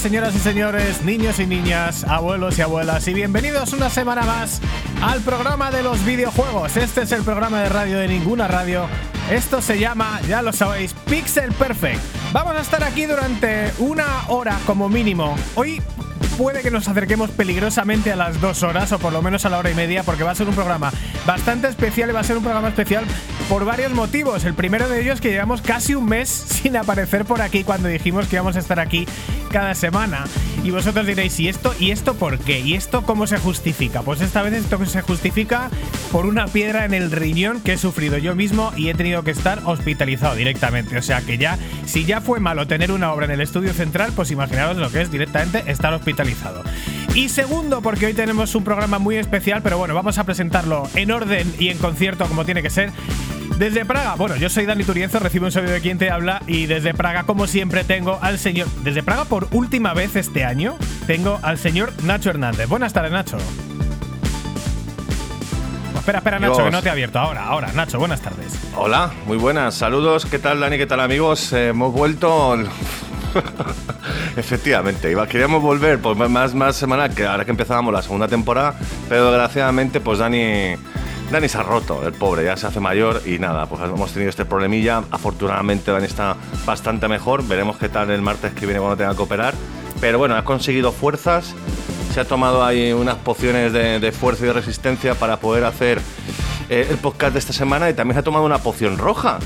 señoras y señores, niños y niñas, abuelos y abuelas, y bienvenidos una semana más al programa de los videojuegos. Este es el programa de radio de ninguna radio. Esto se llama, ya lo sabéis, Pixel Perfect. Vamos a estar aquí durante una hora como mínimo. Hoy puede que nos acerquemos peligrosamente a las dos horas o por lo menos a la hora y media porque va a ser un programa bastante especial y va a ser un programa especial por varios motivos. El primero de ellos que llevamos casi un mes sin aparecer por aquí cuando dijimos que íbamos a estar aquí cada semana. Y vosotros diréis, ¿y esto? ¿Y esto por qué? ¿Y esto cómo se justifica? Pues esta vez esto se justifica por una piedra en el riñón que he sufrido yo mismo y he tenido que estar hospitalizado directamente. O sea que ya, si ya fue malo tener una obra en el estudio central, pues imaginaos lo que es directamente estar hospitalizado. Y segundo, porque hoy tenemos un programa muy especial, pero bueno, vamos a presentarlo en orden y en concierto como tiene que ser. Desde Praga, bueno, yo soy Dani Turienzo, recibo un saludo de quien te habla y desde Praga, como siempre, tengo al señor, desde Praga por última vez este año, tengo al señor Nacho Hernández. Buenas tardes, Nacho. Espera, espera, Nacho, Dios. que no te he abierto. Ahora, ahora, Nacho, buenas tardes. Hola, muy buenas. Saludos, ¿qué tal Dani? ¿Qué tal amigos? Eh, hemos vuelto... Efectivamente, iba, queríamos volver pues, más, más semanal que ahora que empezábamos la segunda temporada, pero desgraciadamente pues Dani, Dani se ha roto, el pobre, ya se hace mayor y nada, pues hemos tenido este problemilla. Afortunadamente Dani está bastante mejor, veremos qué tal el martes que viene cuando tenga que operar. Pero bueno, ha conseguido fuerzas, se ha tomado ahí unas pociones de, fuerza y de resistencia para poder hacer eh, el podcast de esta semana y también se ha tomado una poción roja,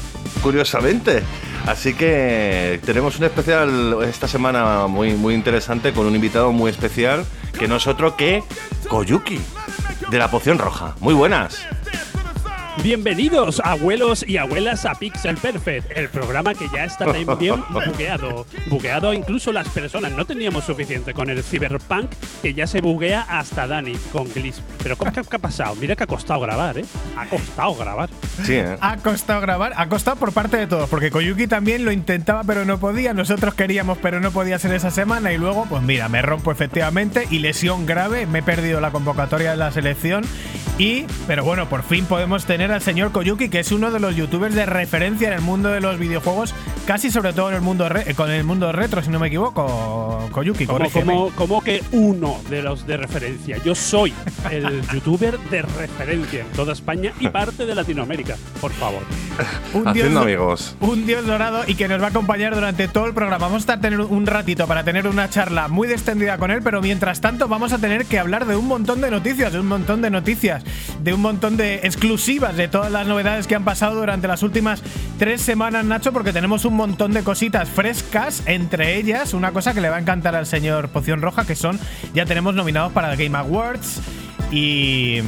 curiosamente. Así que tenemos un especial esta semana muy, muy interesante con un invitado muy especial que no es otro que Koyuki de la poción roja. Muy buenas. Bienvenidos, abuelos y abuelas, a Pixel Perfect, el programa que ya está también bugueado. Bugueado incluso las personas. No teníamos suficiente con el Cyberpunk, que ya se buguea hasta Dani con Glitch. Pero ¿cómo que ha pasado? Mira que ha costado grabar, ¿eh? Ha costado grabar. Sí, ¿eh? Ha costado grabar, ha costado por parte de todos, porque Koyuki también lo intentaba pero no podía, nosotros queríamos pero no podía ser esa semana y luego, pues mira, me rompo efectivamente y lesión grave, me he perdido la convocatoria de la selección y, pero bueno, por fin podemos tener al señor Koyuki, que es uno de los youtubers de referencia en el mundo de los videojuegos, casi sobre todo en el mundo re- con el mundo retro, si no me equivoco, Koyuki, Como, como, como que uno de los de referencia. Yo soy el youtuber de referencia en toda España y parte de Latinoamérica. Por favor. Un haciendo dios- amigos. Un dios dorado y que nos va a acompañar durante todo el programa. Vamos a estar tener un ratito para tener una charla muy extendida con él, pero mientras tanto vamos a tener que hablar de un montón de noticias, de un montón de noticias, de un montón de exclusivas de todas las novedades que han pasado durante las últimas tres semanas, Nacho, porque tenemos un montón de cositas frescas, entre ellas una cosa que le va a encantar al señor Poción Roja, que son, ya tenemos nominados para el Game Awards. Y.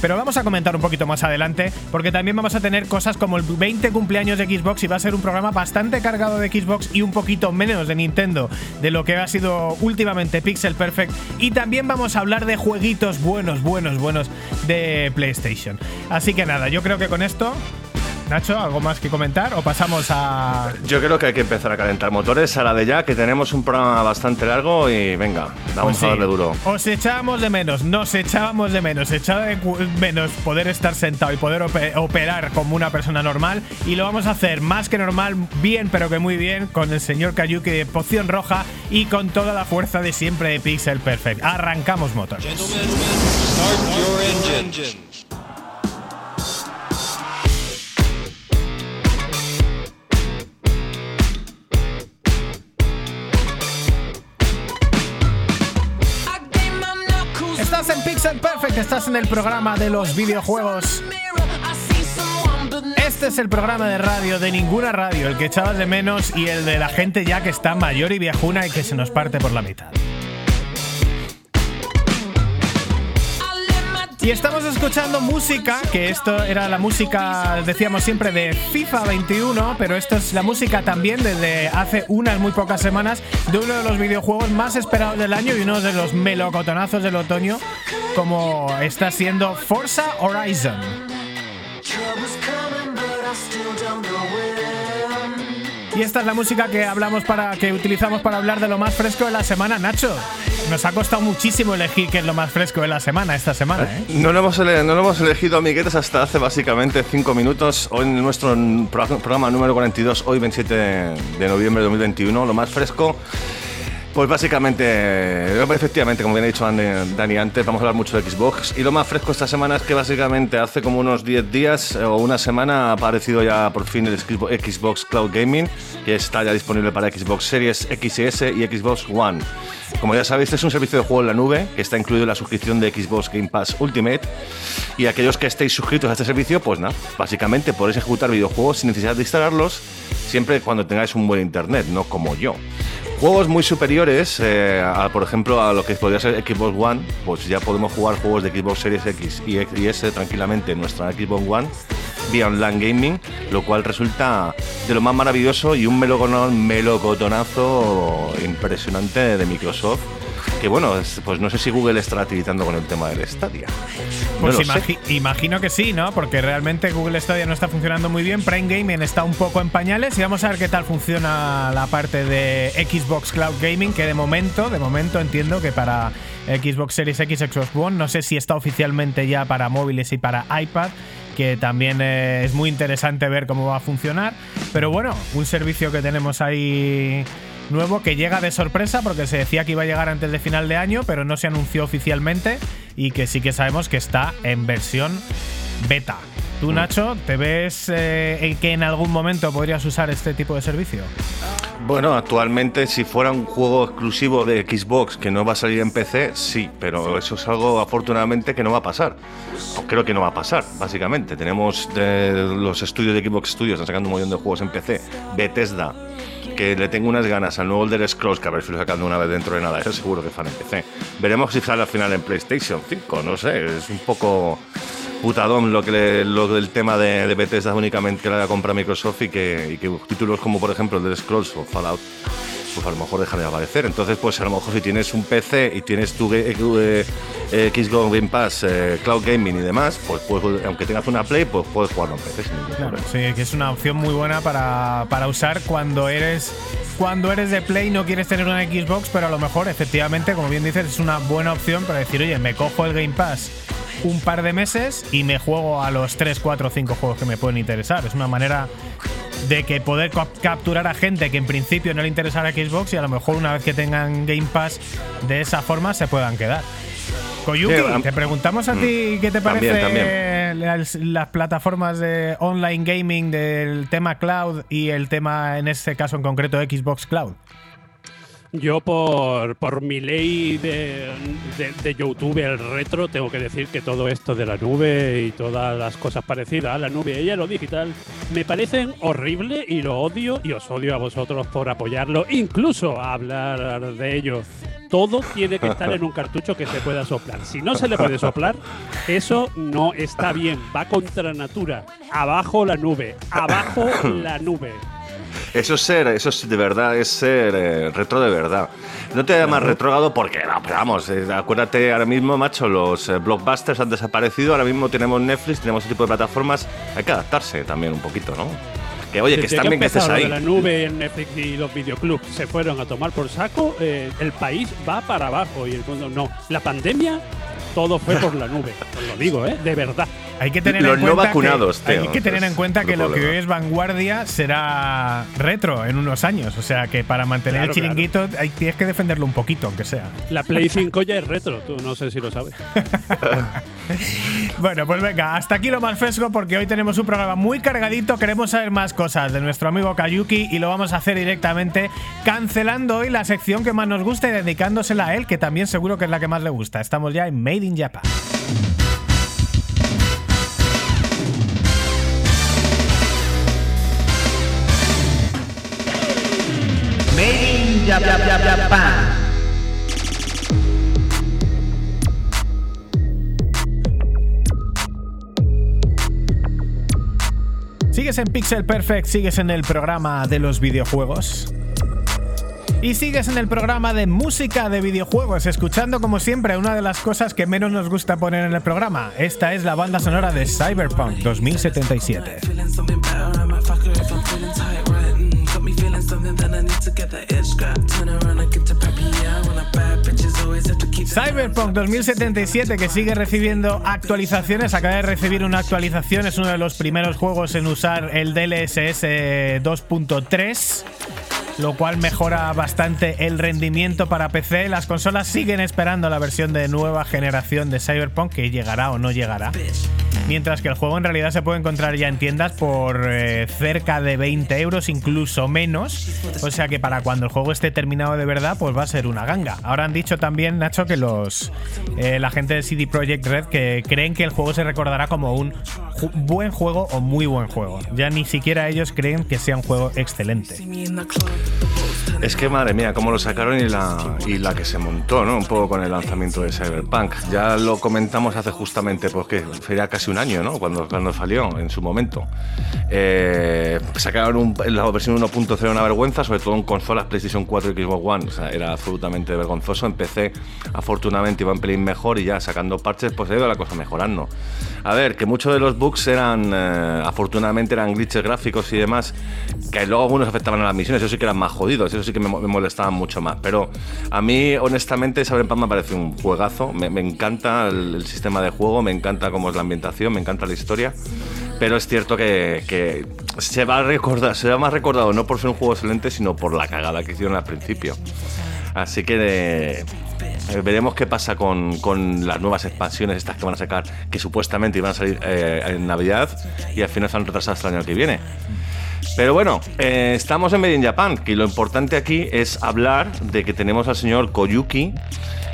Pero vamos a comentar un poquito más adelante, porque también vamos a tener cosas como el 20 cumpleaños de Xbox y va a ser un programa bastante cargado de Xbox y un poquito menos de Nintendo de lo que ha sido últimamente Pixel Perfect. Y también vamos a hablar de jueguitos buenos, buenos, buenos de PlayStation. Así que nada, yo creo que con esto. Nacho, ¿algo más que comentar? ¿O pasamos a.? Yo creo que hay que empezar a calentar motores a la de ya, que tenemos un programa bastante largo y venga, vamos Pues sí. a darle duro. Os echábamos de menos, nos echábamos de menos, echaba de menos poder estar sentado y poder ope- operar como una persona normal. Y lo vamos a hacer más que normal, bien, pero que muy bien, con el señor Kayuki de Poción Roja y con toda la fuerza de siempre de Pixel Perfect. Arrancamos motores. Gentlemen, start your engines. Pixel Perfect, estás en el programa de los videojuegos. Este es el programa de radio de ninguna radio, el que echabas de menos y el de la gente ya que está mayor y viejuna y que se nos parte por la mitad. Y estamos escuchando música, que esto era la música, decíamos siempre, de FIFA 21, pero esto es la música también desde hace unas muy pocas semanas de uno de los videojuegos más esperados del año y uno de los melocotonazos del otoño, como está siendo Forza Horizon. Y esta es la música que hablamos para que utilizamos para hablar de lo más fresco de la semana, Nacho. Nos ha costado muchísimo elegir qué es lo más fresco de la semana esta semana, ¿eh? No lo hemos, no lo hemos elegido, amiguetes, hasta hace básicamente 5 minutos. Hoy en nuestro pro- programa número 42, hoy 27 de noviembre de 2021, lo más fresco. Pues básicamente, efectivamente, como bien ha dicho Dani, antes, vamos a hablar mucho de Xbox. Y lo más fresco esta semana es que básicamente hace como unos 10 días eh, o una semana ha aparecido ya por fin el Xbox Cloud Gaming, que está ya disponible para Xbox Series XS y Xbox One. Como ya sabéis, es un servicio de juego en la nube que está incluido en la suscripción de Xbox Game Pass Ultimate. Y aquellos que estéis suscritos a este servicio, pues nada, básicamente podéis ejecutar videojuegos sin necesidad de instalarlos, siempre cuando tengáis un buen internet, no como yo. Juegos muy superiores, eh, a, por ejemplo, a lo que podría ser Xbox One, pues ya podemos jugar juegos de Xbox Series X y, X S tranquilamente en nuestra Xbox One vía online gaming, lo cual resulta de lo más maravilloso y un melocotonazo impresionante de Microsoft. Que bueno, es- pues no sé si Google estará utilizando con el tema del Stadia. No Pues sé. imagino que sí, ¿no? Porque realmente Google Stadia no está funcionando muy bien, Prime Gaming está un poco en pañales y vamos a ver qué tal funciona la parte de Xbox Cloud Gaming, que de momento, de momento entiendo que para Xbox Series X, Xbox One, no sé si está oficialmente ya para móviles y para iPad, que también eh, es muy interesante ver cómo va a funcionar, pero bueno, un servicio que tenemos ahí nuevo que llega de sorpresa porque se decía que iba a llegar antes de final de año, pero no se anunció oficialmente y que sí que sabemos que está en versión beta. ¿Tú, Nacho, te ves eh, que en algún momento podrías usar este tipo de servicio? Bueno, actualmente si fuera un juego exclusivo de Xbox que no va a salir en PC, sí, pero eso es algo afortunadamente que no va a pasar. O creo que no va a pasar, básicamente. Tenemos de los estudios de Xbox Studios, están sacando un montón de juegos en PC. Bethesda, que le tengo unas ganas al nuevo Elder Scrolls, que a ver si lo sacando una vez dentro de nada, eso seguro que fan en PC. Veremos si sale al final en PlayStation 5, no sé, es un poco putadón lo que le- lo del tema de, de Bethesda únicamente que la compra Microsoft y que, títulos como por ejemplo el de Scrolls o Fallout pues a lo mejor dejan de aparecer entonces pues a lo mejor si tienes un PC y tienes tu eh, eh, Xbox Game Pass eh, Cloud Gaming y demás pues, puedes- aunque tengas una Play pues puedes jugarlo en PC Claro, sí, que es una opción muy buena para, para usar cuando eres cuando eres de Play y no quieres tener una Xbox, pero a lo mejor, efectivamente, como bien dices, es una buena opción para decir, oye, me cojo el Game Pass un par de meses y me juego a los 3, 4 o 5 juegos que me pueden interesar. Es una manera de que poder cap- capturar a gente que en principio no le interesa la Xbox y a lo mejor una vez que tengan Game Pass de esa forma se puedan quedar. Koyuki, Sí, te preguntamos a ti qué te También, parece también. las, las plataformas de online gaming del tema cloud y el tema, en este caso en concreto, Xbox Cloud. Yo por, por mi ley de, de, de youtuber retro tengo que decir que todo esto de la nube y todas las cosas parecidas a la nube y a lo digital me parecen horrible y lo odio y os odio a vosotros por apoyarlo, incluso a hablar de ello. Todo tiene que estar en un cartucho que se pueda soplar. Si no se le puede soplar, eso no está bien. Va contra natura. Abajo la nube. Abajo la nube. Eso es ser, eso es de verdad, es ser eh, retro de verdad. No te llamas retrógrado porque, no, pero vamos, eh, acuérdate ahora mismo, macho, los eh, blockbusters han desaparecido, ahora mismo tenemos Netflix, tenemos ese tipo de plataformas, hay que adaptarse también un poquito, ¿no? Que oye, que están bien que estés ahí. la nube, Netflix y los videoclubs se fueron a tomar por saco, el país va para abajo y el mundo no. La pandemia, todo fue por la nube. Os lo digo, ¿eh? De verdad. Hay que tener Los en no cuenta vacunados, que, hay que tener en cuenta que lo que hoy es vanguardia será retro en unos años. O sea que para mantener Claro, el chiringuito hay, tienes que defenderlo un poquito, aunque sea. La Play 5 ya es retro, tú no sé si lo sabes. Bueno, pues venga, hasta aquí lo más fresco porque hoy tenemos un programa muy cargadito. Queremos saber más cosas de nuestro amigo Kayuki y lo vamos a hacer directamente cancelando hoy la sección que más nos gusta y dedicándosela a él, que también seguro que es la que más le gusta. Estamos ya en Made in Japan. Made in Jap- Jap- Jap- Japan. Sigues en Pixel Perfect, sigues en el programa de los videojuegos. Y sigues en el programa de música de videojuegos, escuchando como siempre una de las cosas que menos nos gusta poner en el programa. Esta es la banda sonora de Cyberpunk 2077. Cyberpunk 2077 que sigue recibiendo actualizaciones, acaba de recibir una actualización, es uno de los primeros juegos en usar el DLSS 2.3 lo cual mejora bastante el rendimiento para PC. Las consolas siguen esperando la versión de nueva generación de Cyberpunk que llegará o no llegará. Mientras que el juego en realidad se puede encontrar ya en tiendas por eh, cerca de 20 euros, incluso menos. O sea que para cuando el juego esté terminado de verdad, pues va a ser una ganga. Ahora han dicho también, Nacho, que los eh, la gente de CD Projekt Red que creen que el juego se recordará como un buen juego o muy buen juego. Ya ni siquiera ellos creen que sea un juego excelente. Es que madre mía, cómo lo sacaron y la, y la que se montó, ¿no? Un poco con el lanzamiento de Cyberpunk. Ya lo comentamos hace justamente, pues que sería casi un año, ¿no? Cuando, cuando salió, en su momento. Eh, sacaron la versión 1.0 una vergüenza, sobre todo en consolas PlayStation 4 y Xbox One. O sea, era absolutamente vergonzoso. En PC, afortunadamente, iba un pelín mejor y ya sacando parches, pues ha ido la cosa mejorando. A ver, que muchos de los bugs eran, eh, afortunadamente, eran glitches gráficos y demás, que luego algunos afectaban a las misiones, eso sí que eran más jodidos, eso sí que me, me molestaban mucho más. Pero a mí, honestamente, Cyberpunk me parece un juegazo, me, me encanta el, el sistema de juego, me encanta cómo es la ambientación, me encanta la historia. Pero es cierto que, que se va a recordar, se va más recordado no por ser un juego excelente, sino por la cagada que hicieron al principio. Así que eh, veremos qué pasa con, con las nuevas expansiones estas que van a sacar, que supuestamente iban a salir eh, en Navidad y al final se han retrasado hasta el año que viene. Pero bueno, eh, estamos en Made in Japan, que lo importante aquí es hablar de que tenemos al señor Koyuki,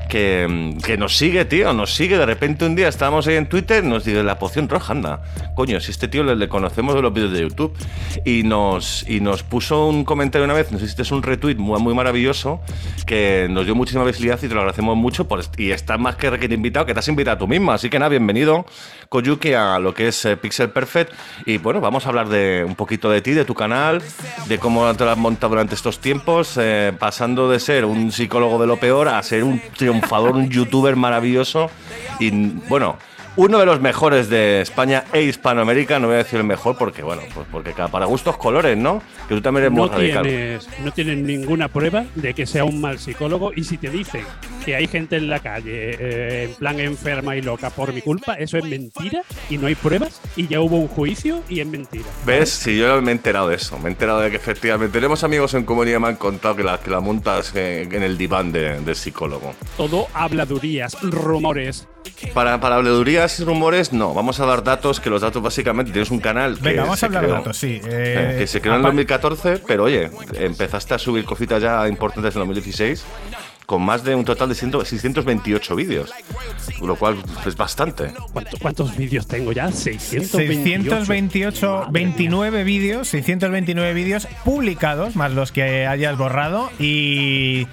que, que nos sigue, tío, nos sigue. De repente un día estábamos ahí en Twitter, nos dice la poción roja, anda. Coño, si este tío le, le conocemos de los vídeos de YouTube. Y nos, y nos puso un comentario una vez, nos hiciste un retweet muy, muy maravilloso, que nos dio muchísima visibilidad y te lo agradecemos mucho. Por, y estás más que requerido invitado, que te has invitado tú misma. Así que nada, bienvenido, Koyuki, a lo que es eh, Pixel Perfect. Y bueno, vamos a hablar de un poquito de ti, de tu canal, de cómo te lo has montado durante estos tiempos, eh, pasando de ser un psicólogo de lo peor a ser un triunfador, un youtuber maravilloso. Y bueno, uno de los mejores de España e Hispanoamérica, no voy a decir el mejor porque, bueno, pues porque cada para gustos colores, ¿no? Que tú también eres muy No radical. tienes, no tienes ninguna prueba de que sea un mal psicólogo y si te dicen que hay gente en la calle eh, en plan enferma y loca por mi culpa, eso es mentira y no hay pruebas y ya hubo un juicio y es mentira. ¿Ves? Sí, yo me he enterado de eso. Me he enterado de que efectivamente tenemos amigos en comunidad que me han contado que la, que la montas en el diván de- del psicólogo. Todo habladurías, rumores. Para, para habladurías y rumores, no. Vamos a dar datos, que los datos básicamente tienes un canal que Venga, vamos se a hablar de creó- datos, sí. eh, Eh, que se creó en el apa- 2014, pero oye, empezaste a subir cositas ya importantes en 2016 con más de un total de 100 628 vídeos, lo cual es bastante. ¿Cuánto- ¿Cuántos vídeos tengo ya? 628. 628, Madre 29 vídeos, 629 vídeos publicados, más los que hayas borrado, y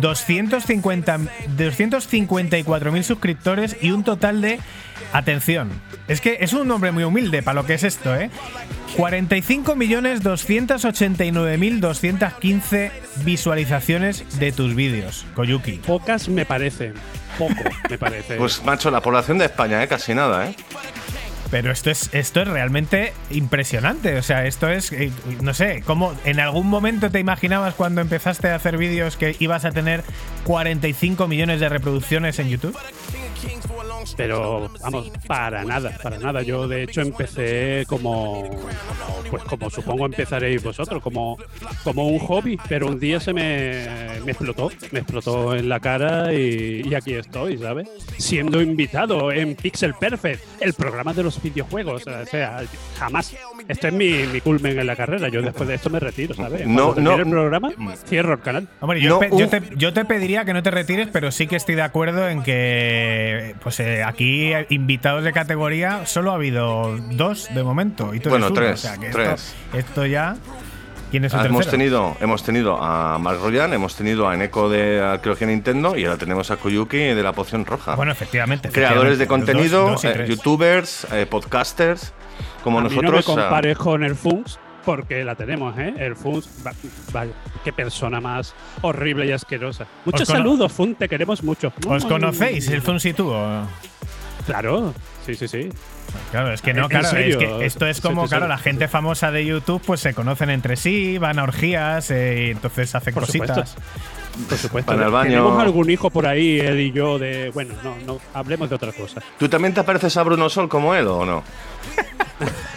250 254.000 suscriptores y un total de. Atención, es que es un nombre muy humilde para lo que es esto, ¿eh? 45.289.215 visualizaciones de tus vídeos, Koyuki. Pocas me parecen. Poco, me parece. Pues macho, la población de España, ¿eh? casi nada, ¿eh? Pero esto es, esto es realmente impresionante. O sea, esto es, eh, no sé, ¿cómo en algún momento te imaginabas cuando empezaste a hacer vídeos que ibas a tener 45 millones de reproducciones en YouTube? Pero vamos, para nada, para nada. Yo de hecho empecé como, pues como supongo empezaréis vosotros, como, como un hobby, pero un día se me, me explotó, me explotó en la cara y, y aquí estoy, ¿sabes? Siendo invitado en Pixel Perfect, el programa de los videojuegos. O sea, jamás. Esto es mi, mi culmen en la carrera. Yo después de esto me retiro, ¿sabes? No, Cuando no. el programa, cierro el canal. Hombre, yo, No, pe- yo un- te, yo te pediría que no te retires, pero sí que estoy de acuerdo en que pues eh, aquí eh, invitados de categoría solo ha habido dos de momento. Y tú eres Bueno, uno, tres, o sea que tres. Esto, esto ya. ¿Quién es el Ah, hemos tercero? tenido, hemos tenido a Mark Royan, hemos tenido a Eneco de Arqueología Nintendo y ahora tenemos a Koyuki de la Poción Roja. Bueno, efectivamente. Creadores de contenido, dos- dos y eh, youtubers, eh, podcasters, como a nosotros. mí no me compares con el Funks porque la tenemos, ¿eh? El Funks, va- vaya, qué persona más horrible y asquerosa. Muchos saludos, Fun, te queremos mucho. ¿Os conocéis el Fun y tú? o- Claro, sí, sí, sí. Claro, es que no, claro, serio, es que esto es como, sí, claro, sí. la gente famosa de YouTube pues se conocen entre sí, van a orgías, eh, y entonces hacen Por cositas. supuesto. Por supuesto. Van al baño. Tenemos algún hijo por ahí, él y yo, de. Bueno, no, no, hablemos de otra cosa. ¿Tú también te pareces a Bruno Sol como él o no?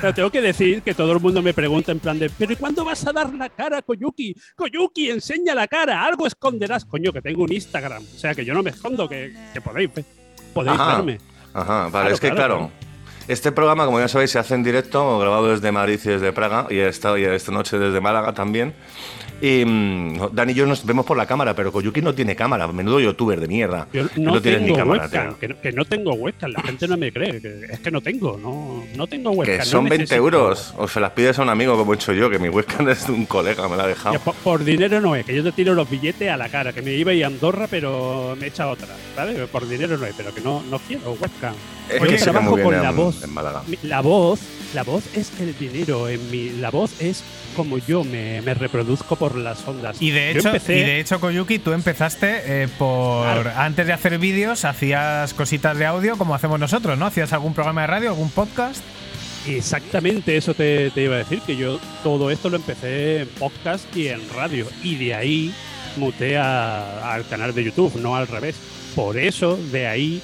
Pero tengo que decir que todo el mundo me pregunta en plan de, ¿pero ¿y cuándo vas a dar la cara, Koyuki? Koyuki, enseña la cara, algo esconderás. Coño, que tengo un Instagram. O sea, que yo no me escondo, que, que podéis, podéis Ajá. verme. Ajá, vale, Claro, es que claro, claro. Este programa, como ya sabéis, se hace en directo, grabado desde Madrid y desde Praga, y esta, y esta noche desde Málaga también. Y mm, Dani y yo nos vemos por la cámara, pero Koyuki no tiene cámara, menudo youtuber de mierda. Yo no, tienes tengo ni cámara, webcam, que no, que no tengo webcam, la gente no me cree. que- es que no tengo, no, no tengo webcam. Que no son 20 necesito- euros, o se las pides a un amigo como he hecho yo, que mi webcam es de un colega, me la ha dejado. por, por dinero no es, que yo te tiro los billetes a la cara, que me iba a ir a Andorra, pero me echa otra, ¿vale? Por dinero no es, pero que no, no quiero webcam. Es que trabajo con la en- voz. en La voz, la voz es el dinero. En mi, la voz es como yo me, me reproduzco por las ondas. Y de hecho, empecé- y de hecho, Koyuki, tú empezaste eh, por Claro. antes de hacer vídeos, hacías cositas de audio como hacemos nosotros, ¿no? Hacías algún programa de radio, algún podcast. Exactamente eso te, te iba a decir, que yo todo esto lo empecé en podcast y en radio. Y de ahí muté a- al canal de YouTube, no al revés. Por eso, de ahí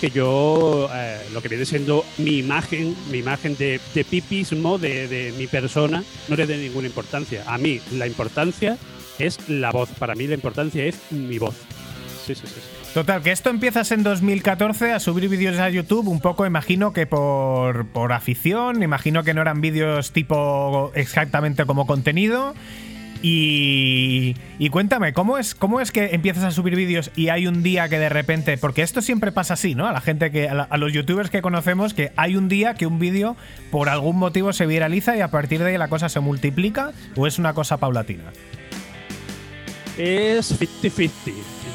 que yo, eh, lo que viene siendo mi imagen, mi imagen de, pipismo de, mi persona, no le dé ninguna importancia. A mí la importancia es la voz. Para mí la importancia es mi voz. Sí, sí. sí. Total, que esto empiezas en 2014 a subir vídeos a YouTube, un poco imagino que por, por afición, imagino que no eran vídeos tipo exactamente como contenido. Y, y cuéntame, ¿cómo es, ¿cómo es que empiezas a subir vídeos y hay un día que de repente, porque esto siempre pasa así, ¿no? A la gente que, a, a los youtubers que conocemos, que hay un día que un vídeo por algún motivo se viraliza y a partir de ahí la cosa se multiplica o es una cosa paulatina. Es 50-50.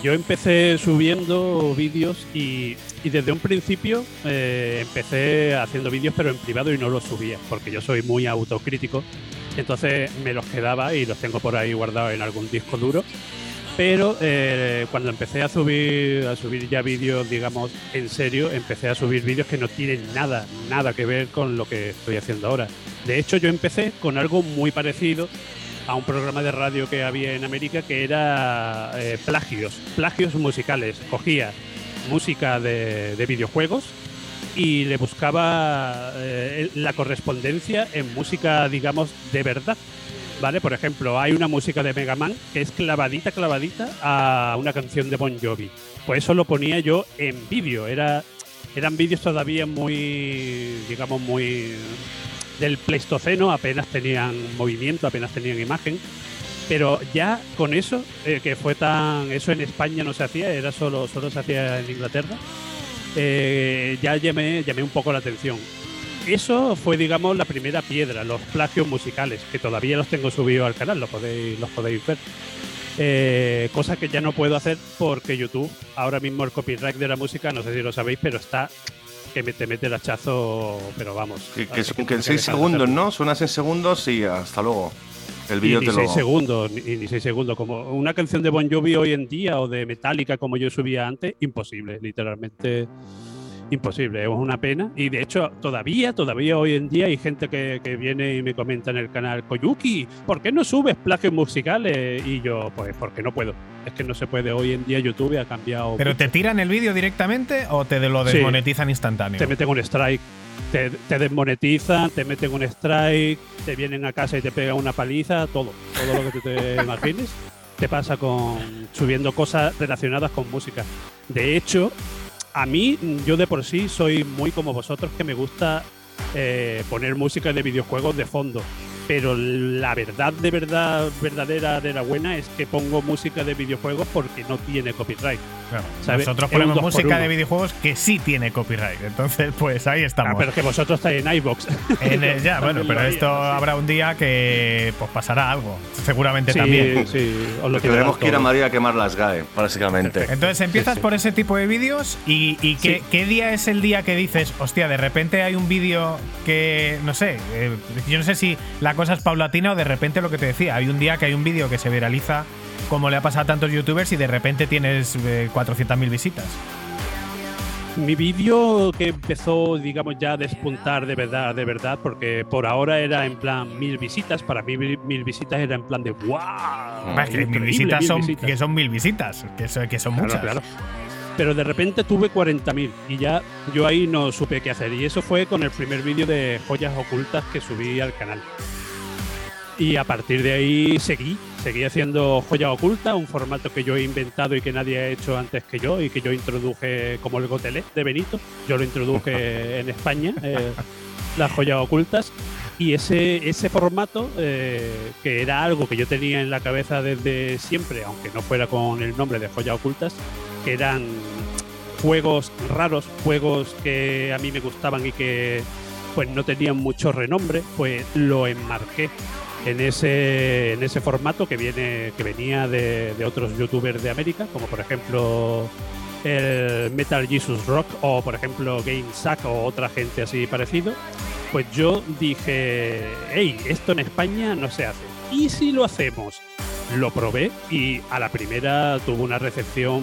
Yo empecé subiendo vídeos y, y desde un principio eh, empecé haciendo vídeos pero en privado y no los subía porque yo soy muy autocrítico. Entonces me los quedaba y los tengo por ahí guardados en algún disco duro. Pero eh, cuando empecé a subir, a subir ya vídeos, digamos, en serio, empecé a subir vídeos que no tienen nada, nada que ver con lo que estoy haciendo ahora. De hecho, yo empecé con algo muy parecido a un programa de radio que había en América que era eh, plagios, plagios musicales. Cogía música de, de videojuegos y le buscaba eh, la correspondencia en música, digamos, de verdad. ¿Vale? Por ejemplo, hay una música de Mega Man que es clavadita, clavadita a una canción de Bon Jovi. Pues eso lo ponía yo en vídeo. Era, eran vídeos todavía muy, digamos, muy del Pleistoceno, apenas tenían movimiento, apenas tenían imagen. Pero ya con eso, eh, que fue tan. Eso en España no se hacía, era solo, solo se hacía en Inglaterra, eh, ya llamé, llamé un poco la atención. Eso fue, digamos, la primera piedra, los plagios musicales, que todavía los tengo subidos al canal, los podéis, los podéis ver. Eh, cosa que ya no puedo hacer porque YouTube, ahora mismo el copyright de la música, no sé si lo sabéis, pero está que me, te mete el hachazo, pero vamos. Que, que, que en tengo 6 dejar de segundos. ¿no? Suenas en segundos y hasta luego. El vídeo ni te lo. segundos, ni, ni seis segundos. Como una canción de Bon Jovi hoy en día o de Metallica como yo subía antes, imposible, literalmente imposible. Es una pena. Y de hecho, todavía, todavía hoy en día hay gente que, que viene y me comenta en el canal, Koyuki, ¿por qué no subes plagios musicales? Y yo, pues porque no puedo. Es que no se puede. Hoy en día YouTube ha cambiado. ¿Pero mucho. te tiran el vídeo directamente o te lo Sí. desmonetizan instantáneo? te meten un strike, te, te desmonetizan, te meten un strike, te vienen a casa y te pegan una paliza, todo, todo lo que tú te imagines, te pasa con subiendo cosas relacionadas con música. De hecho, a mí, yo de por sí soy muy como vosotros que me gusta eh, poner música de videojuegos de fondo. Pero la verdad de verdad verdadera de la buena es que pongo música de videojuegos porque no tiene copyright. Nosotros un ponemos música de videojuegos que sí tiene copyright. Entonces, pues ahí Ah, estamos. pero es que vosotros estáis en iBox. En el- ya, bueno, pero esto habrá un día que pues pasará algo. Seguramente Sí, también. sí, os lo Tendremos tirarán que ir a. Madrid a quemar las GAE, básicamente. Entonces empiezas Sí, sí. por ese tipo de vídeos y, y ¿qué, Sí. qué día es el día que dices, hostia, de repente hay un vídeo que, no sé, eh, yo no sé si la cosa es paulatina o de repente lo que te decía, hay un día que hay un vídeo que se viraliza como le ha pasado a tantos youtubers y de repente tienes eh, 400.000 visitas. Mi vídeo que empezó, digamos, ya a despuntar de verdad, de verdad, porque por ahora era en plan mil visitas. Para mí, mil, visitas era en plan de ¡wow! Bah, que mil visitas mil son, visitas". que son mil visitas, que, son- que son Claro, muchas. claro. Pero de repente tuve 40.000 y ya yo ahí no supe qué hacer. Y eso fue con el primer vídeo de joyas ocultas que subí al canal. Y a partir de ahí seguí, seguí haciendo joyas ocultas, un formato que yo he inventado y que nadie ha hecho antes que yo y que yo introduje como el Gotelé de Benito. Yo lo introduje en España, eh, las joyas ocultas. Y ese, ese formato, eh, que era algo que yo tenía en la cabeza desde siempre, aunque no fuera con el nombre de joyas ocultas, que eran juegos raros, juegos que a mí me gustaban y que pues no tenían mucho renombre, pues lo enmarqué en ese, en ese formato que viene que venía de, otros youtubers de América, como por ejemplo el Metal Jesus Rock o por ejemplo Game Sack o otra gente así parecido. Pues yo dije, hey, esto en España no se hace. ¿Y si lo hacemos? Lo probé y a la primera tuvo una recepción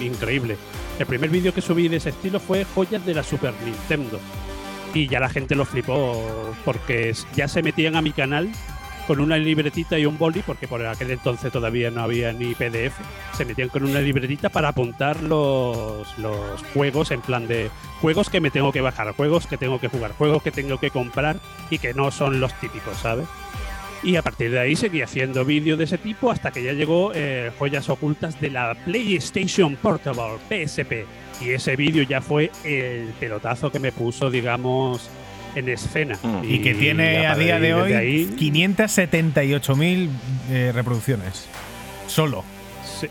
increíble. El primer vídeo que subí de ese estilo fue Joyas de la Super Nintendo. Y ya la gente lo flipó porque ya se metían a mi canal con una libretita y un boli, porque por aquel entonces todavía no había ni PDF. Se metían con una libretita para apuntar los, los juegos en plan de juegos que me tengo que bajar, juegos que tengo que jugar, juegos que tengo que comprar y que no son los típicos, ¿sabes? Y a partir de ahí seguí haciendo vídeos de ese tipo hasta que ya llegó eh, Joyas Ocultas de la PlayStation Portable, PSP. Y ese vídeo ya fue el pelotazo que me puso, digamos, en escena. Mm. Y que tiene a día de hoy desde ahí, 578.000 eh, reproducciones. Solo. sí,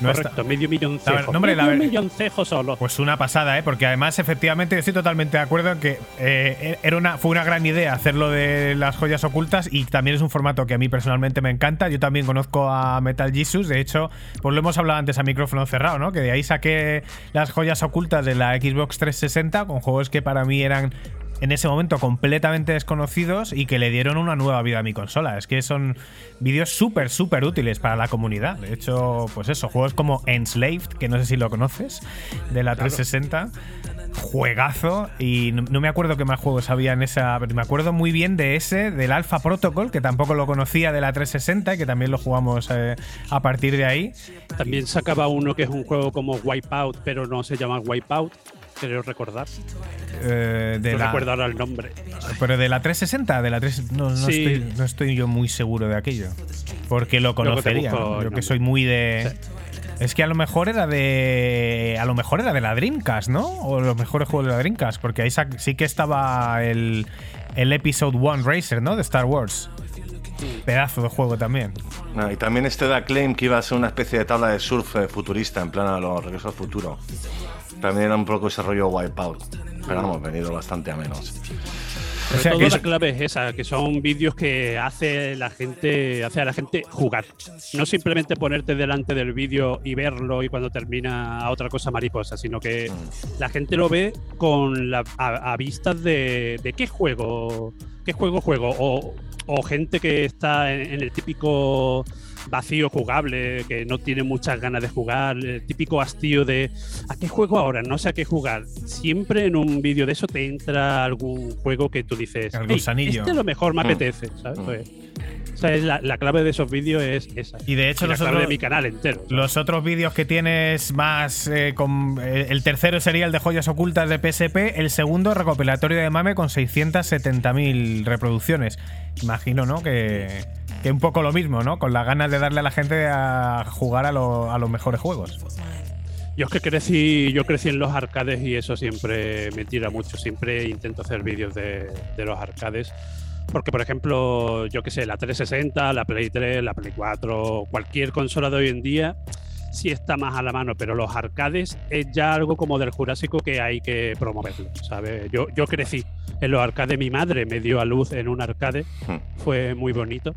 No correcto, está- medio milloncejo. No, hombre, la medio milloncejo solo. Pues una pasada, ¿eh? Porque además, efectivamente, yo estoy totalmente de acuerdo en que eh, era una, fue una gran idea hacerlo de las joyas ocultas y también es un formato que a mí personalmente me encanta. Yo también conozco a Metal Jesus, de hecho, pues lo hemos hablado antes a micrófono cerrado, ¿no? Que de ahí saqué las joyas ocultas de la Xbox 360 con juegos que para mí eran en ese momento completamente desconocidos y que le dieron una nueva vida a mi consola. Es que son vídeos súper, súper útiles para la comunidad. De hecho, pues eso, juegos como Enslaved, que no sé si lo conoces, de la 360. Juegazo, y no, no me acuerdo qué más juegos había en esa. pero Me acuerdo muy bien de ese, del Alpha Protocol, que tampoco lo conocía de la 360 y que también lo jugamos eh, a partir de ahí. También sacaba uno que es un juego como Wipeout, pero no se llama Wipeout, creo recordar. eh, de no la, recuerdo ahora el nombre. Pero de la 360, de la 3 no, no, Sí. estoy, no estoy yo muy seguro de aquello. Porque lo conocería. Yo que soy muy de. Es que a lo mejor era de. A lo mejor era de la Dreamcast, ¿no? O los mejores juegos de la Dreamcast. Porque ahí sí que estaba el, el Episode 1 Racer, ¿no? De Star Wars. Pedazo de juego también. Ah, y también este da claim que iba a ser una especie de tabla de surf eh, futurista, en plan a los regresos al futuro. También era un poco ese rollo wipeout. Pero hemos venido bastante a menos. O sea todo que la clave es esa, que son vídeos que hace la gente, hace a la gente jugar. No simplemente ponerte delante del vídeo y verlo y cuando termina a otra cosa mariposa, sino que la gente lo ve con la, a, a vistas de, de qué juego, qué juego juego, o, o gente que está en, en el típico vacío jugable, que no tiene muchas ganas de jugar, el típico hastío de ¿a qué juego ahora? No sé a qué jugar. Siempre en un vídeo de eso te entra algún juego que tú dices, El "Ey, gusanillo". este a lo mejor me Mm. apetece, ¿sabes? Mm. Pues, o sea, es la, la clave de esos vídeos es esa. Y de hecho, la clave nosotros- de mi canal entero. ¿sabes? Los otros vídeos que tienes más. eh, con, eh, el tercero sería el de joyas ocultas de PSP. El segundo, recopilatorio de mame con 670.000 reproducciones. Imagino, ¿no? Que, que un poco lo mismo, ¿no? Con las ganas de darle a la gente a jugar a, lo- a los mejores juegos. Yo es que crecí, yo crecí en los arcades y eso siempre me tira mucho. Siempre intento hacer vídeos de, de los arcades. Porque, por ejemplo, yo que sé, la 360, la Play 3, la Play 4, cualquier consola de hoy en día sí está más a la mano, pero los arcades es ya algo como del Jurásico que hay que promoverlo, ¿sabes? Yo, yo crecí en los arcades, mi madre me dio a luz en un arcade, Hmm. fue muy bonito.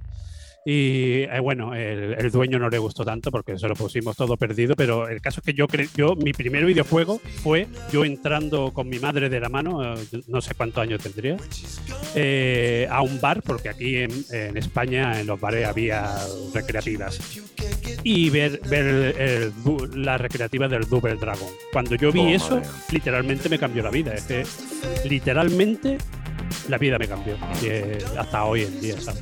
Y eh, bueno, el, el dueño no le gustó tanto porque se lo pusimos todo perdido, pero el caso es que yo, cre- yo mi primer videojuego fue yo entrando con mi madre de la mano, eh, no sé cuántos años tendría, eh, a un bar, porque aquí en, en España en los bares había recreativas. y ver, ver el du- la recreativa del Double Dragon. Cuando yo vi Oh, eso, madre. literalmente me cambió la vida. Es que literalmente la vida me cambió. Eh, hasta hoy en día, ¿sabes?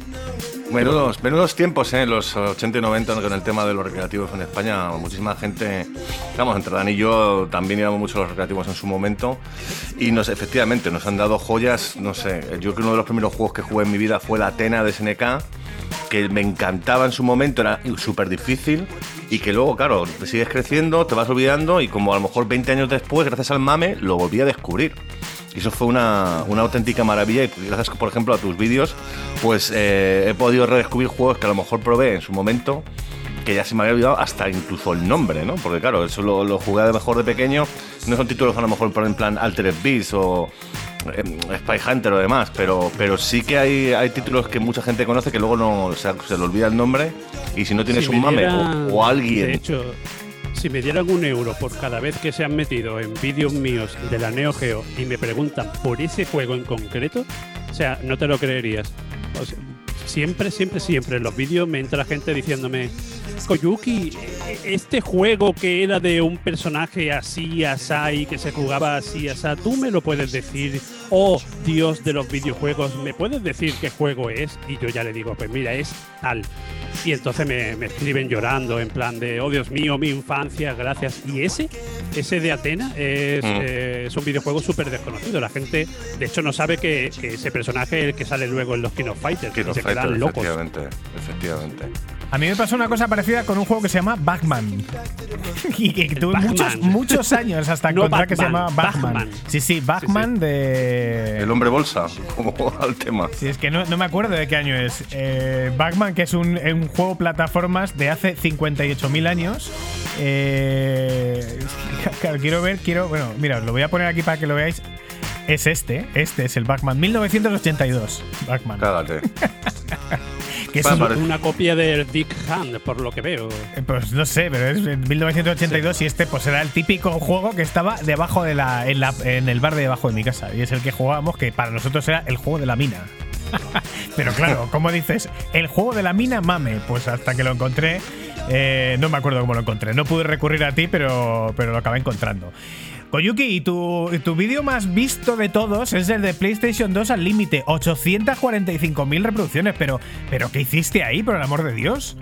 Menudos tiempos, ¿eh? Los 80 y 90 con el tema de los recreativos en España. Muchísima gente, vamos, entre Dan y yo también íbamos mucho a los recreativos en su momento. Y nos, efectivamente, nos han dado joyas, no sé, yo creo que uno de los primeros juegos que jugué en mi vida fue la Atena de SNK, que me encantaba en su momento, era súper difícil. Y que luego, claro, te sigues creciendo, te vas olvidando y como a lo mejor 20 años después, gracias al mame, lo volví a descubrir. Y eso fue una, una auténtica maravilla y gracias, por ejemplo, a tus vídeos, pues eh, he podido redescubrir juegos que a lo mejor probé en su momento, que ya se me había olvidado hasta incluso el nombre, ¿no? Porque claro, eso lo, lo jugué lo mejor de pequeño, no son títulos a lo mejor en plan Altered Beast o eh, Spy Hunter o demás, pero, pero sí que hay, hay títulos que mucha gente conoce que luego no se, se le olvida el nombre y si no tienes Si un me mame o, o alguien... De hecho, si me dieran un euro por cada vez que se han metido en vídeos míos de la Neo Geo y me preguntan por ese juego en concreto, o sea, no te lo creerías. O sea, siempre, siempre, siempre en los vídeos me entra gente diciéndome, Koyuki, este juego que era de un personaje así, asá y que se jugaba así, asá, tú me lo puedes decir, oh Dios de los videojuegos, ¿me puedes decir qué juego es? Y yo ya le digo, pues mira, es tal. Y entonces me, me escriben llorando, en plan de, oh Dios mío, mi infancia, gracias. Y ese, ese de Atena, es, Mm. eh, es un videojuego súper desconocido. La gente, de hecho, no sabe que, que ese personaje es el que sale luego en los King of Fighters. King of se Fighters, quedan locos. efectivamente, efectivamente. A mí me pasó una cosa parecida con un juego que se llama Batman. y que tuve muchos, muchos años hasta No encontrar que se Batman, llamaba Batman. Batman. Sí, sí, Batman de. El hombre bolsa, como al tema. Sí, es que no, no me acuerdo de qué año es. Eh, Batman, que es un, un juego plataformas de hace 58.000 años. Eh, claro, quiero ver, quiero. Bueno, mira, os lo voy a poner aquí para que lo veáis. Es este, este es el Batman 1982. Batman. Cágate. Que es. Una copia del Big Hand, por lo que veo. Eh, Pues no sé, pero es en 1982 y este pues era el típico juego que estaba debajo de la en, la en el bar de debajo de mi casa y es el que jugábamos que para nosotros era el juego de la mina. pero claro, como dices, el juego de la mina mame, pues hasta que lo encontré, eh, no me acuerdo cómo lo encontré. No pude recurrir a ti, pero, pero lo acabé encontrando. Koyuki, y tu, tu vídeo más visto de todos es el de PlayStation 2 al límite, 845.000 reproducciones, pero, pero ¿qué hiciste ahí, por el amor de Dios?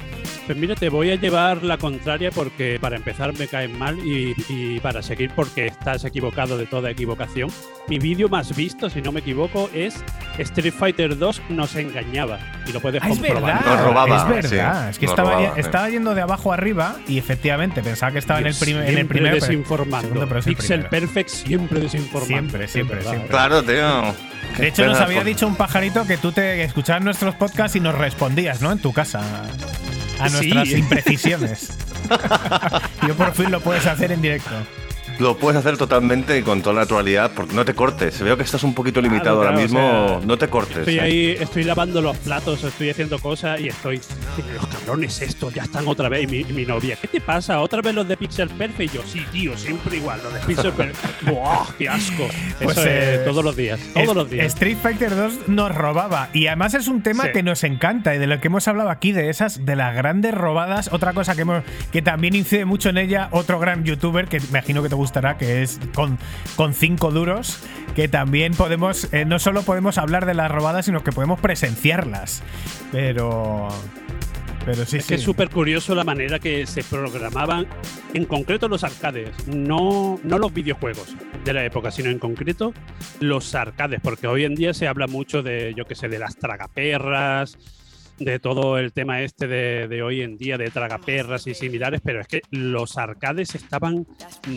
Pues mira, te voy a llevar la contraria porque para empezar me caen mal y, y para seguir porque estás equivocado de toda equivocación. Mi vídeo más visto, si no me equivoco, es Street Fighter 2 nos engañaba y lo puedes Ah, es comprobar. verdad. Nos robaba, es verdad. sí, es que nos estaba, robaba, estaba yendo de abajo arriba y efectivamente pensaba que estaba en el, primer en el pero- desinformando. segundo, pero es el Primero. Perfect siempre desinformando. Siempre, siempre, verdad, siempre. Claro, tío. De hecho, nos había dicho un pajarito que tú te escuchabas nuestros podcasts y nos respondías, ¿no? En tu casa. A Sí. nuestras imprecisiones. Yo por fin lo puedes hacer en directo. Lo puedes hacer totalmente y con toda naturalidad, porque no te cortes. Veo que estás un poquito limitado Claro, ahora mismo. o sea, no te cortes. Estoy ¿eh? ahí, estoy lavando los platos, estoy haciendo cosas y estoy. Los cabrones, estos ya están otra vez. Y mi, mi novia, ¿qué te pasa? ¿Otra vez los de Pixel Perfect? Y yo, sí, tío, siempre igual, los de Pixel Perfect. ¡Buah, qué asco! Pues, Eso eh, es todos los días, todos Es- los días. Street Fighter 2 nos robaba. Y además es un tema Sí. que nos encanta y de lo que hemos hablado aquí, de esas, de las grandes robadas. Otra cosa que, hemos, que también incide mucho en ella, otro gran youtuber que imagino que te gustará, que es con, con cinco duros, que también podemos, eh, no solo podemos hablar de las robadas, sino que podemos presenciarlas. Pero. Pero sí, Es sí. que es súper curioso la manera que se programaban, en concreto los arcades, no, no los videojuegos de la época, sino en concreto los arcades, porque hoy en día se habla mucho de, yo qué sé, de las tragaperras, de todo el tema este de, de hoy en día, de tragaperras y similares, pero es que los arcades estaban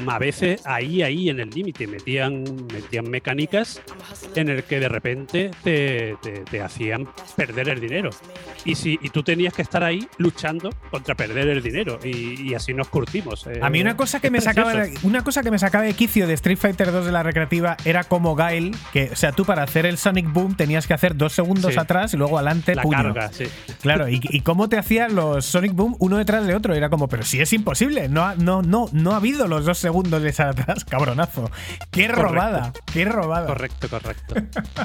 a veces ahí, ahí en el límite, metían, metían mecánicas en el que de repente te, te- te hacían perder el dinero. Y, si, y tú tenías que estar ahí luchando contra perder el dinero. Y, y así nos curtimos. eh. A mí una cosa que me sacaba precioso. una cosa que me sacaba de quicio de Street Fighter 2 de la recreativa era como Guile, que o sea, tú para hacer el Sonic Boom tenías que hacer dos segundos Sí. atrás y luego adelante La puño. carga, sí. Claro, y, y cómo te hacían los Sonic Boom uno detrás de otro. Era como, pero si es imposible. No, ha- no, no, no ha habido los dos segundos de atrás, cabronazo. Qué Correcto. robada, qué robada. Correcto, correcto.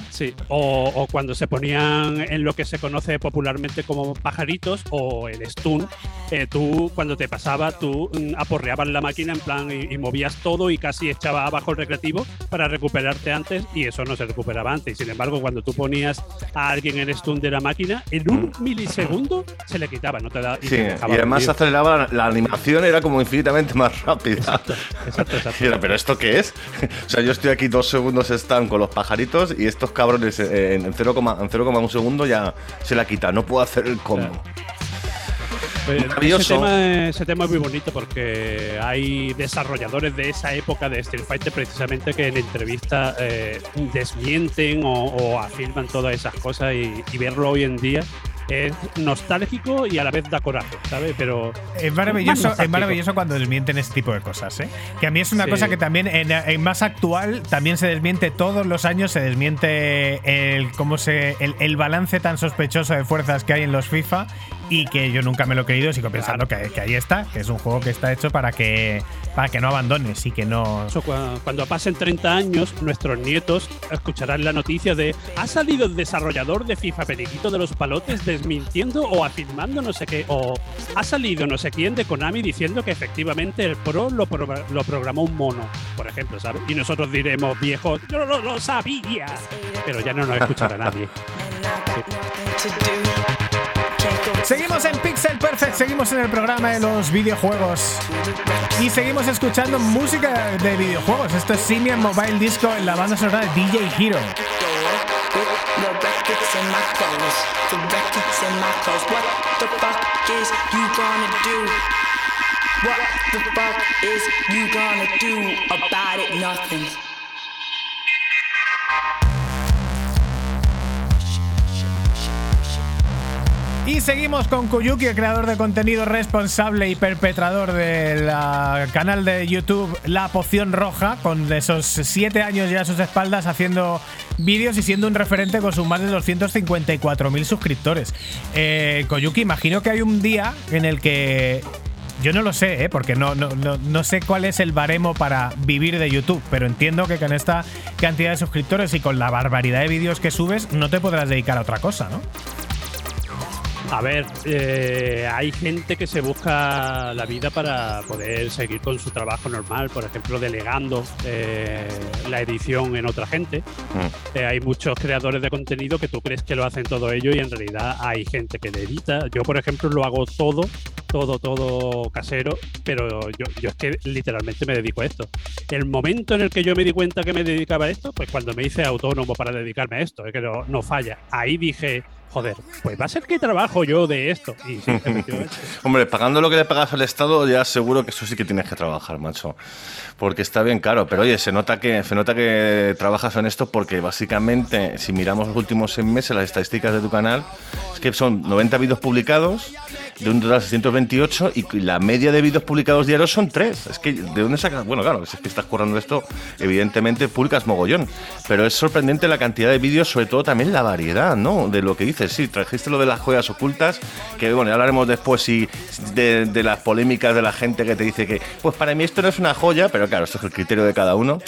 Sí, o, o cuando se ponían en lo que se conoce popularmente como pajaritos o el stun, eh, tú cuando te pasaba, tú mm, aporreabas la máquina en plan y, y movías todo y casi echaba abajo el recreativo para recuperarte antes y eso no se recuperaba antes. Y sin embargo, cuando tú ponías a alguien en stun de la máquina, en un milisegundo se le quitaba, no te da. Sí, te y dejaba además hundido. aceleraba la, la animación, era como infinitamente más rápida. Exacto, exacto, exacto. Y era, ¿Pero esto qué es? O sea, yo estoy aquí dos segundos están con los pajaritos y estos cabrones eh, en 0,1 en 0,1 segundo ya se la quita. No puedo hacer el combo. Pues ese, tema, ese tema es muy bonito porque hay desarrolladores de esa época de Street Fighter precisamente que en entrevistas eh, desmienten o, o afirman todas esas cosas y, y verlo hoy en día es nostálgico y a la vez da coraje, ¿sabes? Pero Es maravilloso, es maravilloso cuando desmienten este tipo de cosas, ¿eh? Que a mí es una Sí. cosa que también en, en más actual también se desmiente todos los años, se desmiente el cómo se el, el balance tan sospechoso de fuerzas que hay en los FIFA y que yo nunca me lo he creído, sigo pensando que, que ahí está, que es un juego que está hecho para que para que no abandones y que no eso, cuando pasen 30 años, nuestros nietos escucharán la noticia de ha salido el desarrollador de FIFA Periquito de los Palotes desmintiendo o afirmando no sé qué, o ha salido no sé quién de Konami diciendo que efectivamente el Pro lo, pro- lo programó un mono, por ejemplo, ¿sabes? Y nosotros diremos, viejo, yo no lo, lo sabía, pero ya no nos escuchará nadie. Seguimos en Pixel Perfect, seguimos en el programa de los videojuegos y seguimos escuchando música de videojuegos. Esto es Simian Mobile Disco en la banda sonora de DJ Hero. What the fuck is you gonna do about it? Nothing. Y seguimos con Kuyuki, el creador de contenido responsable y perpetrador del ah, canal de YouTube La Poción Roja, con esos siete años ya a sus espaldas haciendo vídeos y siendo un referente con sus más de 254.000 suscriptores. Eh, Koyuki, imagino que hay un día en el que yo no lo sé, ¿eh? porque no, no, no, no sé cuál es el baremo para vivir de YouTube, pero entiendo que con esta cantidad de suscriptores y con la barbaridad de vídeos que subes, no te podrás dedicar a otra cosa, ¿no? A ver, eh, hay gente que se busca la vida para poder seguir con su trabajo normal, por ejemplo, delegando eh, la edición en otra gente. Mm. Eh, hay muchos creadores de contenido que tú crees que lo hacen todo ello y en realidad hay gente que le edita. Yo, por ejemplo, lo hago todo, todo, todo casero, pero yo, yo es que literalmente me dedico a esto. El momento en el que yo me di cuenta que me dedicaba a esto, pues cuando me hice autónomo para dedicarme a esto, es que no, no falla. Ahí dije, joder, pues va a ser que trabajo yo de esto. Y sí. Hombre, pagando lo que le pagas al Estado, ya seguro que eso sí que tienes que trabajar, macho. Porque está bien caro. Pero oye, se nota que, se nota que trabajas en esto porque básicamente, si miramos los últimos seis meses, las estadísticas de tu canal, es que son 90 vídeos publicados, de un total de 628, y la media de vídeos publicados diarios son 3. Es que, ¿de dónde sacas? Bueno, claro, si es que estás currando esto, evidentemente publicas mogollón. Pero es sorprendente la cantidad de vídeos, sobre todo también la variedad, ¿no? De lo que dices. Sí, trajiste lo de las joyas ocultas, que bueno, ya hablaremos después si de, de las polémicas de la gente que te dice que, pues para mí esto no es una joya, pero claro, esto es el criterio de cada uno.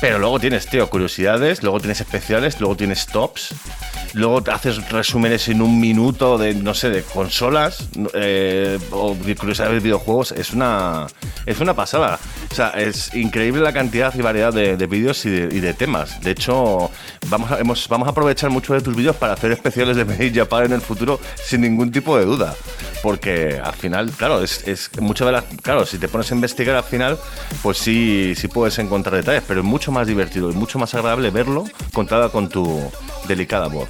Pero luego tienes, tío, curiosidades, luego tienes especiales, luego tienes tops, luego te haces resúmenes en un minuto de, no sé, de consolas eh, o de curiosidades de videojuegos. Es una, es una pasada. O sea, es increíble la cantidad y variedad de, de vídeos y de, y de temas. De hecho, vamos a, vamos a aprovechar mucho de tus vídeos para hacer especiales de Made in en el futuro sin ningún tipo de duda. Porque al final, claro, es, es muchas de las. Claro, si te pones a investigar al final, pues sí, sí puedes encontrar detalles, pero es mucho más divertido y mucho más agradable verlo contada con tu delicada voz.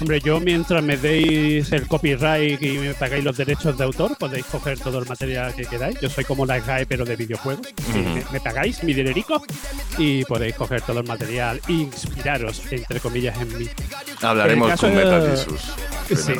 Hombre, yo mientras me deis el copyright y me pagáis los derechos de autor, podéis coger todo el material que queráis. Yo soy como la GAE, pero de videojuegos. Me, me pagáis mi dinerico y podéis coger todo el material e inspiraros, entre comillas, en mí. Hablaremos con Metal Jesus. Sí.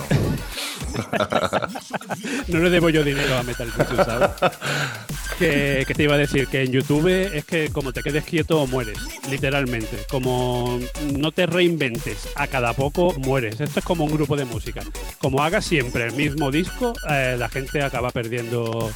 no le debo yo dinero a Metal Gear, ¿sabes? Que, te iba a decir que en YouTube es que como te quedes quieto mueres, literalmente. Como no te reinventes a cada poco mueres. Esto es como un grupo de música. Como hagas siempre el mismo disco, eh, la gente acaba perdiendo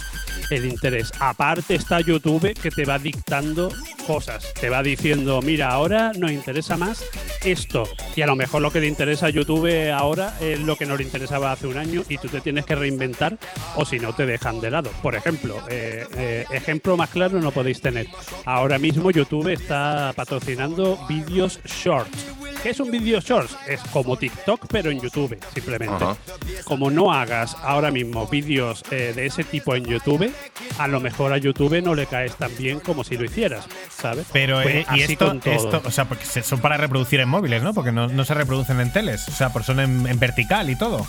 el interés. Aparte está YouTube que te va dictando cosas. Te va diciendo, mira, ahora nos interesa más esto. Y a lo mejor lo que le interesa a YouTube ahora es lo que no le interesaba hace un año y tú te tienes que reinventar o si no te dejan de lado. Por ejemplo, eh, eh, ejemplo más claro no podéis tener. Ahora mismo YouTube está patrocinando vídeos shorts. ¿Qué es un vídeo shorts? Es como TikTok, pero en YouTube, simplemente. Ajá. Como no hagas ahora mismo vídeos eh, de ese tipo en YouTube, a lo mejor a YouTube no le caes tan bien como si lo hicieras, ¿sabes? Pero, Pues eh, y así esto, con todo. esto, o sea, porque son para reproducir en móviles, ¿no? Porque no, no se reproducen en teles, o sea, por son en, en vertical y todo.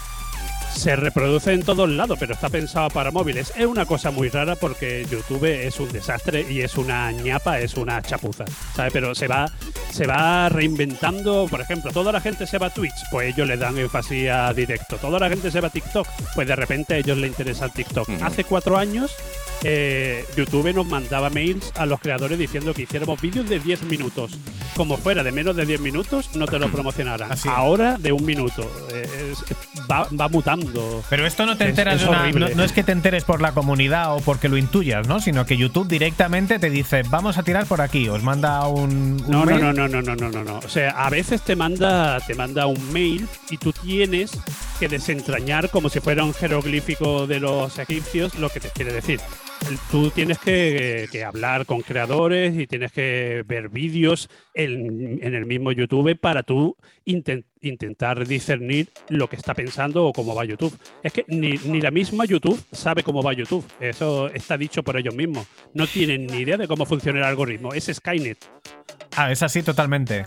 Se reproduce en todos lados, pero está pensado para móviles. Es una cosa muy rara porque YouTube es un desastre y es una ñapa, es una chapuza, ¿sabes? Pero se va, se va reinventando. Por ejemplo, toda la gente se va a Twitch, pues ellos le dan énfasis a directo. Toda la gente se va a TikTok, pues de repente a ellos les interesa el TikTok. Ujú. Hace cuatro años eh, YouTube nos mandaba mails a los creadores diciendo que hiciéramos vídeos de 10 minutos. Como fuera de menos de 10 minutos, no te lo promocionaran. Así. Ahora de un minuto. Eh, es- va, va mutando. Pero esto no te enteras es de una- no, no es que te enteres por la comunidad o porque lo intuyas, ¿no? Sino que YouTube directamente te dice, vamos a tirar por aquí, os manda un, un No, no, mail. no, no, no, no, no, no, no. O sea, a veces te manda, te manda un mail y tú tienes que desentrañar como si fuera un jeroglífico de los egipcios lo que te quiere decir. Tú tienes que, que hablar con creadores y tienes que ver vídeos en, en el mismo YouTube para tú inten- intentar discernir lo que está pensando o cómo va YouTube. Es que ni, ni la misma YouTube sabe cómo va YouTube. Eso está dicho por ellos mismos. No tienen ni idea de cómo funciona el algoritmo. Es Skynet. Ah, es así totalmente.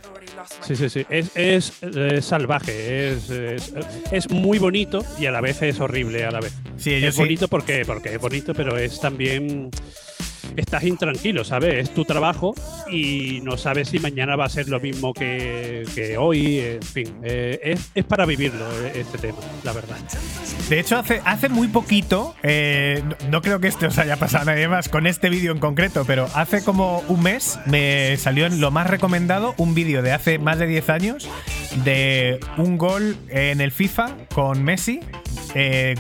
Sí, sí, sí. Es, es, eh, salvaje, es, es, es muy bonito y a la vez es horrible a la vez. Sí, es sí. bonito porque, porque es bonito, pero es también. Estás intranquilo, ¿sabes? Es tu trabajo y no sabes si mañana va a ser lo mismo que, hoy. En fin, eh, es, es para vivirlo eh, este tema, la verdad. De hecho, hace, hace muy poquito, eh, no, creo que esto os haya pasado a nadie más con este vídeo en concreto, pero hace como un mes me salió en lo más recomendado un vídeo de hace más de 10 años de un gol en el FIFA con Messi,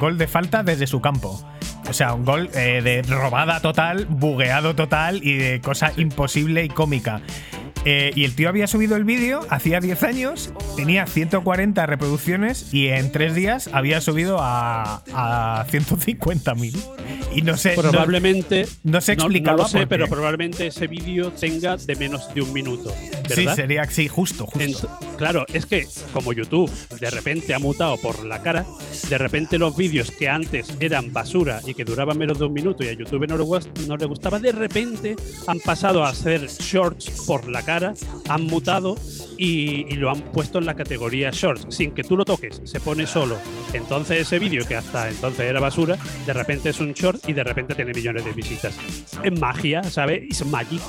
gol de falta desde su campo. O sea, un gol eh, de robada total, bugueado total y de cosa imposible y cómica. Eh, y el tío había subido el vídeo hacía 10 años, tenía 140 reproducciones y en 3 días había subido a, a 150.000. Y no sé. no- Probablemente. no se No, explicaba lo sé, pero probablemente ese vídeo tenga de menos de un minuto. sí, ¿verdad? sería sí, justo, justo. Claro, es que como YouTube de repente ha mutado por la cara, de repente los vídeos que antes eran basura y que duraban menos de un minuto y a YouTube no le, no le gustaba, de repente han pasado a hacer shorts por la cara, han mutado y, y lo han puesto en la categoría shorts, sin que tú lo toques, se pone solo. Entonces ese vídeo que hasta entonces era basura, de repente es un short y de repente tiene millones de visitas. Es magia, ¿sabes? Es magic.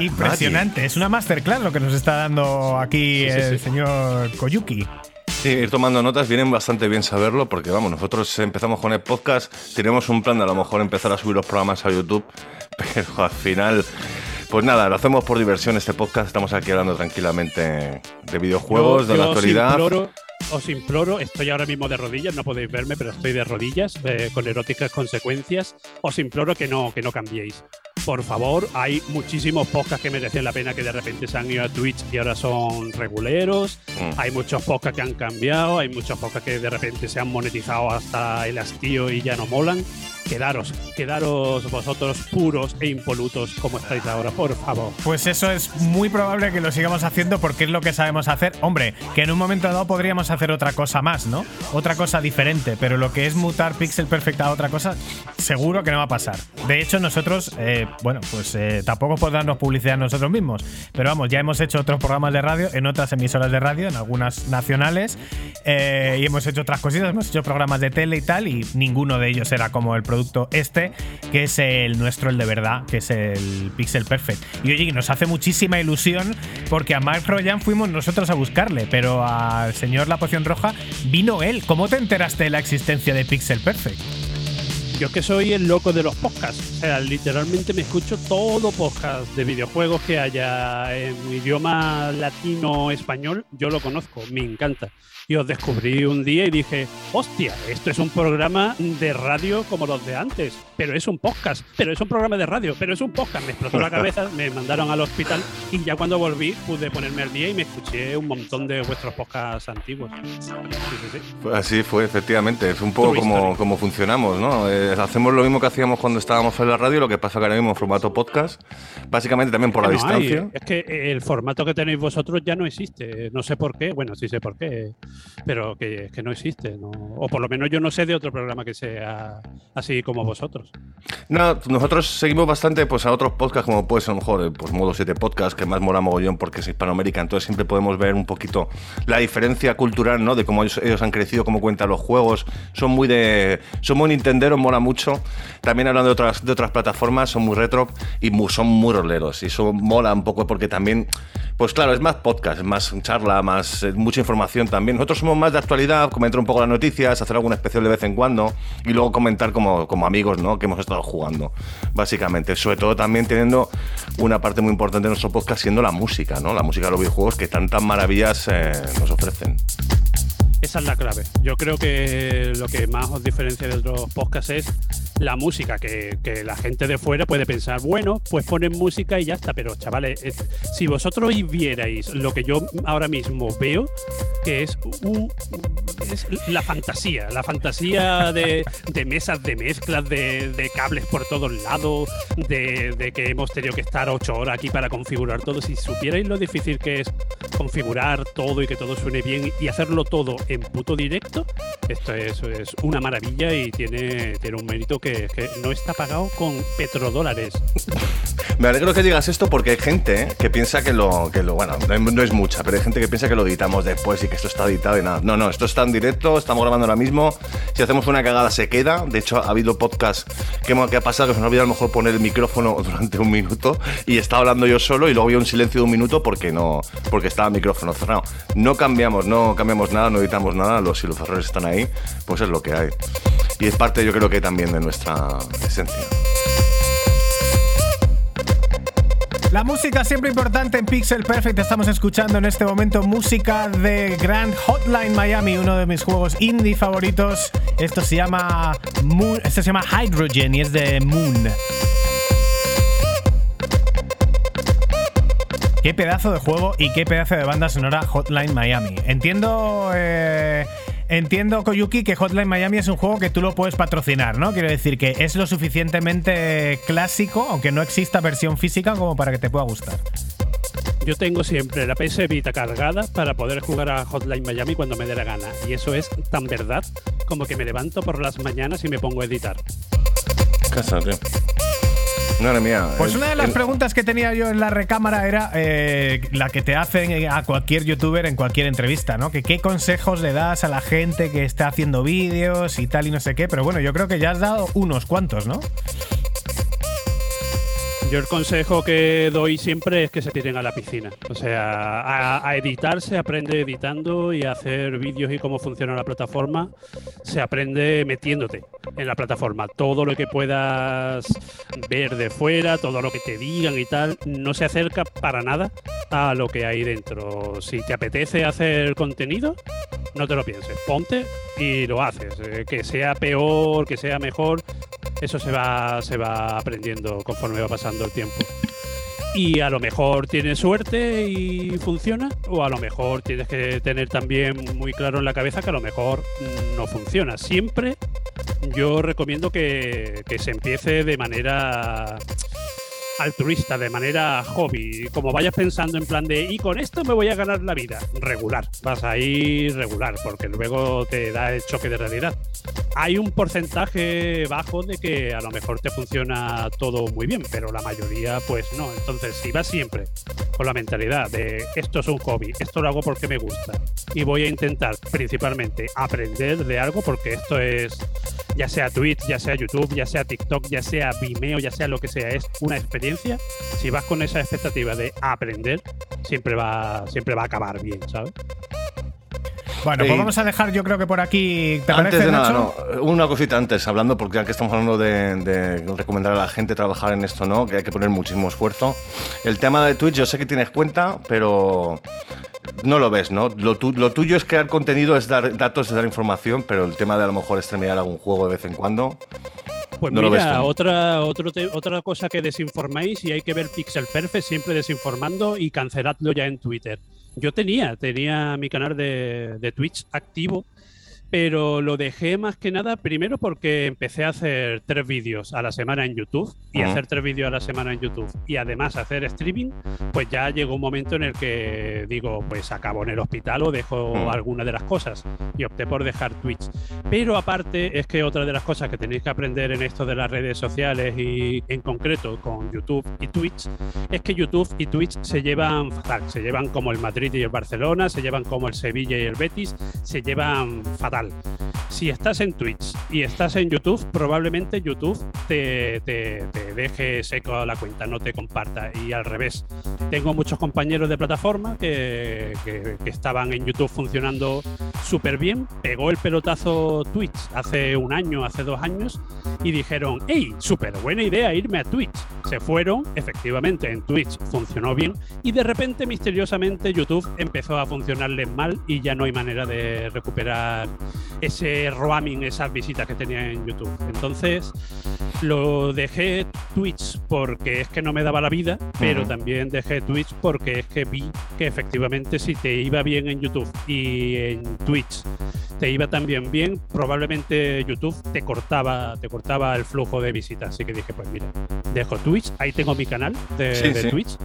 Impresionante. Es una masterclass lo que nos está dando aquí Sí, sí, el sí. señor Koyuki. Sí, ir tomando notas vienen bastante bien saberlo porque, vamos, nosotros empezamos con el podcast, tenemos un plan de a lo mejor empezar a subir los programas a YouTube, pero al final, pues nada, lo hacemos por diversión este podcast, estamos aquí hablando tranquilamente de videojuegos, Yo- de la actualidad. imploro- os imploro, estoy ahora mismo de rodillas, no podéis verme, pero estoy de rodillas, eh, con eróticas consecuencias. Os imploro que no, que no cambiéis. Por favor, hay muchísimos podcasts que merecen la pena que de repente se han ido a Twitch y ahora son reguleros. Mm. Hay muchos podcasts que han cambiado, hay muchos podcasts que de repente se han monetizado hasta el hastío y ya no molan. Quedaros, quedaros vosotros puros e impolutos como estáis ahora, por favor. Pues eso es muy probable que lo sigamos haciendo porque es lo que sabemos hacer. Hombre, que en un momento dado podríamos hacer otra cosa más, ¿no? Otra cosa diferente, pero lo que es mutar Pixel Perfect a otra cosa, seguro que no va a pasar. De hecho, nosotros, eh, bueno, pues eh, tampoco podemos darnos publicidad nosotros mismos, pero vamos, ya hemos hecho otros programas de radio en otras emisoras de radio, en algunas nacionales, eh, y hemos hecho otras cositas, hemos hecho programas de tele y tal, y ninguno de ellos era como el producto este, que es el nuestro, el de verdad, que es el Pixel Perfect. Y oye, nos hace muchísima ilusión porque a Mark Royan fuimos nosotros a buscarle, pero al señor La Poción Roja vino él. ¿Cómo te enteraste de la existencia de Pixel Perfect? Yo es que soy el loco de los podcasts. O sea, literalmente me escucho todo podcast de videojuegos que haya en idioma latino español. Yo lo conozco, me encanta. Y os descubrí un día y dije, hostia, esto es un programa de radio como los de antes, pero es un podcast, pero es un programa de radio, pero es un podcast. Me explotó la cabeza, me mandaron al hospital y ya cuando volví pude ponerme al día y me escuché un montón de vuestros podcasts antiguos. Sí, sí, sí. Así fue, efectivamente. Es un poco como, como funcionamos, ¿no? Eh, hacemos lo mismo que hacíamos cuando estábamos en la radio, lo que pasa que ahora mismo en formato podcast, básicamente también por la Que no hay. distancia. Es que el formato que tenéis vosotros ya no existe. No sé por qué. Bueno, sí sé por qué. Pero que, que no existe. ¿no? O por lo menos yo no sé de otro programa que sea así como vosotros. No, nosotros seguimos bastante pues, a otros podcasts, como puede ser a lo mejor pues, Modo 7 Podcast, que más mola mogollón porque es Hispanoamérica, entonces siempre podemos ver un poquito la diferencia cultural, ¿no? De cómo ellos, ellos han crecido, cómo cuentan los juegos. Son muy de. Son muy Nintenderos, mola mucho. También hablando de otras, de otras plataformas, son muy retro y mu- son muy roleros. Y eso mola un poco porque también. Pues claro, es más podcast, es más charla, más eh, mucha información también. Nosotros somos más de actualidad, comentar un poco las noticias, hacer algún especial de vez en cuando y luego comentar como, como amigos, ¿no? Que hemos estado jugando, básicamente. Sobre todo también teniendo una parte muy importante de nuestro podcast siendo la música, ¿no? La música de los videojuegos que tantas maravillas eh, nos ofrecen. Esa es la clave. Yo creo que lo que más os diferencia de otros podcasts es la música, que, que la gente de fuera puede pensar, bueno, pues ponen música y ya está, pero chavales, es- si vosotros vierais lo que yo ahora mismo veo, que es, un- es la fantasía, la fantasía de, de mesas de mezclas, de, de cables por todos lados, de, de que hemos tenido que estar ocho horas aquí para configurar todo, si supierais lo difícil que es configurar todo y que todo suene bien y hacerlo todo en puto directo, esto es, es una maravilla y tiene, tiene un mérito que, que no está pagado con petrodólares. Me alegro que digas esto porque hay gente ¿eh? que piensa que lo, que lo. Bueno, no es mucha, pero hay gente que piensa que lo editamos después y que esto está editado y nada. No, no, esto está en directo, estamos grabando ahora mismo. Si hacemos una cagada, se queda. De hecho, ha habido podcast que, que ha pasado que se nos olvidado a lo mejor poner el micrófono durante un minuto y estaba hablando yo solo y luego había un silencio de un minuto porque no porque estaba el micrófono cerrado. No cambiamos, no cambiamos nada, no editamos nada. Los, si los errores están ahí, pues es lo que hay. Y es parte, yo creo que también de nuestra esencia. La música siempre importante en Pixel Perfect. Estamos escuchando en este momento música de Grand Hotline Miami, uno de mis juegos indie favoritos. Esto se llama Moon, esto se llama Hydrogen y es de Moon. Qué pedazo de juego y qué pedazo de banda sonora Hotline Miami. Entiendo, eh, entiendo Koyuki que Hotline Miami es un juego que tú lo puedes patrocinar, ¿no? Quiero decir que es lo suficientemente clásico, aunque no exista versión física, como para que te pueda gustar. Yo tengo siempre la PS Vita cargada para poder jugar a Hotline Miami cuando me dé la gana. Y eso es tan verdad como que me levanto por las mañanas y me pongo a editar. Casa, tío. Madre mía. Pues una de las preguntas que tenía yo en la recámara era eh, la que te hacen a cualquier youtuber en cualquier entrevista, ¿no? Que qué consejos le das a la gente que está haciendo vídeos y tal y no sé qué. Pero bueno, yo creo que ya has dado unos cuantos, ¿no? Yo el consejo que doy siempre es que se tiren a la piscina. O sea, a, a editar se aprende editando y a hacer vídeos y cómo funciona la plataforma se aprende metiéndote en la plataforma. Todo lo que puedas ver de fuera, todo lo que te digan y tal, no se acerca para nada a lo que hay dentro. Si te apetece hacer contenido, no te lo pienses. Ponte y lo haces. Eh, que sea peor, que sea mejor, eso se va, se va aprendiendo conforme va pasando el tiempo. Y a lo mejor tienes suerte y funciona, o a lo mejor tienes que tener también muy claro en la cabeza que a lo mejor no funciona. Siempre yo recomiendo que se empiece de manera altruista, de manera hobby, como vayas pensando en plan de, y con esto me voy a ganar la vida, regular, vas a ir regular, porque luego te da el choque de realidad. Hay un porcentaje bajo de que a lo mejor te funciona todo muy bien, pero la mayoría pues no. Entonces, si vas siempre con la mentalidad de esto es un hobby, esto lo hago porque me gusta, y voy a intentar principalmente aprender de algo, porque esto es ya sea Twitch, ya sea YouTube, ya sea TikTok, ya sea Vimeo, ya sea lo que sea, es una experiencia. Si vas con esa expectativa de aprender, siempre va, siempre va a acabar bien, ¿sabes? Bueno, pues vamos a dejar, yo creo que por aquí. ¿Te antes parece, de nada, Nacho? no, una cosita antes, hablando, porque ya que estamos hablando de, de recomendar a la gente trabajar en esto, ¿no? Que hay que poner muchísimo esfuerzo. El tema de Twitch, yo sé que tienes cuenta, pero no lo ves, ¿no? Lo, tu- lo tuyo es crear contenido, es dar datos, es dar información, pero el tema de a lo mejor streamear algún juego de vez en cuando. Pues No mira, otra, otro te- otra cosa que desinformáis y hay que ver Pixel Perfect siempre desinformando y canceladlo ya en Twitter. Yo tenía, tenía mi canal de, de Twitch activo, pero lo dejé más que nada primero porque empecé a hacer tres vídeos a la semana en YouTube y hacer tres vídeos a la semana en YouTube y además hacer streaming, pues ya llegó un momento en el que digo, pues acabo en el hospital o dejo alguna de las cosas y opté por dejar Twitch. Pero aparte es que otra de las cosas que tenéis que aprender en esto de las redes sociales y en concreto con YouTube y Twitch es que YouTube y Twitch se llevan fatal, se llevan como el Madrid y el Barcelona, se llevan como el Sevilla y el Betis, se llevan fatal. Si estás en Twitch y estás en YouTube, probablemente YouTube te, deje seco la cuenta, no te comparta. Y al revés, tengo muchos compañeros de plataforma que, que- que estaban en YouTube funcionando súper bien. Pegó el pelotazo Twitch hace un año, hace dos años, y dijeron, hey, súper buena idea irme a Twitch. Se fueron, efectivamente, en Twitch funcionó bien, y de repente, misteriosamente, YouTube empezó a funcionarles mal y ya no hay manera de recuperar ese roaming, esas visitas que tenía en YouTube. Entonces, lo dejé Twitch porque es que no me daba la vida, pero también dejé Twitch porque es que vi que efectivamente si te iba bien en YouTube y en Twitch te iba también bien, probablemente YouTube te cortaba, te cortaba el flujo de visitas. Así que dije, pues mira, dejo Twitch, ahí tengo mi canal de, Sí, de sí. Twitch,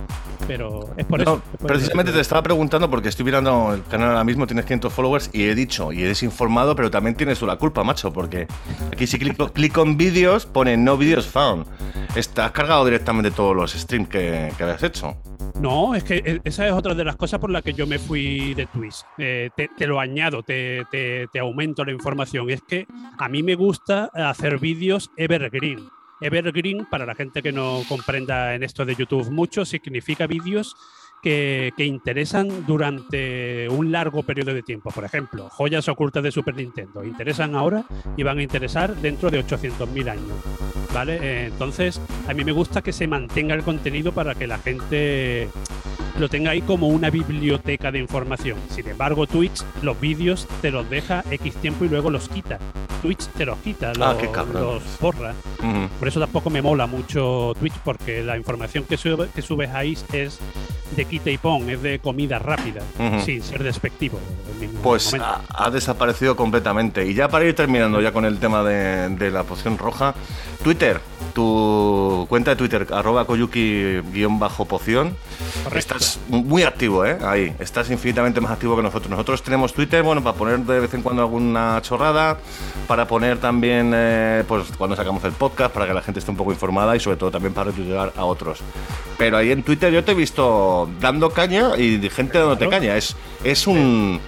pero es por No, eso. es por precisamente eso. te estaba preguntando porque estoy mirando el canal ahora mismo, tienes 500 followers y he dicho y he desinformado, pero también tienes tú la culpa, macho, porque aquí si clico, clico en vídeos pone no videos found. Estás cargado directamente todos los streams que, que habías hecho. No, es que e- esa es otra de las cosas por las que yo me fui de Twitch. Eh, te, lo añado, te aumento la información. Es que a mí me gusta hacer vídeos evergreen. Evergreen, para la gente que no comprenda en esto de YouTube mucho, significa vídeos que, interesan durante un largo periodo de tiempo. Por ejemplo, joyas ocultas de Super Nintendo. Interesan ahora y van a interesar dentro de 800.000 años. ¿Vale? Eh, entonces, a mí me gusta que se mantenga el contenido para que la gente lo tenga ahí como una biblioteca de información. Sin embargo, Twitch los vídeos te los deja X tiempo y luego los quita. Twitch te los quita, los, Ah, los borra. Ujú. Por eso tampoco me mola mucho Twitch, porque la información que, sube- que subes ahí es de quita y pon, es de comida rápida, sin ser despectivo. Pues ha, ha desaparecido completamente. Y ya para ir terminando ya con el tema de, de la poción roja, Twitter, tu cuenta de Twitter, arroba koyuki-poción. Estás muy activo, ¿eh? Ahí, estás infinitamente más activo que nosotros. Nosotros tenemos Twitter, bueno, para poner de vez en cuando alguna chorrada, para poner también, eh, pues cuando sacamos el podcast, para que la gente esté un poco informada y sobre todo también para retuitear a otros. Pero ahí en Twitter yo te he visto dando caña y gente dándote caña. Es, es un...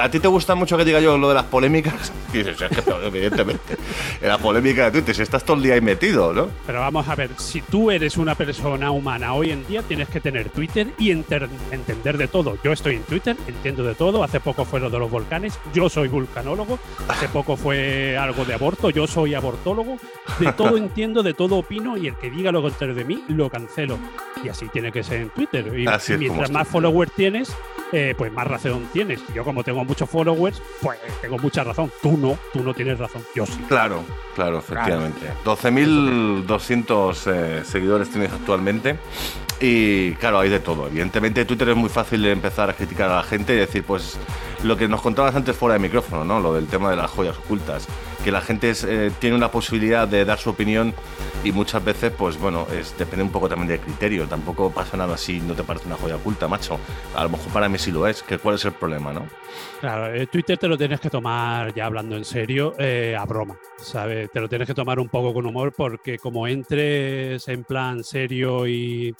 ¿A ti te gusta mucho que diga yo lo de las polémicas? Y dices, "Es que, evidentemente. La polémica de Twitter, si estás todo el día ahí metido, ¿no? Pero vamos a ver, si tú eres una persona humana hoy en día, tienes que tener Twitter y enter- entender de todo. Yo estoy en Twitter, entiendo de todo. Hace poco fue lo de los volcanes. Yo soy vulcanólogo. Hace poco fue algo de aborto. Yo soy abortólogo. De todo entiendo, de todo opino y el que diga lo contrario de mí, lo cancelo. Y así tiene que ser en Twitter. Y Así mientras más followers tienes, eh, pues más razón tienes. Yo como tengo muchos followers, pues tengo mucha razón. Tú no, tú no tienes razón. Yo sí. Claro, claro, efectivamente. 12.200 eh, seguidores tienes actualmente. Y claro, hay de todo. Evidentemente, Twitter es muy fácil de empezar a criticar a la gente y decir, pues, lo que nos contabas antes fuera de micrófono, ¿no? Lo del tema de las joyas ocultas. Que la gente es, eh, tiene una posibilidad de dar su opinión y muchas veces, pues bueno, es, depende un poco también del criterio. Tampoco pasa nada si no te parece una joya oculta, macho. A lo mejor para mí sí lo es. Que ¿Cuál es el problema, no? Claro, eh, Twitter te lo tienes que tomar, ya hablando en serio, eh, a broma, ¿sabes? Te lo tienes que tomar un poco con humor porque como entres en plan serio y,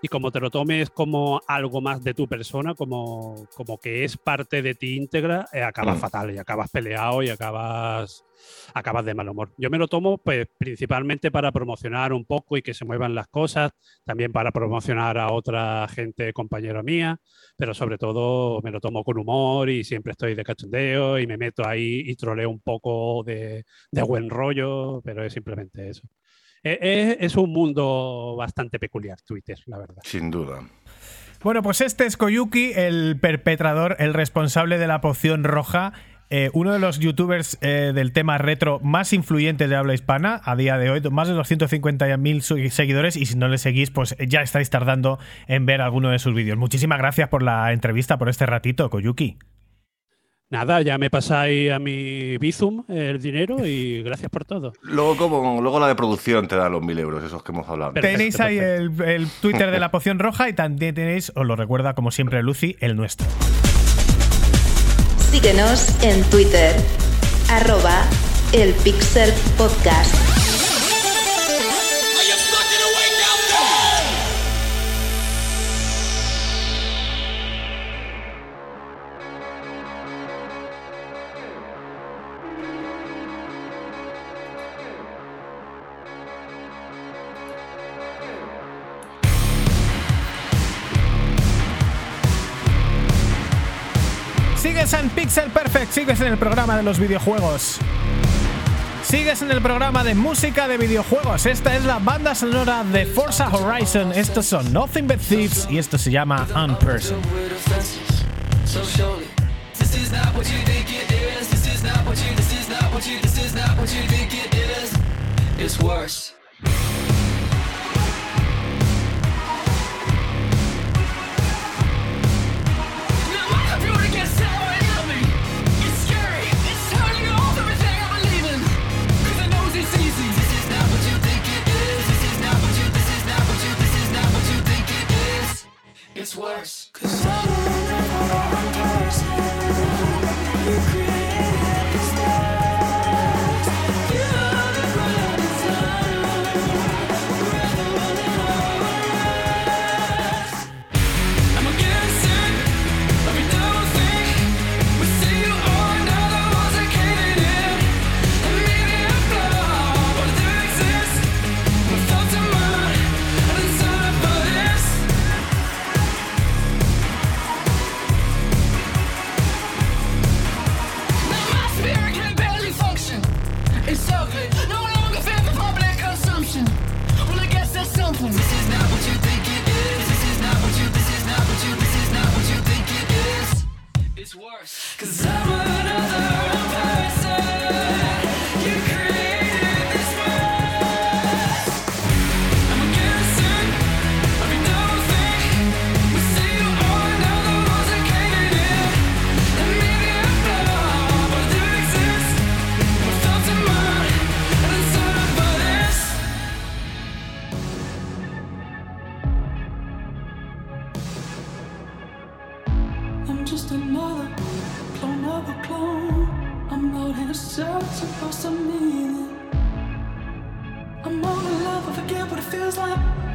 y como te lo tomes como algo más de tu persona, como, como que es parte de ti íntegra, eh, acabas Mm. fatal y acabas peleado y acabas acabas de mal humor. Yo me lo tomo pues, principalmente para promocionar un poco y que se muevan las cosas, también para promocionar a otra gente compañera mía, pero sobre todo me lo tomo con humor y siempre estoy de cachondeo y me meto ahí y troleo un poco de, de buen rollo, pero es simplemente eso. E- e- Es, un mundo bastante peculiar, Twitter, la verdad. Sin duda. Bueno, pues este es Koyuki, el perpetrador, el responsable de la poción roja. Eh, uno de los youtubers eh, del tema retro más influyentes de habla hispana a día de hoy, más de 250.000 su- seguidores y si no le seguís, pues ya estáis tardando en ver alguno de sus vídeos. Muchísimas gracias por la entrevista, por este ratito, Koyuki. Nada, ya me pasáis a mi Bizum el dinero y gracias por todo. Luego, como, luego la de producción te da los mil euros, esos que hemos hablado. Perfecto, tenéis ahí el, el Twitter de la poción roja y también tenéis, os lo recuerda como siempre Lucy, el nuestro. Síguenos en Twitter, arroba el Pixel Podcast. Sigues en el programa de los videojuegos. Sigues en el programa de música de videojuegos. Esta es la banda sonora de Forza Horizon. Estos son Nothing But Thieves y esto se llama Unperson. with offenses. It's worse. Cause I'm another person. You It's worse. Cause I'm another feels like.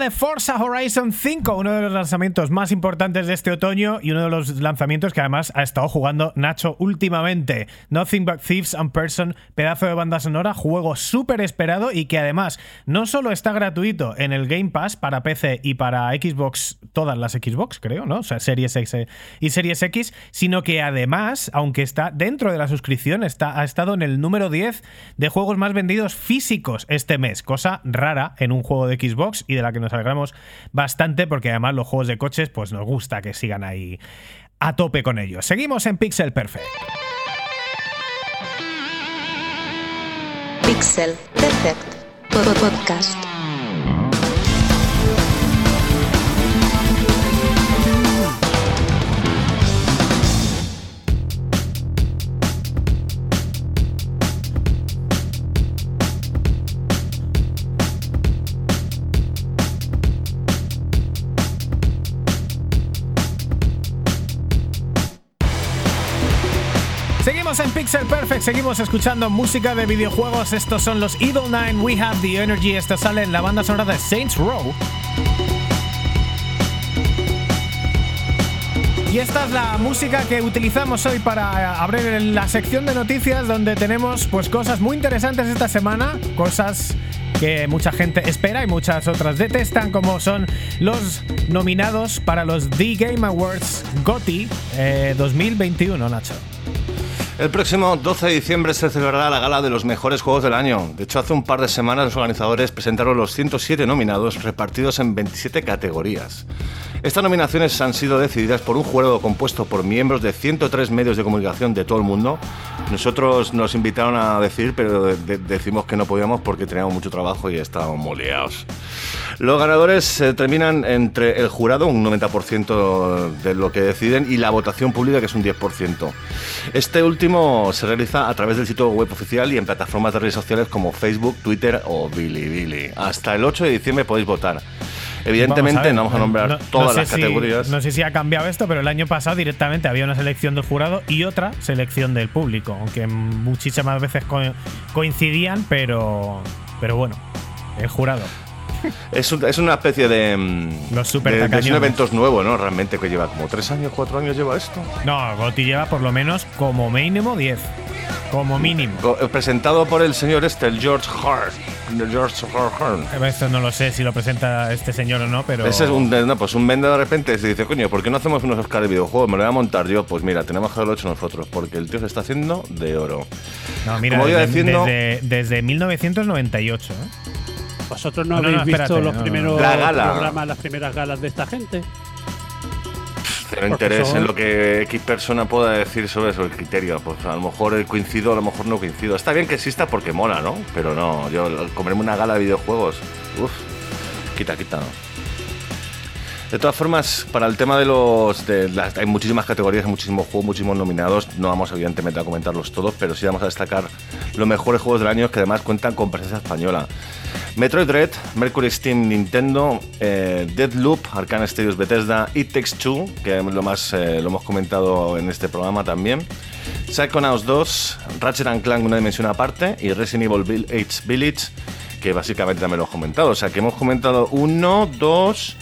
De Forza Horizon 5, uno de los lanzamientos más importantes de este otoño y uno de los lanzamientos que además ha estado jugando Nacho últimamente. Nothing But Thieves and Person, pedazo de banda sonora, juego súper esperado y que además no solo está gratuito en el Game Pass para PC y para Xbox, todas las Xbox creo, ¿no? O sea, Series X y Series X, sino que además, aunque está dentro de la suscripción, está, ha estado en el número 10 de juegos más vendidos físicos este mes, cosa rara en un juego de Xbox y de la que nos alegramos bastante porque además los juegos de coches pues nos gusta que sigan ahí a tope con ellos. Seguimos en Pixel Perfect. Pixel Perfect Pod- Podcast. Seguimos en Pixel Perfect, seguimos escuchando música de videojuegos. Estos son los Evil Nine, We Have the Energy. Esto sale en la banda sonora de Saints Row. Y esta es la música que utilizamos hoy para abrir la sección de noticias donde tenemos pues cosas muy interesantes esta semana, cosas que mucha gente espera y muchas otras detestan, como son los nominados para los The Game Awards GOTY eh, 2021, Nacho. El próximo 12 de diciembre se celebrará la gala de los mejores juegos del año. De hecho, hace un par de semanas los organizadores presentaron los 107 nominados repartidos en 27 categorías. Estas nominaciones han sido decididas por un jurado compuesto por miembros de 103 medios de comunicación de todo el mundo. Nosotros nos invitaron a decir, pero de- de- decimos que no podíamos porque teníamos mucho trabajo y estábamos muy liados. Los ganadores se terminan entre el jurado, un 90% de lo que deciden, y la votación pública, que es un 10%. Este último se realiza a través del sitio web oficial y en plataformas de redes sociales como Facebook, Twitter o Bilibili. Hasta el 8 de diciembre podéis votar. Evidentemente Vamos a ver, no vamos a nombrar no- todas no sé las si- categorías. no sé si ha cambiado esto, pero el año pasado directamente había una selección del jurado y otra selección del público, aunque muchísimas veces co- coincidían, pero, pero bueno, el jurado. Es, un- es una especie de. mm, Los super de, de- un evento nuevo, ¿no? Realmente que lleva como tres años, cuatro años lleva esto. No, Gotti lleva por lo menos como mínimo 10. Como mínimo. Go- eh, Presentado por el señor este, el George Hart. el George Hart. Esto no lo sé si lo presenta este señor o no, pero. Ese es un, no, pues un vende de repente se dice, coño, ¿por qué no hacemos unos Oscar de videojuegos? Me lo voy a montar yo. Pues mira, tenemos que haberlo hecho nosotros, porque el tío se está haciendo de oro. No, mira, como iba desde, diciendo- desde, desde 1998. ¿eh? ¿Vosotros no, No, no, habéis no, visto los no, no, primeros La gala. programas, las primeras galas de esta gente? Cero Porque interés son- en lo que X persona pueda decir sobre eso, el criterio. Pues a lo mejor coincido, a lo mejor no coincido. Está bien que exista porque mola, ¿no? Pero no, yo comerme una gala de videojuegos. Uf, quita, quita. De todas formas, para el tema de los. Hay muchísimas categorías, muchísimos juegos, muchísimos nominados. No vamos, evidentemente, a comentarlos todos, pero sí vamos a destacar los mejores juegos del año que además cuentan con presencia española. Metroid Dread, Mercury Steam Nintendo, eh, Deadloop, Arcane Studios Bethesda, It Takes Two, que lo, más, eh, lo hemos comentado en este programa también. Psychonauts 2, Ratchet Clank una dimensión aparte y Resident Evil Vill- Age Village, que básicamente también lo hemos comentado. O sea que hemos comentado uno, dos,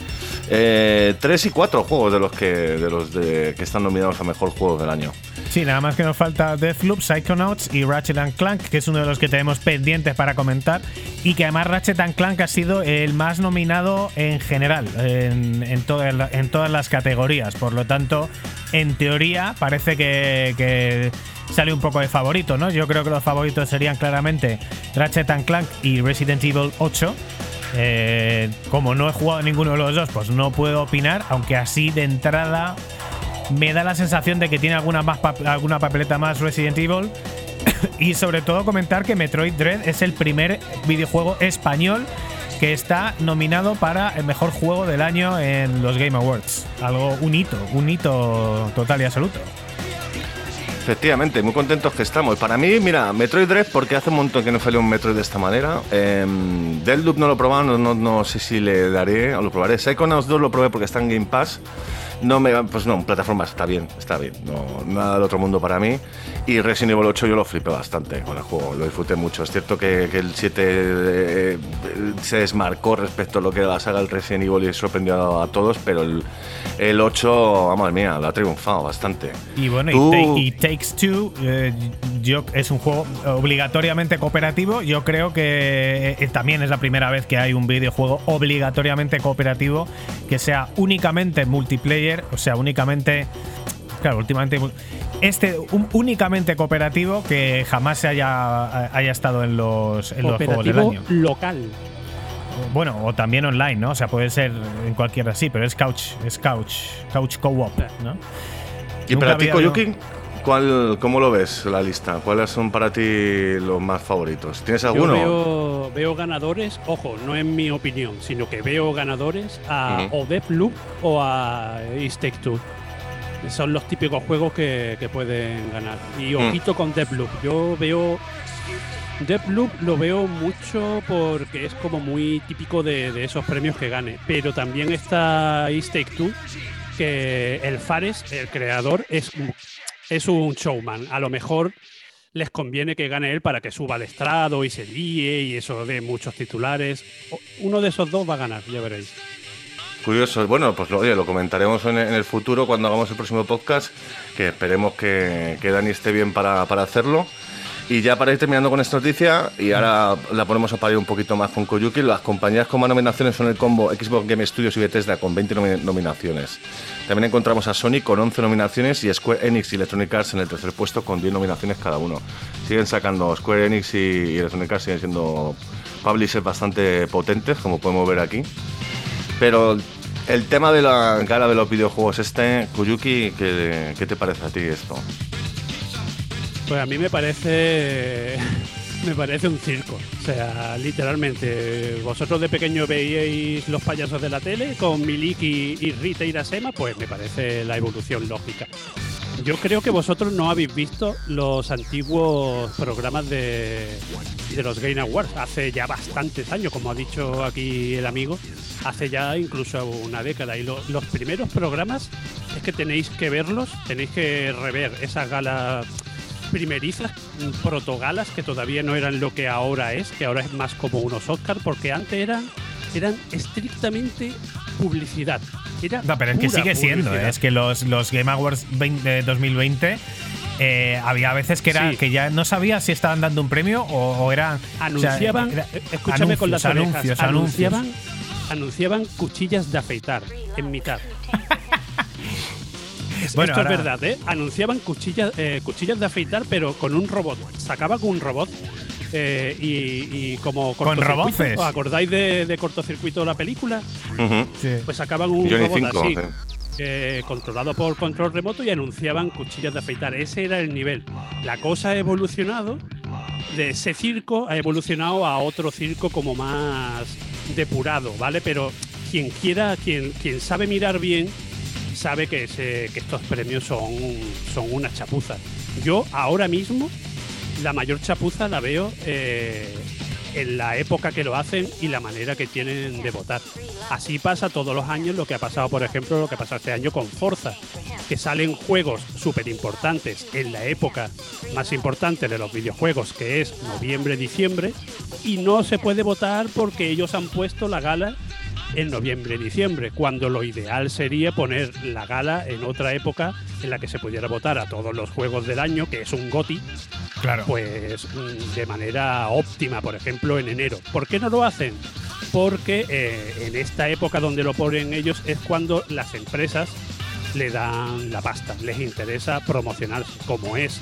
eh, tres y cuatro juegos de los que de los de, que están nominados a mejor juego del año. Sí, nada más que nos falta Deathloop, Psychonauts y Ratchet and Clank, que es uno de los que tenemos pendientes para comentar. Y que además Ratchet and Clank ha sido el más nominado en general, en, todas las categorías. Por lo tanto, en teoría, parece que, que sale un poco de favorito, ¿no? Yo creo que los favoritos serían claramente Ratchet and Clank y Resident Evil 8. Eh, como no he jugado ninguno de los dos, pues no puedo opinar, aunque así de entrada me da la sensación de que tiene alguna, más alguna papeleta más Resident Evil. y sobre todo comentar que Metroid Dread es el primer videojuego español que está nominado para el mejor juego del año en los Game Awards. Algo, un hito, un hito total y absoluto. Efectivamente, muy contentos que estamos. Para mí, mira, Metroid Dread, porque hace un montón que no salió un Metroid de esta manera. Eh, Deadloop no lo he probado, no, no, no sé si le daré o lo probaré. Psychonauts 2 lo probé porque está en Game Pass. No me, pues no, en plataformas está bien, está bien. No, nada del otro mundo para mí. Y Resident Evil 8 yo lo flipé bastante con el juego, lo disfruté mucho. Es cierto que, que el 7 eh, se desmarcó respecto a lo que era la saga del Resident Evil y sorprendió a, todos, pero el, el 8, vamos mía, lo ha triunfado bastante. Y bueno, Tú- y, y Takes Two eh, yo, es un juego obligatoriamente cooperativo. Yo creo que eh, también es la primera vez que hay un videojuego obligatoriamente cooperativo que sea únicamente multiplayer, o sea, únicamente. Claro, últimamente. Este un- únicamente cooperativo que jamás se haya, haya estado en los, en los juegos del Cooperativo año. local. bueno, o también online, ¿no? O sea, puede ser en cualquiera así, pero es couch, es couch, couch co-op, ¿no? ¿Y Nunca para ti, había-? ¿Cuál, ¿Cómo lo ves la lista? ¿Cuáles son para ti los más favoritos? ¿Tienes Yo alguno? veo, veo ganadores, ojo, no en mi opinión, sino que veo ganadores a Ujú. o Deathloop o a East Take Two. Son los típicos juegos que, que pueden ganar. Y Mm. ojito con Deathloop. Yo veo. Deathloop lo veo mucho porque es como muy típico de, de esos premios que gane. Pero también está East Take Two, que el Fares, el creador, es, es un showman. A lo mejor les conviene que gane él para que suba al estrado y se líe y eso de muchos titulares. Uno de esos dos va a ganar, ya veréis. Curioso. Bueno, pues lo, lo comentaremos en, el futuro cuando hagamos el próximo podcast, que esperemos que, que Dani esté bien para, para hacerlo. Y ya para ir terminando con esta noticia, y ahora la ponemos a parir un poquito más con Koyuki, las compañías con más nominaciones son el combo Xbox Game Studios y Bethesda con 20 nomi- nominaciones. También encontramos a Sony con 11 nominaciones y Square Enix y Electronic Arts en el tercer puesto con 10 nominaciones cada uno. Siguen sacando Square Enix y, Electronic Arts siguen siendo publishers bastante potentes, como podemos ver aquí. Pero el tema de la gala de los videojuegos este, Kuyuki, ¿qué, qué te parece a ti esto? Pues a mí me parece. Me parece un circo. O sea, literalmente, vosotros de pequeño veíais los payasos de la tele con Milik y, y Rita Irasema, pues me parece la evolución lógica. Yo creo que vosotros no habéis visto los antiguos programas de, de los Game Awards hace ya bastantes años, como ha dicho aquí el amigo, hace ya incluso una década. Y lo- los primeros programas es que tenéis que verlos, tenéis que rever esas galas primerizas, mm, protogalas que todavía no eran lo que ahora es, que ahora es más como unos Oscars, porque antes eran, eran estrictamente publicidad. Era No, pero es que sigue siendo. ¿eh? es que los, los Game Awards 20 de 2020 eh, había veces que era Sí. que ya no sabía si estaban dando un premio o, o eran o sea, anunciaban, era- eh, escúchame con las anuncios, orejas, anuncios, anuncios. anunciaban, anunciaban cuchillas de afeitar en mitad. Es- Bueno, Esto ahora- es verdad, ¿eh? Anunciaban cuchillas, eh, cuchillas de afeitar, pero con un robot. Sacaban un robot eh, y, y como Con roboces. ¿Os acordáis de, de cortocircuito la película? Sí. Pues sacaban un Johnny robot 5, así, sí. eh, controlado por control remoto y anunciaban cuchillas de afeitar. Ese era el nivel. La cosa ha evolucionado. De ese circo ha evolucionado a otro circo como más depurado, ¿vale? Pero quien quiera, quien, quien sabe mirar bien, sabe que, estos premios son, son una chapuza. Yo ahora mismo la mayor chapuza la veo eh, en la época que lo hacen y la manera que tienen de votar. Así pasa todos los años lo que ha pasado, por ejemplo, lo que pasó este año con Forza, que salen juegos súper importantes en la época más importante de los videojuegos, que es noviembre-diciembre, y no se puede votar porque ellos han puesto la gala en noviembre-diciembre, cuando lo ideal sería poner la gala en otra época en la que se pudiera votar a todos los juegos del año, que es un GOTI, Claro. pues mm, de manera óptima, por ejemplo, en enero. ¿Por qué no lo hacen? Porque eh, en esta época donde lo ponen ellos es cuando las empresas le dan la pasta, les interesa promocionarse, como es,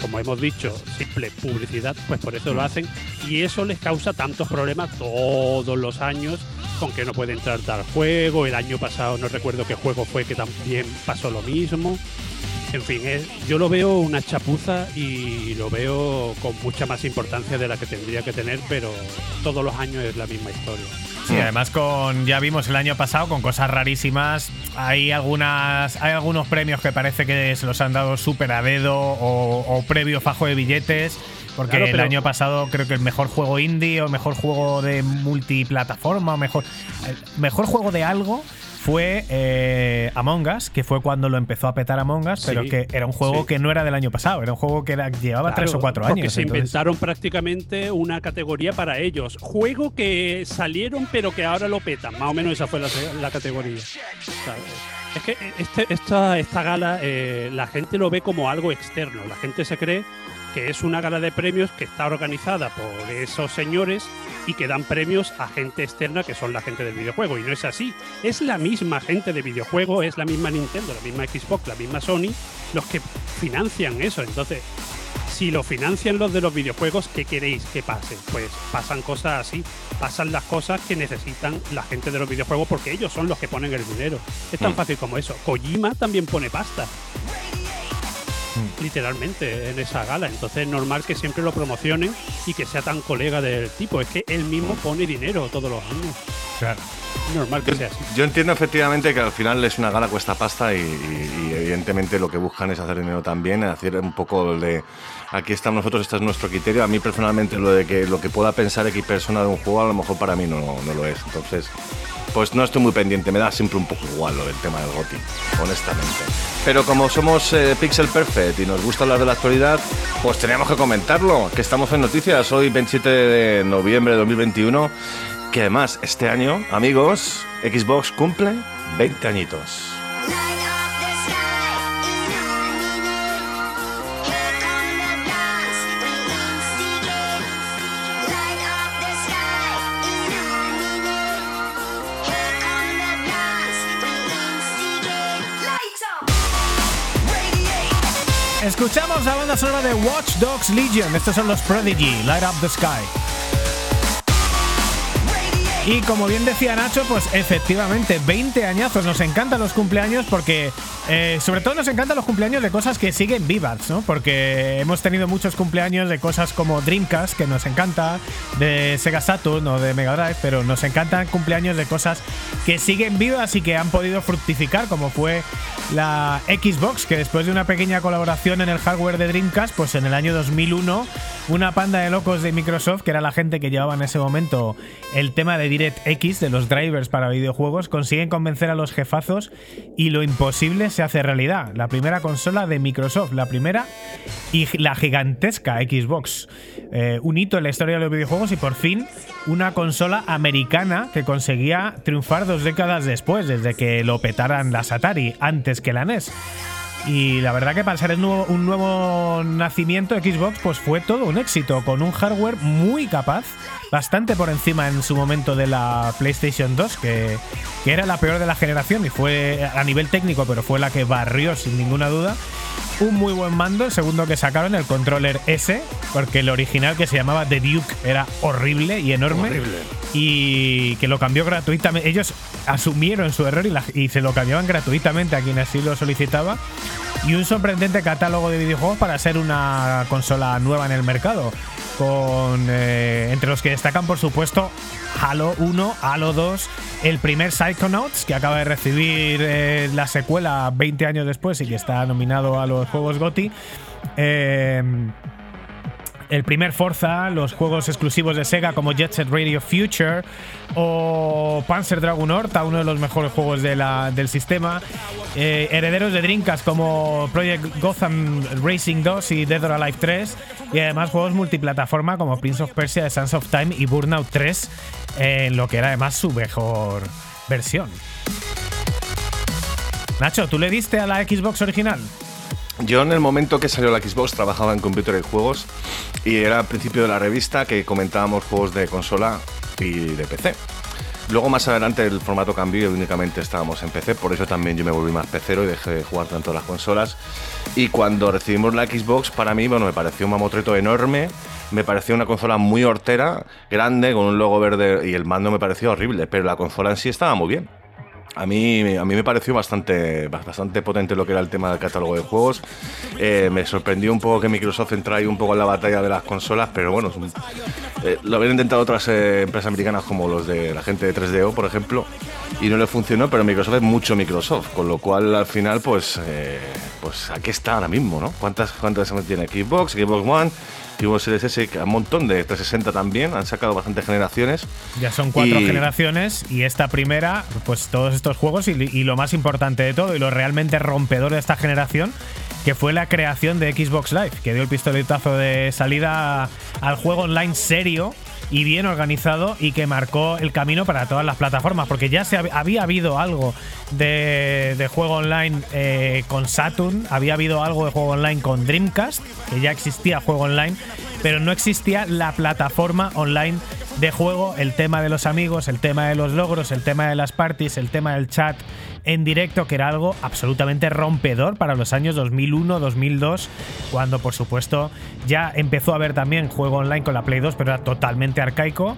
como hemos dicho, simple publicidad, pues por eso lo hacen y eso les causa tantos problemas todos los años con que no puede entrar tal juego, el año pasado no recuerdo qué juego fue que también pasó lo mismo. En fin, es- yo lo veo una chapuza y lo veo con mucha más importancia de la que tendría que tener, pero todos los años es la misma historia. Sí, además con ya vimos el año pasado con cosas rarísimas. Hay algunas, hay algunos premios que parece que se los han dado súper a dedo o, o previo fajo de billetes. Porque Claro, el año pasado creo que el mejor juego indie o mejor juego de multiplataforma o mejor, el mejor juego de algo fue eh, Among Us, que fue cuando lo empezó a petar Among Us, Sí, pero que era un juego sí. que no era del año pasado, era un juego que era, llevaba tres o cuatro porque años. se entonces- inventaron prácticamente una categoría para ellos. Juego que salieron pero que ahora lo petan. Más o menos esa fue la, la categoría. ¿sabes? Es que este- esta, esta gala eh, la gente lo ve como algo externo. La gente se cree que es una gala de premios que está organizada por esos señores y que dan premios a gente externa que son la gente del videojuego. Y no es así. Es la misma gente de videojuego, es la misma Nintendo, la misma Xbox, la misma Sony, los que financian eso. Entonces, Si lo financian los de los videojuegos, ¿qué queréis que pase? Pues pasan cosas así, pasan las cosas que necesitan la gente de los videojuegos porque ellos son los que ponen el dinero. Es tan Mm. fácil como eso. Kojima también pone pasta. Mm. Literalmente en esa gala. Entonces es normal que siempre lo promocionen y que sea tan colega del tipo. Es que él mismo pone dinero todos los años. Claro. Normal que sea así. Yo entiendo efectivamente que al final es una gala cuesta pasta y, y- y evidentemente lo que buscan es hacer dinero también, hacer un poco de aquí estamos nosotros, este es nuestro criterio. A mí personalmente lo de que lo que pueda pensar X persona de un juego a lo mejor para mí no, no lo es. Entonces, pues no estoy muy pendiente, me da siempre un poco igual lo del tema del GOTI, honestamente. Pero como somos eh, Pixel Perfect y nos gusta hablar de la actualidad, pues teníamos que comentarlo, que estamos en noticias hoy 27 de noviembre de 2021, que además este año, amigos, Xbox cumple 20 añitos. Escuchamos la banda sonora de Watch Dogs Legion. Estos son los Prodigy, Light Up the Sky. Y como bien decía Nacho, pues efectivamente, 20 añazos. Nos encantan los cumpleaños porque, eh, sobre todo nos encantan los cumpleaños de cosas que siguen vivas, ¿no? Porque hemos tenido muchos cumpleaños de cosas como Dreamcast, que nos encanta, de Sega Saturn o de Mega Drive, pero nos encantan cumpleaños de cosas que siguen vivas y que han podido fructificar, como fue la Xbox, que después de una pequeña colaboración en el hardware de Dreamcast, pues en el año 2001, una panda de locos de Microsoft, que era la gente que llevaba en ese momento el tema de DirectX, de los drivers para videojuegos, consiguen convencer a los jefazos y lo imposible se hace realidad. La primera consola de Microsoft, la primera y la gigantesca Xbox. Eh, un hito en la historia de los videojuegos y por fin una consola americana que conseguía triunfar dos décadas después, desde que lo petaran las Atari, antes que la NES. Y la verdad que para ser un nuevo nacimiento Xbox pues fue todo un éxito, con un hardware muy capaz, bastante por encima en su momento de la PlayStation 2, que, que era la peor de la generación y fue a nivel técnico, pero fue la que barrió sin ninguna duda. Un muy buen mando, el segundo que sacaron, el controller S, porque el original que se llamaba The Duke era horrible y enorme. Y que lo cambió gratuitamente. Ellos asumieron su error y, la- y se lo cambiaban gratuitamente a quien así lo solicitaba. Y un sorprendente catálogo de videojuegos para ser una consola nueva en el mercado. Con eh, entre los que destacan, por supuesto, Halo 1, Halo 2, el primer Psychonauts, que acaba de recibir eh, la secuela 20 años después y que está nominado a los juegos GOTY. Eh, el primer Forza, los juegos exclusivos de Sega como Jet Set Radio Future o Panzer Dragon Horta, uno de los mejores juegos del sistema. Eh, herederos de Dreamcast como Project Gotham Racing 2 y Dead or Alive 3. Y además juegos multiplataforma como Prince of Persia, The Sands of Time y Burnout 3, en lo que era además su mejor versión. Nacho, ¿tú le diste a la Xbox original? Yo en el momento que salió la Xbox trabajaba en Computer y Juegos y era al principio de la revista que comentábamos juegos de consola y de PC. Luego más adelante el formato cambió y únicamente estábamos en PC, por eso también yo me volví más pecero y dejé de jugar tanto las consolas. Y cuando recibimos la Xbox, para mí, bueno, me pareció un mamotreto enorme, me pareció una consola muy hortera, grande, con un logo verde y el mando me pareció horrible, pero la consola en sí estaba muy bien. A mí, a mí me pareció bastante, bastante potente lo que era el tema del catálogo de juegos. Eh, me sorprendió un poco que Microsoft entrara ahí un poco en la batalla de las consolas, pero bueno, eh, lo habían intentado otras eh, empresas americanas como los de la gente de 3DO, por ejemplo, y no le funcionó, pero Microsoft es mucho Microsoft, con lo cual al final, pues, pues aquí está ahora mismo, ¿no? ¿Cuántas, cuántas tiene Xbox, Xbox One, Xbox Series S, un montón de 360 también, han sacado bastantes generaciones. Ya son cuatro Y- generaciones y esta primera, pues todos estos juegos y, y lo más importante de todo y lo realmente rompedor de esta generación, que fue la creación de Xbox Live, que dio el pistoletazo de salida al juego online serio y bien organizado y que marcó el camino para todas las plataformas, porque ya se hab- había habido algo de, de juego online eh, con Saturn, había habido algo de juego online con Dreamcast, que ya existía juego online, pero no existía la plataforma online de juego, el tema de los amigos, el tema de los logros, el tema de las parties, el tema del chat en directo, que era algo absolutamente rompedor para los años 2001, 2002, cuando por supuesto ya empezó a haber también juego online con la Play 2, pero era totalmente arcaico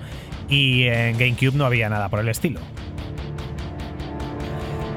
y en GameCube no había nada por el estilo.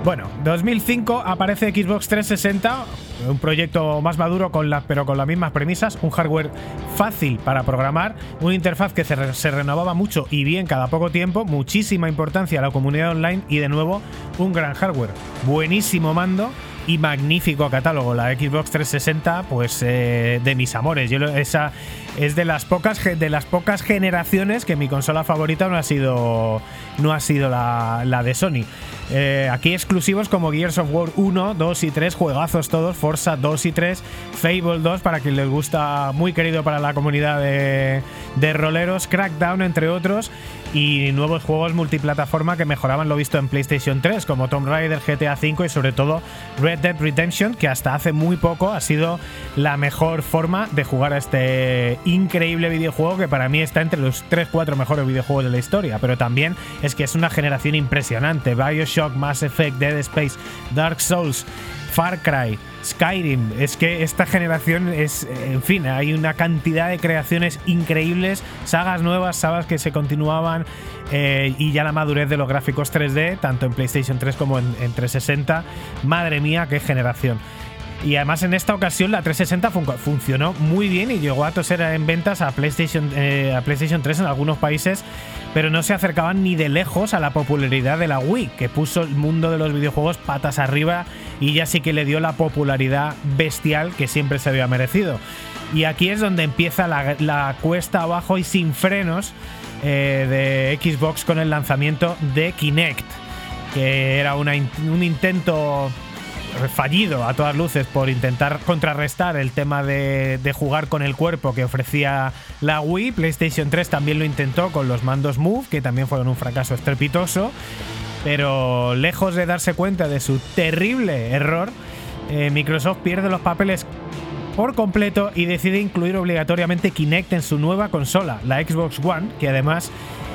Bueno, 2005 aparece Xbox 360, un proyecto más maduro con la, pero con las mismas premisas, un hardware fácil para programar, una interfaz que se, se renovaba mucho y bien cada poco tiempo, muchísima importancia a la comunidad online y de nuevo un gran hardware, buenísimo mando y magnífico catálogo. La Xbox 360, pues eh, de mis amores. Yo esa es de las pocas de las pocas generaciones que mi consola favorita no ha sido no ha sido la, la de Sony. Eh, aquí exclusivos como Gears of War 1, 2 y 3, juegazos todos, Forza 2 y 3, Fable 2 para quien les gusta, muy querido para la comunidad de, de roleros, Crackdown entre otros, y nuevos juegos multiplataforma que mejoraban lo visto en PlayStation 3, como Tomb Raider, GTA V y sobre todo Red Dead Redemption, que hasta hace muy poco ha sido la mejor forma de jugar a este increíble videojuego que para mí está entre los 3-4 mejores videojuegos de la historia, pero también es que es una generación impresionante. Bioshock, Mass Effect, Dead Space, Dark Souls, Far Cry, Skyrim. Es que esta generación es, eh, en fin, hay una cantidad de creaciones increíbles, sagas nuevas, sagas que se continuaban eh, y ya la madurez de los gráficos 3D, tanto en PlayStation 3 como en, en 360. Madre mía, qué generación. Y además en esta ocasión la 360 fun- funcionó muy bien y llegó a toser en ventas a PlayStation, eh, a PlayStation 3 en algunos países, pero no se acercaban ni de lejos a la popularidad de la Wii, que puso el mundo de los videojuegos patas arriba y ya sí que le dio la popularidad bestial que siempre se había merecido. Y aquí es donde empieza la, cuesta abajo y sin frenos eh, de Xbox con el lanzamiento de Kinect, que era un intento fallido a todas luces por intentar contrarrestar el tema de, jugar con el cuerpo que ofrecía la Wii. PlayStation 3 también lo intentó con los mandos Move, que también fueron un fracaso estrepitoso. Pero lejos de darse cuenta de su terrible error, eh, Microsoft pierde los papeles por completo y decide incluir obligatoriamente Kinect en su nueva consola, la Xbox One, que además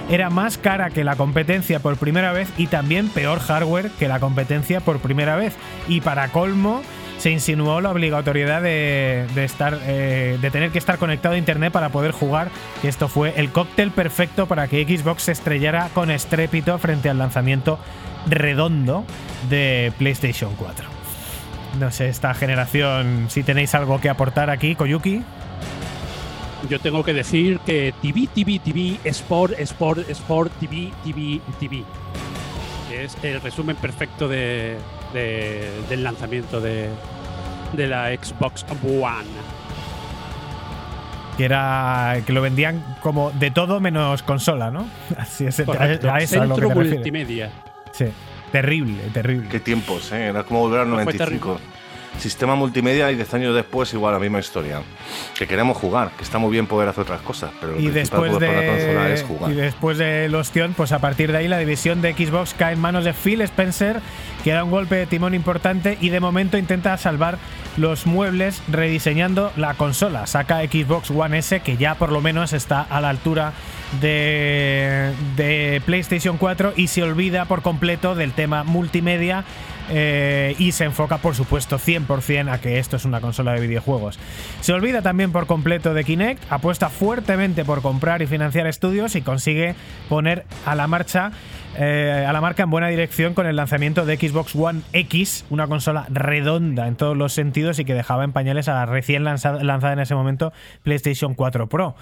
era más cara que la competencia por primera vez y también peor hardware que la competencia por primera vez. Y para colmo, se insinuó la obligatoriedad de, estar, eh, de tener que estar conectado a internet para poder jugar, que esto fue el cóctel perfecto para que Xbox se estrellara con estrépito frente al lanzamiento redondo de PlayStation 4. No sé, esta generación, si tenéis algo que aportar aquí, Koyuki. Yo tengo que decir que TV, TV, TV, Sport, Sport, Sport, TV, TV, TV. Es el resumen perfecto de, de- del lanzamiento de, de la Xbox One. Que era que lo vendían como de todo menos consola, ¿no? Así es, a, Correcto. a eso es a lo que Centro te refieres. multimedia. Sí, terrible, terrible. Qué tiempos, ¿eh? Era como volver al No fue 95. Sistema multimedia y 10 años después igual la misma historia. Que queremos jugar, que está muy bien poder hacer otras cosas, pero lo Y principal después, poder para la consola de, es jugar. y después del ostión, pues a partir de ahí la división de Xbox cae en manos de Phil Spencer, que da un golpe de timón importante y de momento intenta salvar los muebles rediseñando la consola. Saca Xbox One S, que ya por lo menos está a la altura de, de PlayStation 4 y se olvida por completo del tema multimedia eh, y se enfoca, por supuesto, 100% a que esto es una consola de videojuegos. Se olvida también por completo de Kinect, apuesta fuertemente por comprar y financiar estudios y consigue poner a la marcha eh, a la marca en buena dirección con el lanzamiento de Xbox One X, una consola redonda en todos los sentidos y que dejaba en pañales a la recién lanzada, lanzada en ese momento PlayStation 4 Pro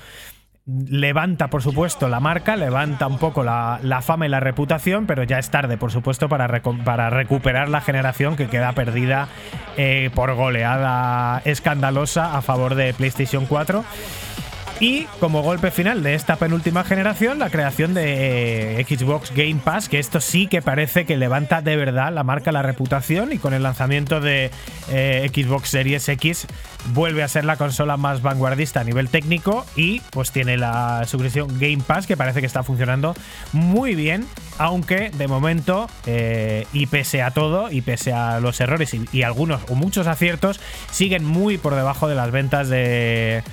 levanta, por supuesto, la marca, levanta un poco la, fama y la reputación, pero ya es tarde, por supuesto, para recuperar la generación que queda perdida eh, por goleada escandalosa a favor de PlayStation 4. Y como golpe final de esta penúltima generación, la creación de eh, Xbox Game Pass, que esto sí que parece que levanta de verdad la marca, la reputación, y con el lanzamiento de eh, Xbox Series X vuelve a ser la consola más vanguardista a nivel técnico y pues tiene la suscripción Game Pass que parece que está funcionando muy bien, aunque de momento, eh, y pese a todo, y pese a los errores y, y algunos o muchos aciertos, siguen muy por debajo de las ventas de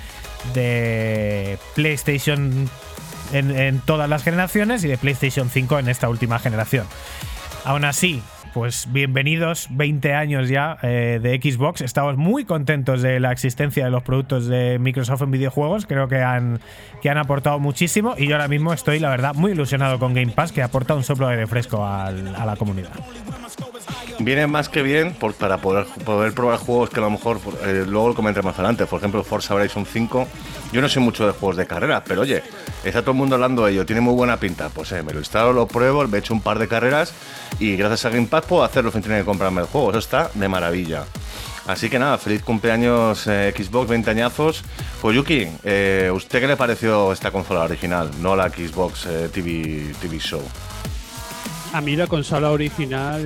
de PlayStation en, todas las generaciones y de PlayStation 5 en esta última generación. Aún así, pues bienvenidos 20 años ya eh, de Xbox. Estamos muy contentos de la existencia de los productos de Microsoft en videojuegos. Creo que han, que han aportado muchísimo y yo ahora mismo estoy, la verdad, muy ilusionado con Game Pass, que aporta un soplo de aire fresco al- a la comunidad. Viene más que bien para poder, probar juegos que a lo mejor eh, luego lo comenté más adelante. Por ejemplo, Forza Horizon 5. Yo no soy mucho de juegos de carreras, pero oye, está todo el mundo hablando de ello. Tiene muy buena pinta. Pues eh, me lo instalo, lo pruebo, me he hecho un par de carreras y gracias a Game Pass puedo hacerlo sin tener que comprarme el juego. Eso está de maravilla. Así que nada, feliz cumpleaños eh, Xbox, 20 añazos. Pues Yuki, eh, ¿usted qué le pareció esta consola original? No la Xbox eh, TV, TV Show. A mí la consola original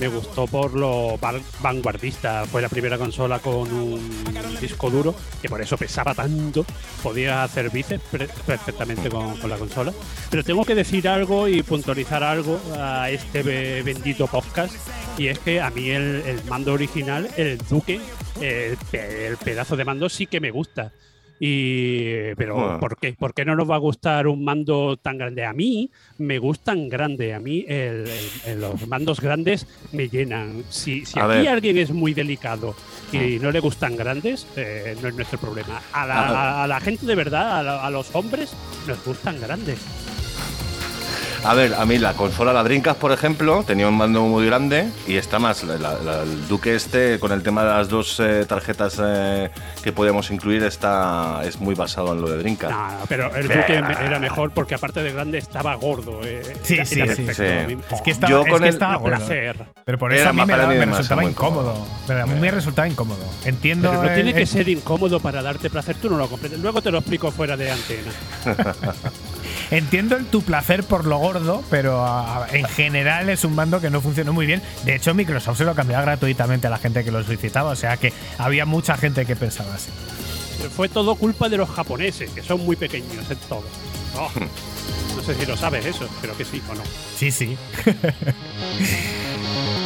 me gustó por lo van- vanguardista. Fue la primera consola con un disco duro, que por eso pesaba tanto. Podía hacer bíceps perfectamente con, la consola. Pero tengo que decir algo y puntualizar algo a este be- bendito podcast. Y es que a mí el, mando original, el Duque, el, el pedazo de mando sí que me gusta. Y, pero Bueno. ¿por qué? ¿Por qué no nos va a gustar un mando tan grande? A mí me gustan grande. A mí el- el- el- los mandos grandes me llenan. Si, si aquí ver. alguien es muy delicado y no le gustan grandes, eh, no es nuestro problema. A la, A ver. a- a la gente de verdad, a, la- a los hombres, nos gustan grandes. A ver, a mí la consola, la Dreamcast, por ejemplo, tenía un mando muy grande y está más, la- la- el Duque este, con el tema de las dos eh, tarjetas eh, que podíamos incluir, está, es muy basado en lo de Dreamcast. No, no, pero el Duque me- era mejor porque aparte de grande estaba gordo. eh, Sí, era- sí, era sí, sí. Es que estaba, Yo es con que el- estaba gordo. placer. Pero por Era eso a mí me, me resultaba incómodo. cómodo. Pero a mí me resultaba incómodo. Entiendo. Pero no tiene el- que el- ser incómodo para darte placer, tú no lo comprendes. Luego te lo explico fuera de antena. Entiendo el tu placer por lo gordo, pero ah, en general es un mando que no funcionó muy bien. De hecho, Microsoft se lo cambiaba gratuitamente a la gente que lo solicitaba, o sea que había mucha gente que pensaba así. Fue todo culpa de los japoneses, que son muy pequeños en todo. No, no sé si lo sabes eso, creo que sí o no. Sí, sí.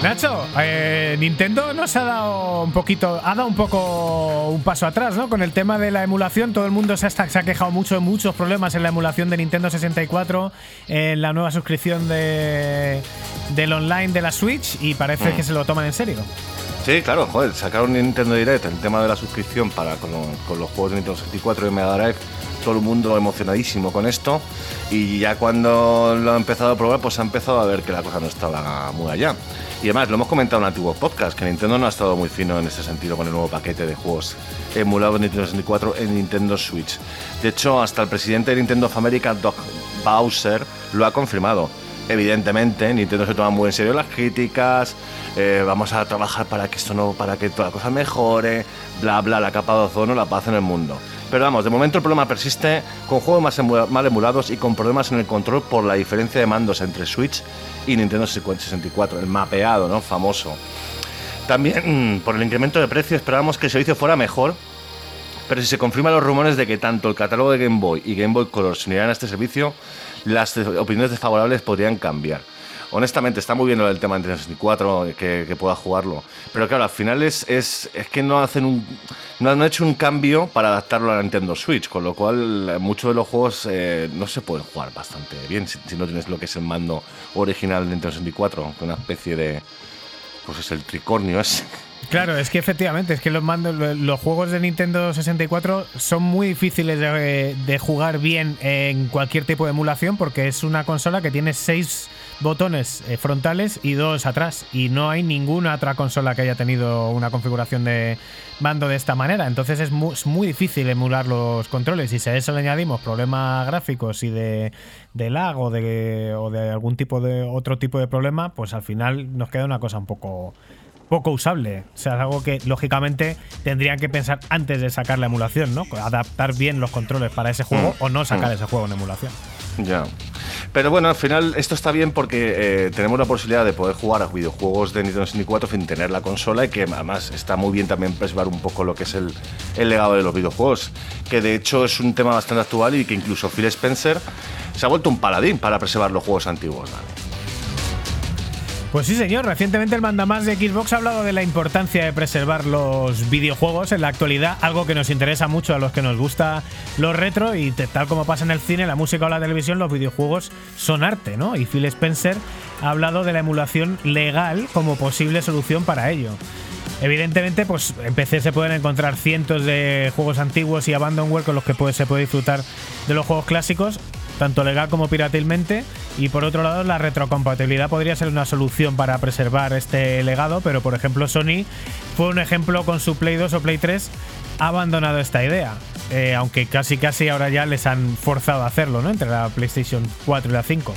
Nacho, eh, Nintendo nos ha dado un poquito, ha dado un poco un paso atrás, ¿no? Con el tema de la emulación, todo el mundo se ha, se ha quejado mucho de muchos problemas en la emulación de Nintendo 64, en la nueva suscripción de, del online de la Switch y parece Mm. que se lo toman en serio. Sí, claro, joder, sacaron Nintendo Direct, el tema de la suscripción para con, lo- con los juegos de Nintendo 64 y Mega Drive, todo el mundo emocionadísimo con esto y ya cuando lo ha empezado a probar pues ha empezado a ver que la cosa no estaba muy allá. Y además lo hemos comentado en antiguos podcast, que Nintendo no ha estado muy fino en ese sentido con el nuevo paquete de juegos emulados de Nintendo 64 en Nintendo Switch. De hecho, hasta el presidente de Nintendo of America, Doc Bowser, lo ha confirmado. Evidentemente, Nintendo se toma muy en serio las críticas. eh, vamos a trabajar para que esto no, para que toda la cosa mejore, bla bla, la capa de ozono, la paz en el mundo. Pero vamos, de momento el problema persiste con juegos más mal emulados y con problemas en el control por la diferencia de mandos entre Switch y Nintendo 64, el mapeado, ¿no? Famoso. También mm, por el incremento de precio esperábamos que el servicio fuera mejor, pero si se confirman los rumores de que tanto el catálogo de Game Boy y Game Boy Color se unirán a este servicio, las opiniones desfavorables podrían cambiar. Honestamente, está muy bien del tema de Nintendo 64, que, que pueda jugarlo. Pero claro, al final es, es, es que no hacen un. No han hecho un cambio para adaptarlo a la Nintendo Switch, con lo cual eh, muchos de los juegos eh, no se pueden jugar bastante bien si, no tienes lo que es el mando original de Nintendo 64, con una especie de. Pues es el tricornio ese. Claro, es que efectivamente, es que los mandos, lo- los juegos de Nintendo 64 son muy difíciles de jugar bien en cualquier tipo de emulación porque es una consola que tiene seis botones eh, frontales y dos atrás y no hay ninguna otra consola que haya tenido una configuración de mando de esta manera. Entonces es muy, es muy difícil emular los controles y si a eso le añadimos problemas gráficos y de, de lag o de, o de algún tipo de otro tipo de problema, pues al final nos queda una cosa un poco poco usable. O sea, es algo que lógicamente tendrían que pensar antes de sacar la emulación, ¿no? Adaptar bien los controles para ese juego Mm, o no sacar mm. ese juego en emulación. Ya. Pero bueno, al final esto está bien porque eh, tenemos la posibilidad de poder jugar a videojuegos de Nintendo 64 sin tener la consola y que además está muy bien también preservar un poco lo que es el, legado de los videojuegos, que de hecho es un tema bastante actual y que incluso Phil Spencer se ha vuelto un paladín para preservar los juegos antiguos. Pues sí, señor. Recientemente el mandamás de Xbox ha hablado de la importancia de preservar los videojuegos en la actualidad, algo que nos interesa mucho a los que nos gusta los retro y tal como pasa en el cine, la música o la televisión, los videojuegos son arte, ¿no? Y Phil Spencer ha hablado de la emulación legal como posible solución para ello. Evidentemente, pues en PC se pueden encontrar cientos de juegos antiguos y abandonware con los que puede- se puede disfrutar de los juegos clásicos, tanto legal como piratilmente. Y por otro lado, la retrocompatibilidad podría ser una solución para preservar este legado, pero por ejemplo, Sony fue un ejemplo con su Play 2 o Play 3 ha abandonado esta idea. Eh, aunque casi casi ahora ya les han forzado a hacerlo, ¿no? Entre la PlayStation 4 y la 5.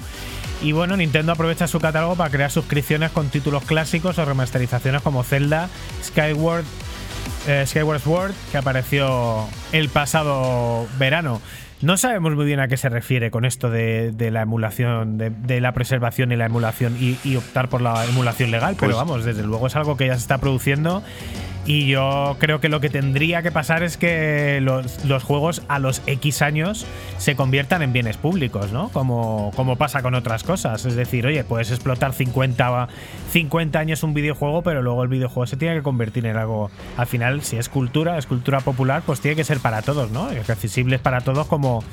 Y bueno, Nintendo aprovecha su catálogo para crear suscripciones con títulos clásicos o remasterizaciones como Zelda, Skyward, eh, Skyward Sword, que apareció el pasado verano. No sabemos muy bien a qué se refiere con esto de, de la emulación, de, de la preservación y la emulación y, y optar por la emulación legal, pero Pues- vamos, desde luego es algo que ya se está produciendo y yo creo que lo que tendría que pasar es que los, los juegos a los X años se conviertan en bienes públicos, ¿no? Como, como pasa con otras cosas. Es decir, oye, puedes explotar 50, 50 años un videojuego, pero luego el videojuego se tiene que convertir en algo. Al final, si es cultura, es cultura popular, pues tiene que ser para todos, ¿no? Accesibles para todos como.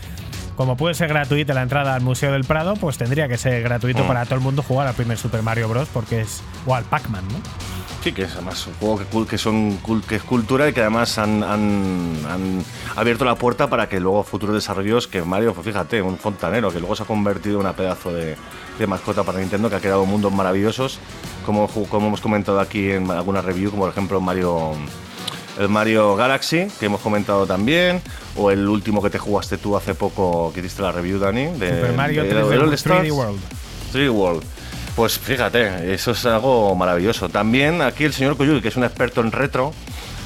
Como puede ser gratuita la entrada al Museo del Prado, pues tendría que ser gratuito Mm. para todo el mundo jugar al primer Super Mario Bros. porque es. o al Pac-Man, ¿no? Sí, que es además un juego que, que son que es cultura y que además han, han- han abierto la puerta para que luego futuros desarrollos, que Mario, pues fíjate, un fontanero, que luego se ha convertido en una pedazo de, de mascota para Nintendo, que ha creado mundos maravillosos, como, como hemos comentado aquí en alguna review, como por ejemplo Mario, el Mario Galaxy, que hemos comentado también, o el último que te jugaste tú hace poco, que hiciste la review, Dani, de Super Mario de- 3D, de All 3D Stars. World. 3D World. Pues fíjate, eso es algo maravilloso. También aquí el señor Koyuki, que es un experto en retro,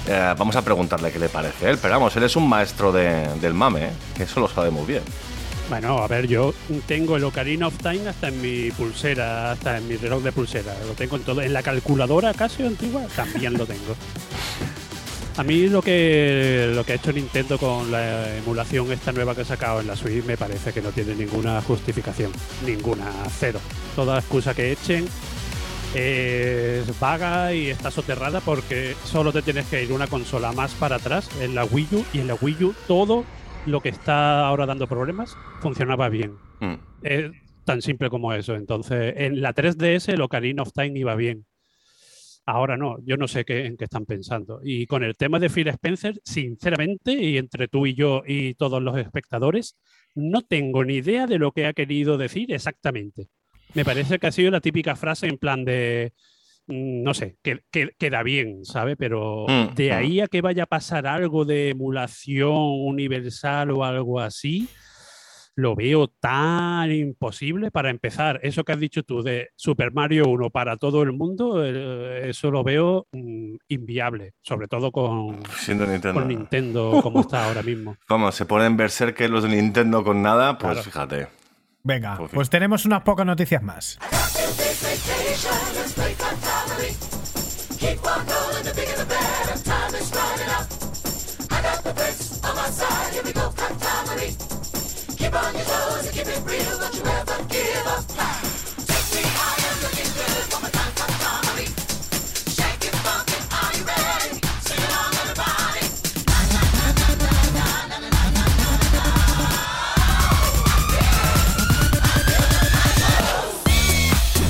eh, vamos a preguntarle qué le parece a él. Pero vamos, él es un maestro de- del mame, ¿eh? que eso lo sabe muy bien. Bueno, a ver, yo tengo el Ocarina of Time hasta en mi pulsera, hasta en mi reloj de pulsera. Lo tengo en todo. En la calculadora Casio antigua también lo tengo. A mí lo que lo que ha hecho Nintendo con la emulación esta nueva que ha sacado en la Switch me parece que no tiene ninguna justificación. Ninguna, cero. Toda excusa que echen es vaga y está soterrada porque solo te tienes que ir una consola más para atrás en la Wii U y en la Wii U todo lo que está ahora dando problemas funcionaba bien. Mm. Es tan simple como eso. Entonces, en la 3DS el Ocarina of Time iba bien. Ahora no, yo no sé qué, en qué están pensando. Y con el tema de Phil Spencer, sinceramente, y entre tú y yo y todos los espectadores, no tengo ni idea de lo que ha querido decir exactamente. Me parece que ha sido la típica frase en plan de, mm, no sé, que, que- queda bien, ¿sabe? Pero Mm, de mm. ahí a que vaya a pasar algo de emulación universal o algo así, lo veo tan imposible para empezar. Eso que has dicho tú de Super Mario 1 para todo el mundo, eh, eso lo veo mm, inviable, sobre todo con, Siendo Nintendo. con Nintendo como está ahora mismo. Vamos, se ponen berserker los de Nintendo con nada, pues Claro. fíjate. Venga, Pues pues tenemos unas pocas noticias más.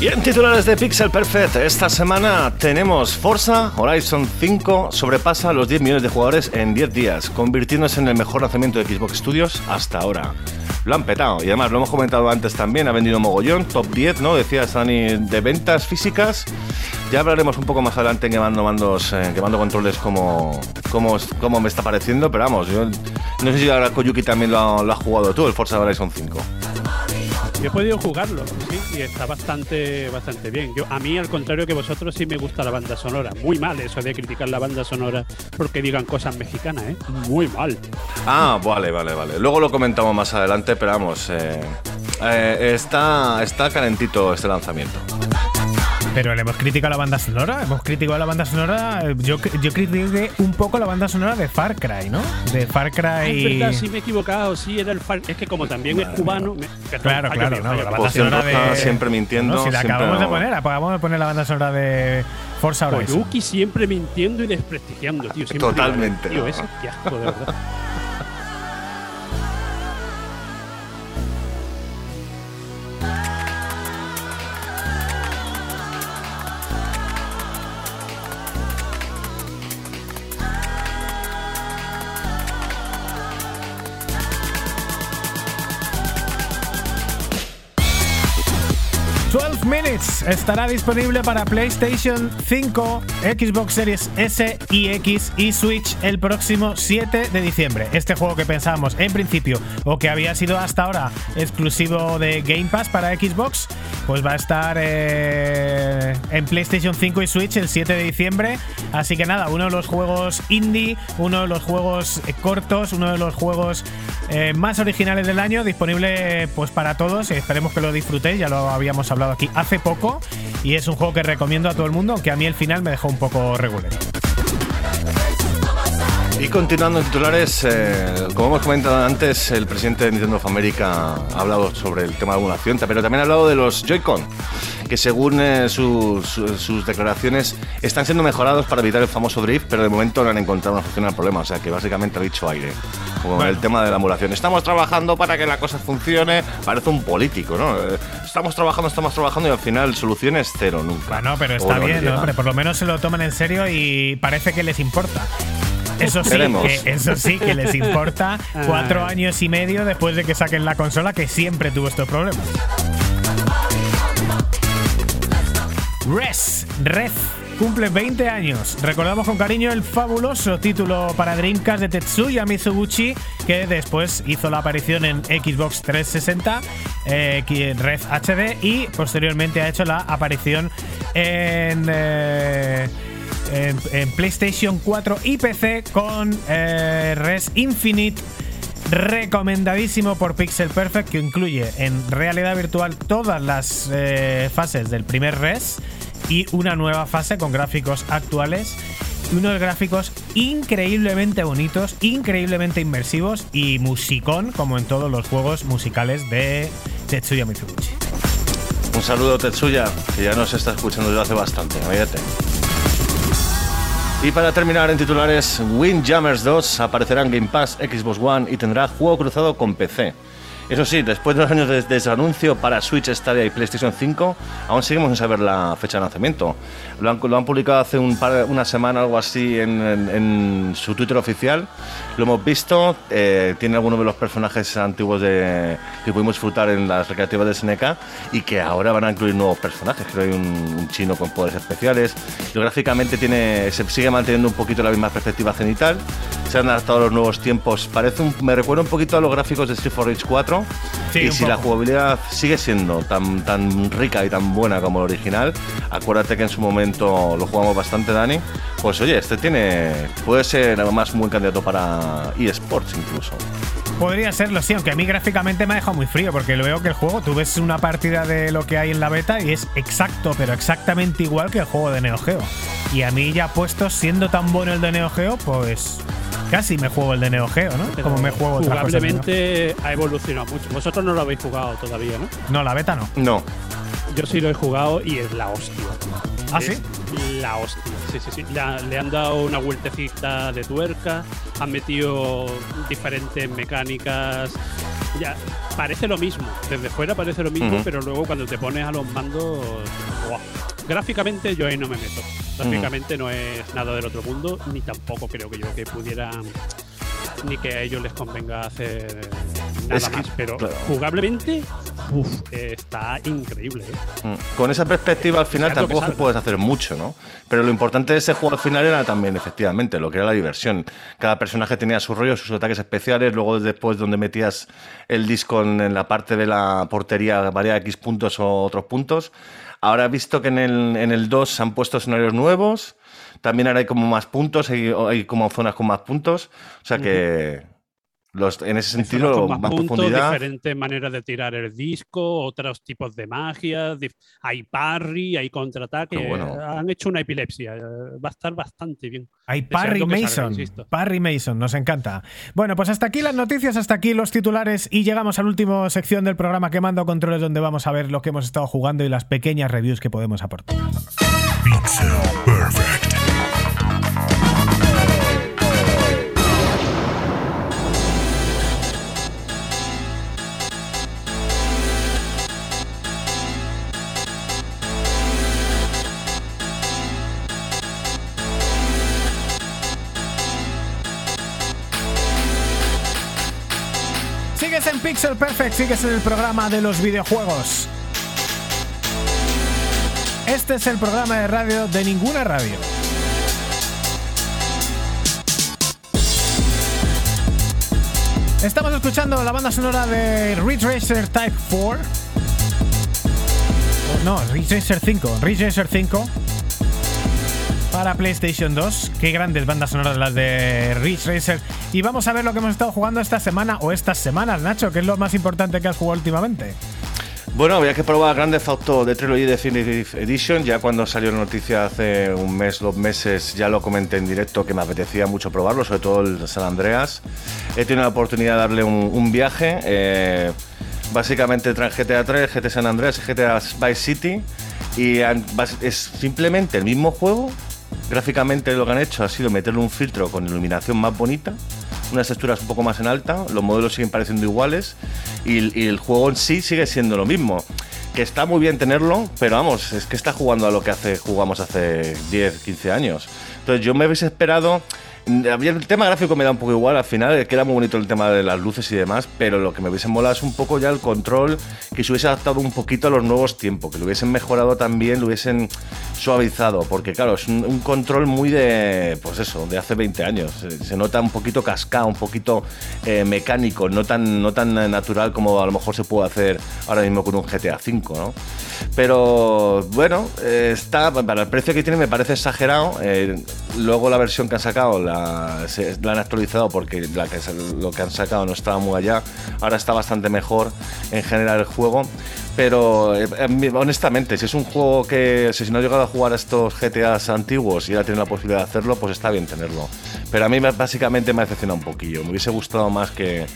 Y titulares de Pixel Perfect, esta semana tenemos Forza Horizon 5 sobrepasa los 10 millones de jugadores en 10 días, convirtiéndose en el mejor lanzamiento de Xbox Studios hasta ahora. Lo han petado y además lo hemos comentado antes también, ha vendido mogollón, top 10, ¿no? Decías Dani, de ventas físicas. Ya hablaremos un poco más adelante en quemando mandos, eh, quemando controles como, como, como me está pareciendo, pero vamos, yo no sé si ahora Koyuki también lo ha, lo ha jugado tú, el Forza Horizon 5. Yo he podido jugarlo, sí, y está bastante, bastante bien. Yo, a mí, al contrario que vosotros, sí me gusta la banda sonora. Muy mal eso de criticar la banda sonora porque digan cosas mexicanas, ¿eh? Muy mal. Ah, vale, vale, vale. Luego lo comentamos más adelante, pero vamos, eh, eh, está, está calentito este lanzamiento. Pero le hemos criticado la banda sonora. Hemos criticado la banda sonora. eh, Yo, yo critiqué un poco la banda sonora de Far Cry, ¿no? De Far Cry. Ah, es verdad, sí me he equivocado. Sí, era el Far- Es que como también es cubano. me- perdón, Claro, claro, mío, no, la banda sonora de. siempre mintiendo, No, si la acabamos de no. poner, acabamos de poner la banda sonora de Forza Horizon. Koyuki siempre mintiendo y desprestigiando, tío. siempre Totalmente. Tío, ese, qué asco, de verdad. ...12 Minutes estará disponible para PlayStation 5, Xbox Series S y X y Switch el próximo 7 de diciembre. Este juego que pensábamos en principio o que había sido hasta ahora exclusivo de Game Pass para Xbox, pues va a estar eh, en PlayStation 5 y Switch el 7 de diciembre. Así que nada, uno de los juegos indie, uno de los juegos eh, cortos, uno de los juegos eh, más originales del año, disponible pues para todos. Esperemos que lo disfrutéis, ya lo habíamos hablado aquí hace poco. Y es un juego que recomiendo a todo el mundo, aunque a mí el final me dejó un poco regular. Y continuando en titulares, eh, como hemos comentado antes, el presidente de Nintendo of America ha hablado sobre el tema de emulación, pero también ha hablado de los Joy-Con, que según eh, sus, sus- declaraciones están siendo mejorados para evitar el famoso drift, pero de momento no han encontrado una solución al problema, o sea que básicamente ha dicho aire, como Bueno. el tema de la emulación. Estamos trabajando para que la cosa funcione, parece un político, ¿no? Eh, Estamos trabajando, estamos trabajando y al final soluciones cero nunca. Bueno, pero está no bien, llega. hombre, por lo menos se lo toman en serio y parece que les importa. Eso sí, que, eso sí que les importa cuatro años y medio después de que saquen la consola que siempre tuvo estos problemas. Res, Red, cumple 20 años. Recordamos con cariño el fabuloso título para Dreamcast de Tetsuya Mizuguchi, que después hizo la aparición en Xbox 360, eh, Red HD, y posteriormente ha hecho la aparición en, eh, en PlayStation 4 y PC con eh, Res Infinite recomendadísimo por Pixel Perfect que incluye en realidad virtual todas las eh, fases del primer res y una nueva fase con gráficos actuales y unos gráficos increíblemente bonitos, increíblemente inmersivos y musicón como en todos los juegos musicales de Tetsuya Mizuguchi. Un saludo Tetsuya, que ya nos está escuchando desde hace bastante, fíjate. Y para terminar en titulares, Windjammers 2 aparecerá en Game Pass, Xbox One y tendrá juego cruzado con PC. Eso sí, después de dos años desde su anuncio para Switch, Stadia y PlayStation 5, aún seguimos sin saber la fecha de lanzamiento. Lo han, publicado hace un par- una semana, algo así, en su Twitter oficial. Lo hemos visto, eh, tiene algunos de los personajes antiguos de, que pudimos disfrutar en las recreativas de SNK y que ahora van a incluir nuevos personajes. Creo que hay un, un chino con poderes especiales. Y gráficamente tiene, se sigue manteniendo un poquito la misma perspectiva cenital. Se han adaptado a los nuevos tiempos. Parece un- me recuerda un poquito a los gráficos de Street for Rage 4. Sí, y si la jugabilidad sigue siendo tan, tan rica y tan buena como el original, acuérdate que en su momento lo jugamos bastante, Dani. Pues oye, este tiene. puede ser además un buen candidato para eSports incluso. Podría serlo, sí, aunque a mí gráficamente me ha dejado muy frío, porque lo veo que el juego, tú ves una partida de lo que hay en la beta y es exacto, pero exactamente igual que el juego de Neo Geo. Y a mí ya puesto, siendo tan bueno el de Neo Geo, pues casi me juego el de Neo Geo, ¿no? Pero Como me juego Neo Jugablemente ha evolucionado mucho. Vosotros no lo habéis jugado todavía, ¿no? No, la beta no. No, Yo sí lo he jugado y es la hostia. ¿Ah, Es sí? La hostia. Sí, sí, sí. Le, ha- le han dado una vueltecita de tuerca, han metido diferentes mecánicas. Ya, parece lo mismo. Desde fuera parece lo mismo, pero luego cuando te pones a los mandos. ¡guau! Gráficamente yo ahí no me meto. Gráficamente no es nada del otro mundo, ni tampoco creo que yo que pudieran. Ni que a ellos les convenga hacer nada Es que, más. Pero claro. jugablemente, uf, está increíble. ¿eh? Mm. Con esa perspectiva al final que tampoco salga. puedes hacer mucho, ¿no? Pero lo importante de ese juego al final era también, efectivamente, lo que era la diversión. Cada personaje tenía su rollo, sus ataques especiales, luego después donde metías el disco en, la parte de la portería varía X puntos o otros puntos. Ahora he visto que en el, en el 2 se han puesto escenarios nuevos, también ahora hay como más puntos, hay, hay como zonas con más puntos, o sea que... Los, en ese sentido, con más más puntos, profundidad. diferentes maneras de tirar el disco, otros tipos de magia, dif- hay parry, hay contraataque. Bueno. Han hecho una epilepsia. eh, Va a estar bastante bien. Hay Parry salga, Mason. Parry Mason, nos encanta. Bueno, pues hasta aquí las noticias, hasta aquí los titulares y llegamos a la última sección del programa Quemando Controles donde vamos a ver lo que hemos estado jugando y las pequeñas reviews que podemos aportar. Pixel Perfect. Perfect, sigues en el programa de los videojuegos. Este es el programa de radio de ninguna radio. Estamos escuchando la banda sonora de Ridge Racer Type 4. No, Ridge Racer 5. Ridge Racer 5 para PlayStation 2. Qué grandes bandas sonoras las de Ridge Racer. Y vamos a ver lo que hemos estado jugando esta semana o estas semanas, Nacho, que es lo más importante que has jugado últimamente. Bueno, había que probar Grande Auto de Trilogy Definitive Edition. Ya cuando salió la noticia hace un mes, dos meses, ya lo comenté en directo que me apetecía mucho probarlo, sobre todo el San Andreas. He tenido la oportunidad de darle un, un viaje. eh, básicamente trae GTA 3, GTA San Andreas y GTA Vice City. Y es simplemente el mismo juego. Gráficamente lo que han hecho ha sido meterle un filtro con iluminación más bonita unas texturas un poco más en alta, los modelos siguen pareciendo iguales y, el juego en sí sigue siendo lo mismo. Que está muy bien tenerlo, pero vamos, es que está jugando a lo que hace, jugamos hace 10, 15 años. Entonces yo me habéis esperado. Mí El tema gráfico me da un poco igual, al final queda muy bonito el tema de las luces y demás, pero lo que me hubiese molado es un poco ya el control, que se hubiese adaptado un poquito a los nuevos tiempos, que lo hubiesen mejorado también, lo hubiesen suavizado, porque claro, es un, control muy de, pues eso, de hace 20 años. Se, nota un poquito cascado, un poquito eh, mecánico, no tan, no tan eh, natural como a lo mejor se puede hacer ahora mismo con un GTA V, ¿no? Pero bueno, eh, está para el precio que tiene me parece exagerado. eh, luego la versión que han sacado la, se- la han actualizado porque se- lo que han sacado no estaba muy allá. Ahora está bastante mejor en general el juego. Pero eh, honestamente, si es un juego que si no he llegado a jugar a estos GTAs antiguos y ahora tiene la posibilidad de hacerlo, pues está bien tenerlo. Pero a mí me- básicamente me ha decepcionado un poquillo. Me hubiese gustado más que.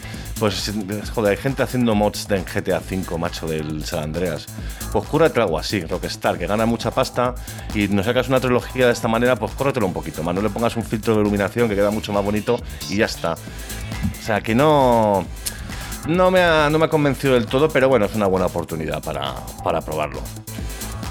Pues, joder, hay gente haciendo mods de GTA V, macho, del San Andreas. Pues cúrate algo así, Rockstar, que gana mucha pasta y nos sacas una trilogía de esta manera, pues córratelo un poquito más. No le pongas un filtro de iluminación que queda mucho más bonito y ya está. O sea, que no. No me, ha, no me ha convencido del todo, pero bueno, es una buena oportunidad para, para probarlo.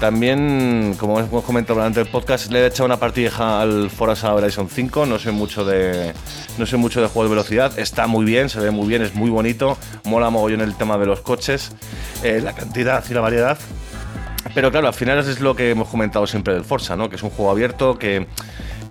También, como hemos comentado durante el podcast, le he echado una partida al Forza Horizon 5. No sé mucho de no sé mucho de juego de velocidad. Está muy bien, se ve muy bien, es muy bonito. Mola mogollón el tema de los coches, eh, la cantidad y la variedad. Pero claro, al final es lo que hemos comentado siempre del Forza, ¿no? Que es un juego abierto, que,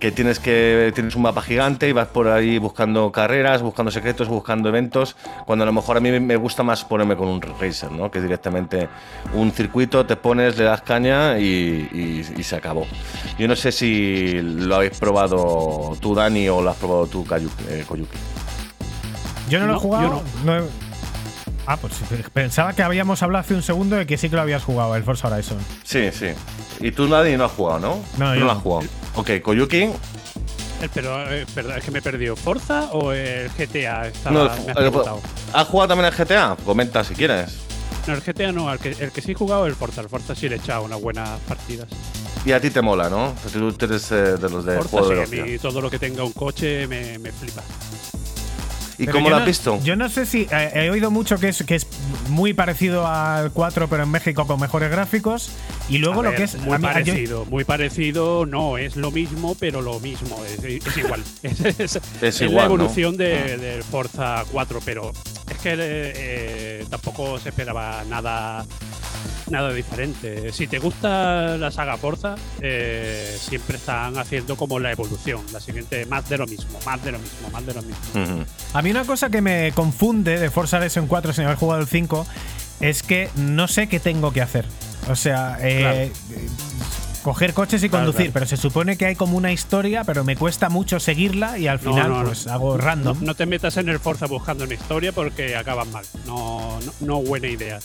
que tienes que tienes un mapa gigante y vas por ahí buscando carreras, buscando secretos, buscando eventos. Cuando a lo mejor a mí me gusta más ponerme con un racer, ¿no? Que es directamente un circuito, te pones, le das caña y, y- y se acabó. Yo no sé si lo habéis probado tú, Dani, o lo has probado tú, Kayu- eh, Koyuki. Yo no, lo he No, jugado. yo no he- Ah, pues pensaba que habíamos hablado hace un segundo de que sí que lo habías jugado, el Forza Horizon. Sí, sí. Y tú, Dani, no has jugado, ¿no? No, Tú yo lo has no. jugado. Ok, Koyuki, Eh, Pero, eh, perdón, es que me he perdido. ¿Forza o el GTA? Estaba- No, me has el- preguntado. ¿Has jugado también al GTA? Comenta si quieres. No, el GTA no, el que, el que sí he jugado es el Forza. El Forza sí le he echado unas buenas partidas. Y a ti te mola, ¿no? Tú eres eh, de los de Forza juego de sí, a mí todo lo que tenga un coche me, me flipa. ¿Y Pero cómo yo lo no- has visto? Yo no sé si. eh, he oído mucho que es, que es muy parecido al 4, pero en México con mejores gráficos. Y luego A lo ver, que es. muy mí- yo- parecido, muy parecido, no es lo mismo, pero lo mismo, es, es igual. es, es- es igual, la ¿no? evolución de, del Forza 4, pero es que eh, tampoco se esperaba nada nada diferente. Si te gusta la saga Forza, eh, siempre están haciendo como la evolución, la siguiente, más de lo mismo, más de lo mismo, más de lo mismo. A mí una cosa que me confunde de Forza Horizon 4 sin haber jugado el 5 es que no sé qué tengo que hacer. O sea, eh, coger coches y Claro, conducir, claro. pero se supone que hay como una historia, pero me cuesta mucho seguirla y al final no, no. pues hago No, random. no te metas en el Forza buscando una historia porque acaban mal. No, no, no buena idea.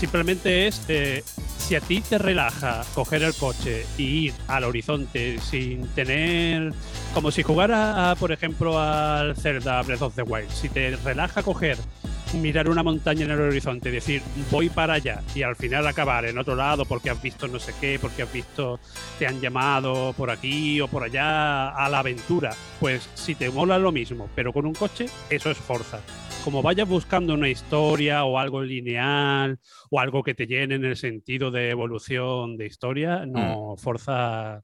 Simplemente es, eh, si a ti te relaja coger el coche y ir al horizonte sin tener, como si jugara, a, por ejemplo, al Zelda Breath of the Wild, si te relaja coger, mirar una montaña en el horizonte, decir voy para allá y al final acabar en otro lado porque has visto no sé qué, porque has visto, te han llamado por aquí o por allá a la aventura, pues si te mola lo mismo, pero con un coche, eso es Forza. Como vayas buscando una historia o algo lineal o algo que te llene en el sentido de evolución de historia, no, Forza,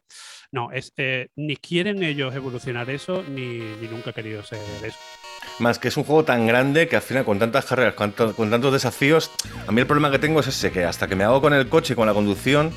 no, es, eh, ni quieren ellos evolucionar eso, ni, ni nunca ha querido ser eso. Más que es un juego tan grande que al final con tantas carreras, con, con tantos desafíos, a mí el problema que tengo es ese, que hasta que me hago con el coche y con la conducción,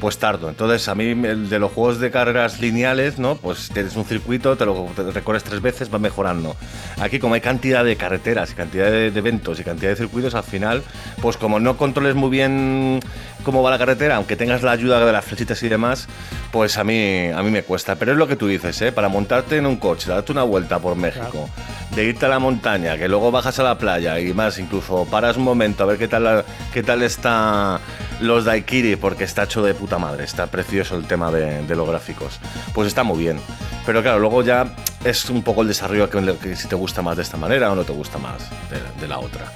pues tardo. Entonces a mí de los juegos de carreras lineales, ¿no? Pues tienes un circuito, te lo te recorres tres veces, vas mejorando. Aquí como hay cantidad de carreteras y cantidad de, de eventos y cantidad de circuitos, al final, pues como no controles muy bien cómo va la carretera, aunque tengas la ayuda de las flechitas y demás, pues a mí, a mí me cuesta. Pero es lo que tú dices, ¿eh? Para montarte en un coche, darte una vuelta por México, de irte a la montaña, que luego bajas a la playa y más, incluso paras un momento a ver qué tal, la- qué tal está los Daikiri, porque está hecho de puta madre, está precioso el tema de, de los gráficos. Pues está muy bien. Pero claro, luego ya es un poco el desarrollo que, que si te gusta más de esta manera o no te gusta más de- de la otra.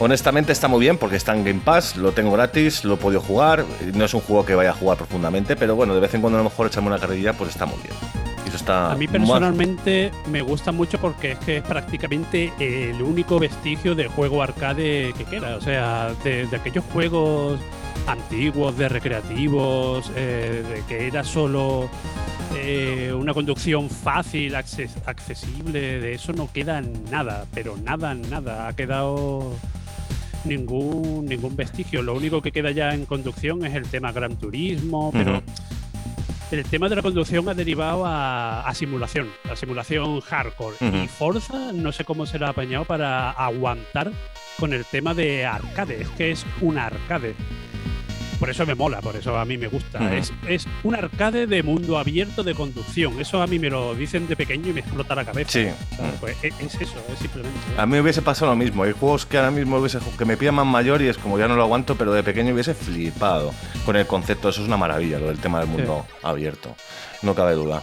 Honestamente está muy bien porque está en Game Pass, lo tengo gratis, lo he podido jugar. No es un juego que vaya a jugar profundamente, pero bueno, de vez en cuando a lo mejor echarme una carrerilla, pues está muy bien. Eso está A mí personalmente me gusta mucho porque es que es prácticamente el único vestigio de juego arcade que queda. O sea, de, de aquellos juegos antiguos, de recreativos, eh, de que era solo eh, una conducción fácil, acces- accesible, de eso no queda nada, pero nada, nada. Ha quedado ningún, ningún vestigio. Lo único que queda ya en conducción es el tema Gran Turismo, pero el tema de la conducción ha derivado a, a simulación, a simulación hardcore. Y Forza no sé cómo se la ha apañado para aguantar con el tema de arcade. Es que es un arcade. Por eso me mola, por eso a mí me gusta. Ujú. es, es un arcade de mundo abierto de conducción. Eso a mí me lo dicen de pequeño y me explota la cabeza. Sí. Pues, es, es eso, es simplemente. A mí me hubiese pasado lo mismo. Hay juegos que ahora mismo hubiese, que me pillan más mayor y es como ya no lo aguanto, pero de pequeño hubiese flipado con el concepto. Eso es una maravilla, lo del tema del mundo abierto. No cabe duda.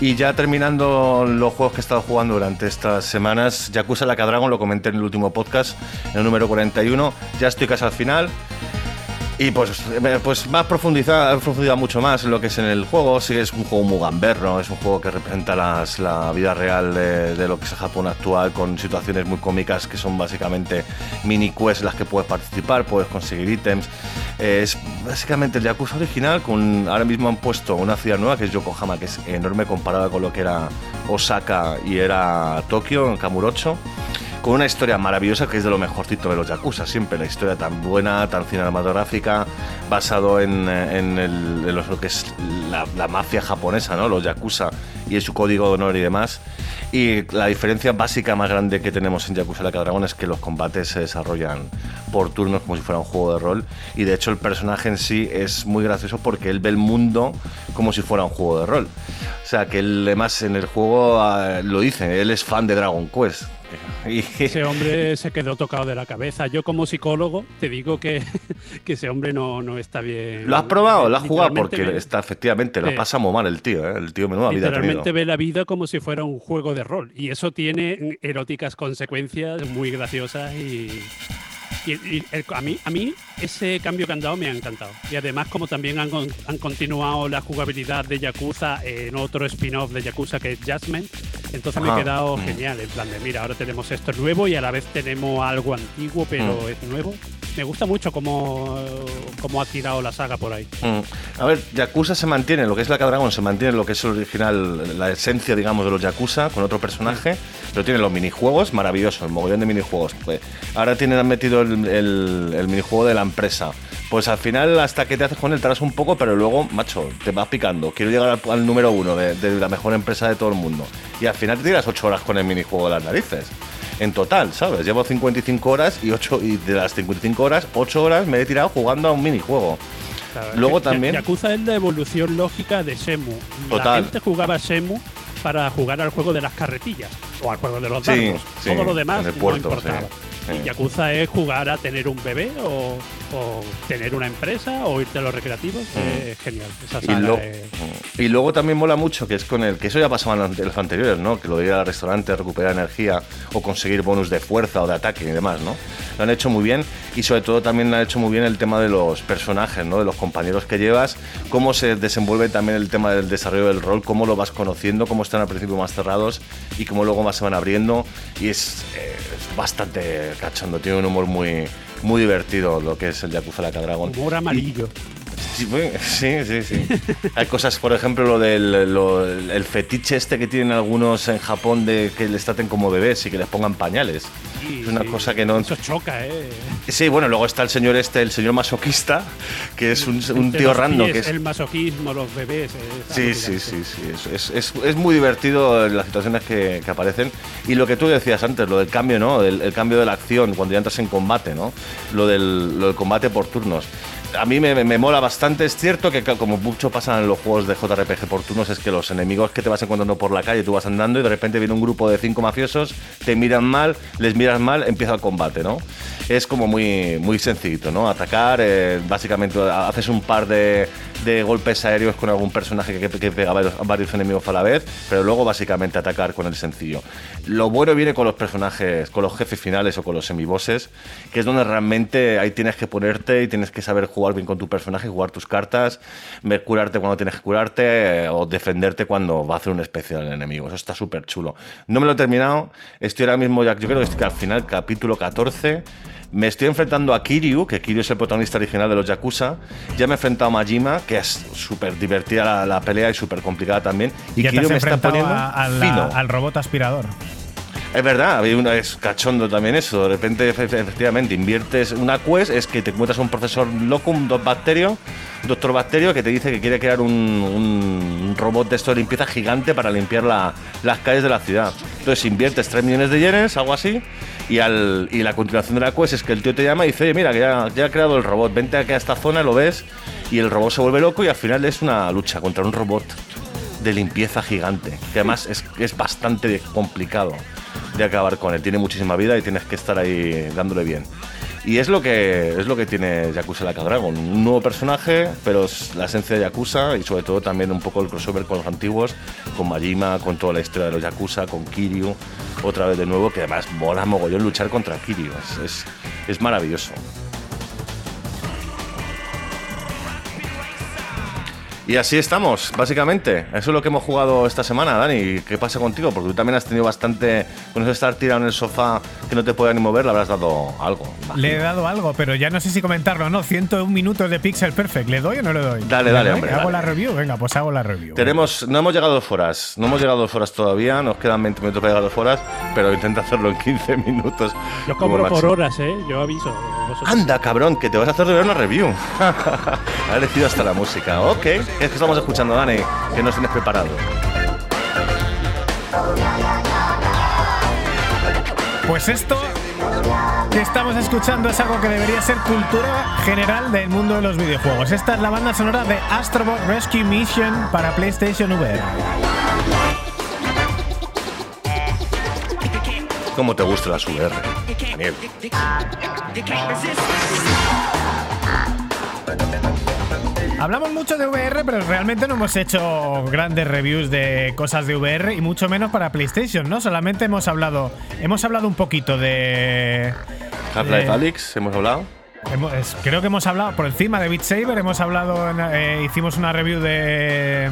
Y ya terminando los juegos que he estado jugando durante estas semanas, Yakuza Like a Dragon, lo comenté en el último podcast, en el número 41. Ya estoy casi al final. Y pues, eh, pues más profundizado, profundizado mucho más en lo que es en el juego. Sí, es un juego muy gamberro, es un juego que representa las- la vida real de, de lo que es el Japón actual, con situaciones muy cómicas que son básicamente mini quests en las que puedes participar, puedes conseguir ítems. Eh, es básicamente el Yakuza original, con ahora mismo han puesto una ciudad nueva que es Yokohama, que es enorme comparada con lo que era Osaka y era Tokio, en Kamurocho con una historia maravillosa que es de lo mejorcito de los Yakuza, siempre la historia tan buena, tan cinematográfica, basado en, en el- en lo que es la, la mafia japonesa, ¿no? los Yakuza y su código de honor y demás. Y la diferencia básica más grande que tenemos en Yakuza Like a Dragon es que los combates se desarrollan por turnos como si fuera un juego de rol. Y de hecho el personaje en sí es muy gracioso porque él ve el mundo como si fuera un juego de rol. O sea que él además en el juego ah, lo dice, él es fan de Dragon Quest. Y, Ese hombre se quedó tocado de la cabeza. Yo como psicólogo te digo que, que ese hombre no, no está bien. ¿Lo has probado? ¿Lo has jugado? Porque está efectivamente, lo Sí. pasa muy mal el tío, ¿eh? El tío menuda vida. Literalmente ve la vida como si fuera un juego de rol. Y eso tiene eróticas consecuencias muy graciosas y. y- y el- a, mí, a mí ese cambio que han dado me ha encantado. Y además como también han, han continuado la jugabilidad de Yakuza en otro spin-off de Yakuza que es Jasmine, entonces me Ajá. he quedado Mm. genial. En plan de, mira, ahora tenemos esto nuevo y a la vez tenemos algo antiguo, pero Mm. es nuevo. Me gusta mucho cómo, cómo ha tirado la saga por ahí. Mm. A ver, Yakuza se mantiene, lo que es la Dragon se mantiene lo que es el original, la esencia, digamos, de los Yakuza con otro personaje, pero tiene los minijuegos, maravilloso, el mogollón de minijuegos. Pues, ahora tienen han metido el, el- el minijuego de la empresa. Pues al final, hasta que te haces con él, tardas un poco, pero luego, macho, te vas picando. Quiero llegar al, al número uno de, de la mejor empresa de todo el mundo. Y al final te tiras 8 horas con el minijuego de las narices. En total, ¿sabes? Llevo 55 horas y, ocho, y de las 55 horas, 8 horas me he tirado jugando a un minijuego. Claro, Luego que también- Yakuza es la evolución lógica de Semu. Total. La gente jugaba Semu para jugar al juego de las carretillas o al juego de los Sí, dardos. sí, Todo lo demás en el no puerto, importaba. sí, sí. Yakuza es jugar a tener un bebé o, o tener una empresa o irte a los recreativos. Es genial. Esa Mm. Y, saga lo- es- y luego también mola mucho que es con el que eso ya pasaba en los anteriores, ¿no? Que lo de ir al restaurante, recuperar energía o conseguir bonus de fuerza o de ataque y demás, ¿no? Lo han hecho muy bien y sobre todo también han hecho muy bien el tema de los personajes, ¿no? De los compañeros que llevas, cómo se desenvuelve también el tema del desarrollo del rol, cómo lo vas conociendo, cómo están al principio más cerrados y cómo luego más se van abriendo y es, eh, es bastante cachondo, tiene un humor muy muy divertido lo que es el Yakuza Like a Dragon. Humor amarillo. Sí, sí, sí. Hay cosas, por ejemplo, lo del lo- el fetiche este que tienen algunos en Japón de que les traten como bebés y que les pongan pañales. Sí, es una sí. cosa que no. Eso choca, ¿eh? Sí, bueno, luego está el señor este, el señor masoquista, que es un, un Entre tío random. pies, Que es, El masoquismo, los bebés. es Sí, sí, sí, sí. Es, es- es- es muy divertido las situaciones que, que aparecen. Y lo que tú decías antes, lo del cambio, ¿no? El, el cambio de la acción cuando ya entras en combate, ¿no? Lo del, lo del combate por turnos. A mí me, me mola bastante. Es cierto que, como mucho pasa en los juegos de JRPG por turnos, es que los enemigos que te vas encontrando por la calle, tú vas andando y de repente viene un grupo de cinco mafiosos, te miran mal, les miras mal, empieza el combate, ¿no? Es como muy, muy sencillito, ¿no? Atacar, eh, básicamente haces un par de, de golpes aéreos con algún personaje que, que pega a varios, enemigos a la vez, pero luego básicamente atacar con el sencillo. Lo bueno viene con los personajes, con los jefes finales o con los semibosses, que es donde realmente ahí tienes que ponerte y tienes que saber jugar bien con tu personaje, jugar tus cartas, curarte cuando tienes que curarte eh, o defenderte cuando va a hacer un especial el enemigo. Eso está súper chulo. No me lo he terminado, estoy ahora mismo, ya, yo creo que estoy al final, capítulo 14. Me estoy enfrentando a Kiryu, que Kiryu es el protagonista original de los Yakuza. Ya me he enfrentado a Majima, que es súper divertida la, la pelea y súper complicada también. Y ya te Kiryu has me está poniendo a- a la- fino. al robot aspirador. Es verdad, es cachondo también eso. De repente, efe- efectivamente, inviertes una quest, es que te encuentras un profesor loco, un dos bacterio, un doctor bacterio, que te dice que quiere crear un, robot de esto de limpieza gigante para limpiar la- las calles de la ciudad. Entonces inviertes 3 millones de yenes, algo así, y, la continuación de la quest es que el tío te llama y dice, oye, mira, que ya, ya he creado el robot, vente aquí a esta zona, lo ves, y el robot se vuelve loco y al final es una lucha contra un robot de limpieza gigante, que además es bastante complicado de acabar con él. Tiene muchísima vida y tienes que estar ahí dándole bien. Y es lo que es lo que tiene Yakuza Like a Dragon, un nuevo personaje, pero la esencia de Yakuza y sobre todo también un poco el crossover con los antiguos, con Majima, con toda la historia de los Yakuza, con Kiryu, otra vez de nuevo, que además mola mogollón luchar contra Kiryu, es, es maravilloso. Y así estamos, básicamente. Eso es lo que hemos jugado esta semana, Dani. ¿Qué pasa contigo? Porque tú también has tenido bastante. Con eso de estar tirado en el sofá que no te puede ni mover, le habrás dado algo. imagino. Le he dado algo, pero ya no sé si comentarlo o no. 101 minutos de Pixel Perfect. ¿Le doy o no le doy? Dale, ¿Le dale, doy? hombre, ¿Hago dale. la review? Venga, pues hago la review. Tenemos, no hemos llegado a dos horas, no hemos llegado a dos horas todavía, nos quedan 20 minutos para llegar a dos horas, pero intenta hacerlo en 15 minutos. Yo como cobro por horas, ¿eh? Yo aviso. Vosotros- Anda, cabrón, que te vas a hacer de ver una review. ha elegido hasta la música. Ok, ¿qué es que estamos escuchando, Dani? Que nos tienes preparado. Pues esto que estamos escuchando es algo que debería ser cultura general del mundo de los videojuegos. Esta es la banda sonora de Astrobot Rescue Mission para PlayStation VR. ¿Cómo te gusta la VR, Daniel? Hablamos mucho de VR, pero realmente no hemos hecho grandes reviews de cosas de VR y mucho menos para PlayStation, ¿no? Solamente hemos hablado, hemos hablado un poquito de Half-Life Alyx, hemos hablado. Hemos- creo que hemos hablado por encima de Beat Saber, hemos hablado, en- eh, hicimos una review de,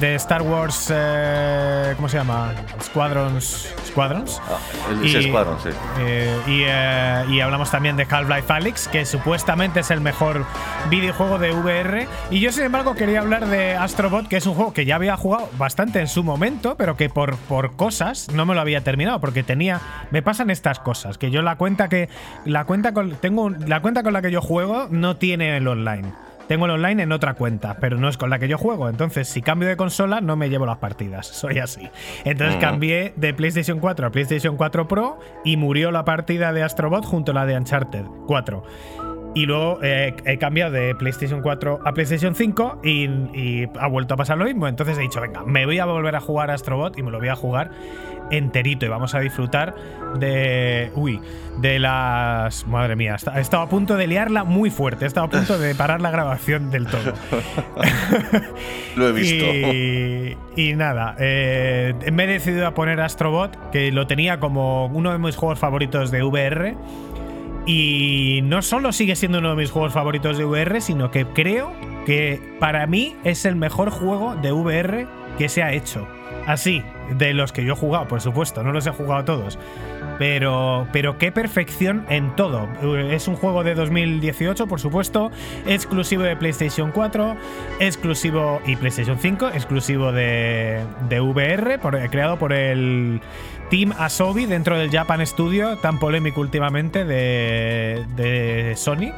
de Star Wars, eh, ¿cómo se llama? Squadrons. Squadrons. Ah, el sí, Squadron, sí. eh, y, eh, y hablamos también de Half-Life Alyx, que supuestamente es el mejor videojuego de VR. Y yo, sin embargo, quería hablar de Astrobot, que es un juego que ya había jugado bastante en su momento, pero que por, por cosas no me lo había terminado, porque tenía. Me pasan estas cosas, que yo la cuenta que. La cuenta con. Tengo un- la cuenta con la que yo juego no tiene el online. Tengo el online en otra cuenta, pero no es con la que yo juego. Entonces, si cambio de consola, no me llevo las partidas. Soy así. Entonces Mm. cambié de PlayStation 4 a PlayStation 4 Pro y murió la partida de Astrobot junto a la de Uncharted 4. Y luego eh, he cambiado de PlayStation 4 a PlayStation 5 y, y ha vuelto a pasar lo mismo. Entonces he dicho, venga, me voy a volver a jugar a Astrobot y me lo voy a jugar enterito y vamos a disfrutar de. Uy, de las. Madre mía, he estado a punto de liarla muy fuerte, he estado a punto de parar la grabación del todo. Lo he visto. Y, y nada, eh, me he decidido a poner Astrobot, que lo tenía como uno de mis juegos favoritos de VR. Y no solo sigue siendo uno de mis juegos favoritos de VR, sino que creo que para mí es el mejor juego de VR que se ha hecho. Así, de los que yo he jugado, por supuesto, no los he jugado todos. Pero, pero qué perfección en todo. Es un juego de 2018, por supuesto, exclusivo de PlayStation 4, exclusivo y PlayStation 5, exclusivo de, de VR, creado por el Team Asobi dentro del Japan Studio, tan polémico últimamente de, Sony.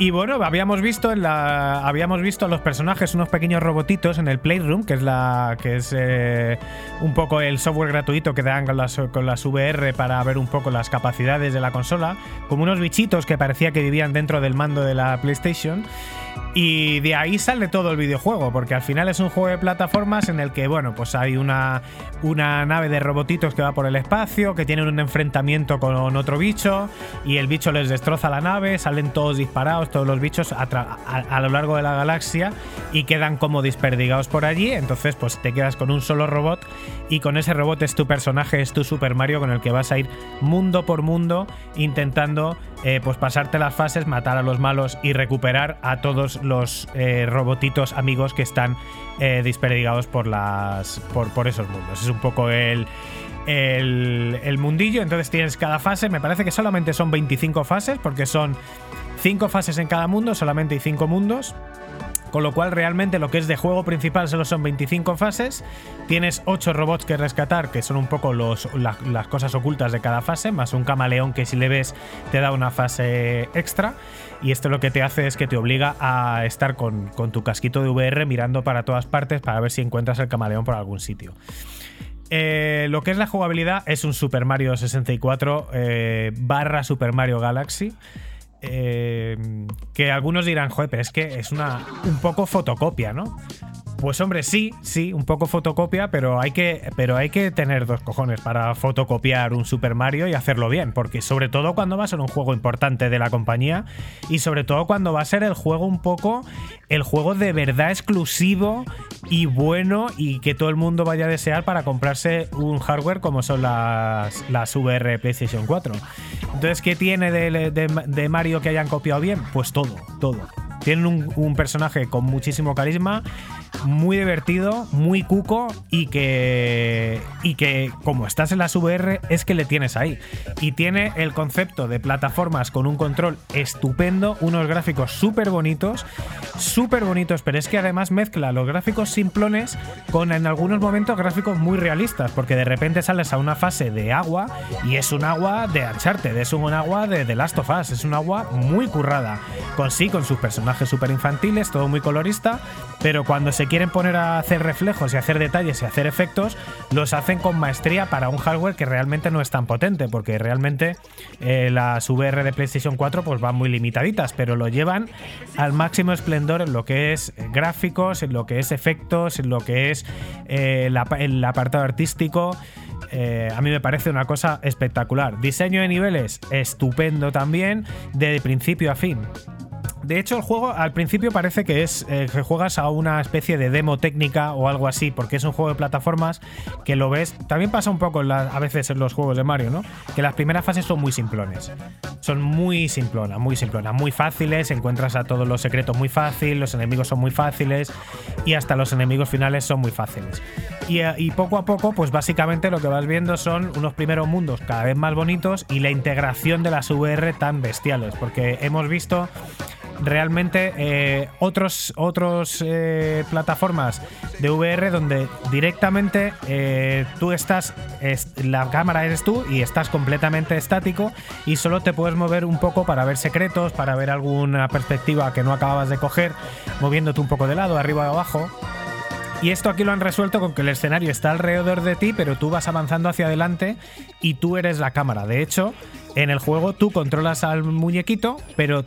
Y bueno, habíamos visto en la habíamos visto a los personajes unos pequeños robotitos en el Playroom, que es la que es eh, un poco el software gratuito que dan con las, con las VR para ver un poco las capacidades de la consola, como unos bichitos que parecía que vivían dentro del mando de la PlayStation. Y de ahí sale todo el videojuego, porque al final es un juego de plataformas en el que, bueno, pues hay una, una nave de robotitos que va por el espacio, que tienen un enfrentamiento con otro bicho, y el bicho les destroza la nave, salen todos disparados, todos los bichos a, a lo largo de la galaxia, y quedan como desperdigados por allí, entonces pues te quedas con un solo robot, y con ese robot es tu personaje, es tu Super Mario con el que vas a ir mundo por mundo intentando eh, pues pasarte las fases, matar a los malos y recuperar a todos los eh, robotitos amigos que están eh, desperdigados por las por, esos mundos. Es un poco el, el, el mundillo. Entonces tienes cada fase. Me parece que solamente son 25 fases porque son 5 fases en cada mundo, solamente hay 5 mundos. Con lo cual, realmente lo que es de juego principal solo son 25 fases. Tienes 8 robots que rescatar, que son un poco los, la- las cosas ocultas de cada fase, más un camaleón que si le ves te da una fase extra. Y esto lo que te hace es que te obliga a estar con, con tu casquito de VR mirando para todas partes para ver si encuentras el camaleón por algún sitio. Eh, lo que es la jugabilidad es un Super Mario 64 eh, barra Super Mario Galaxy. Eh, que algunos dirán, joder, pero es que es una un poco fotocopia, ¿no? Pues hombre, sí, sí, un poco fotocopia, pero hay que, pero hay que tener dos cojones para fotocopiar un Super Mario y hacerlo bien, porque sobre todo cuando va a ser un juego importante de la compañía y sobre todo cuando va a ser el juego un poco el juego de verdad exclusivo y bueno y que todo el mundo vaya a desear para comprarse un hardware como son las, las VR PlayStation 4. Entonces, ¿qué tiene de, de- de Mario que hayan copiado bien? Pues todo, todo. Tienen un, un personaje con muchísimo carisma, muy divertido, muy cuco y que, y que como estás en las VR es que le tienes ahí. Y tiene el concepto de plataformas con un control estupendo, unos gráficos súper bonitos, súper bonitos, pero es que además mezcla los gráficos simplones con en algunos momentos gráficos muy realistas, porque de repente sales a una fase de agua y es un agua de Uncharted, es un agua de The Last of Us, es un agua muy currada, con sí, con sus personajes súper infantiles, todo muy colorista, pero cuando se quieren poner a hacer reflejos y hacer detalles y hacer efectos, los hacen con maestría para un hardware que realmente no es tan potente, porque realmente eh, las VR de PlayStation 4 pues van muy limitaditas, pero lo llevan al máximo esplendor en lo que es gráficos, en lo que es efectos, en lo que es eh, el apartado artístico. Eh, a mí me parece una cosa espectacular. Diseño de niveles, estupendo también, de principio a fin. De hecho, el juego al principio parece que es eh, que juegas a una especie de demo técnica o algo así, porque es un juego de plataformas que lo ves. También pasa un poco a veces en los juegos de Mario, ¿no? Que las primeras fases son muy simplones. Son muy simplonas, muy simplonas, muy fáciles. Encuentras a todos los secretos muy fácil, los enemigos son muy fáciles y hasta los enemigos finales son muy fáciles. Y, eh, y poco a poco, pues básicamente lo que vas viendo son unos primeros mundos cada vez más bonitos y la integración de las VR tan bestiales, porque hemos visto realmente eh, otros otros eh, plataformas de VR donde directamente eh, tú estás es- la cámara eres tú y estás completamente estático y solo te puedes mover un poco para ver secretos para ver alguna perspectiva que no acababas de coger moviéndote un poco de lado arriba o abajo y esto aquí lo han resuelto con que el escenario está alrededor de ti, pero tú vas avanzando hacia adelante y tú eres la cámara. De hecho, En el juego tú controlas al muñequito, pero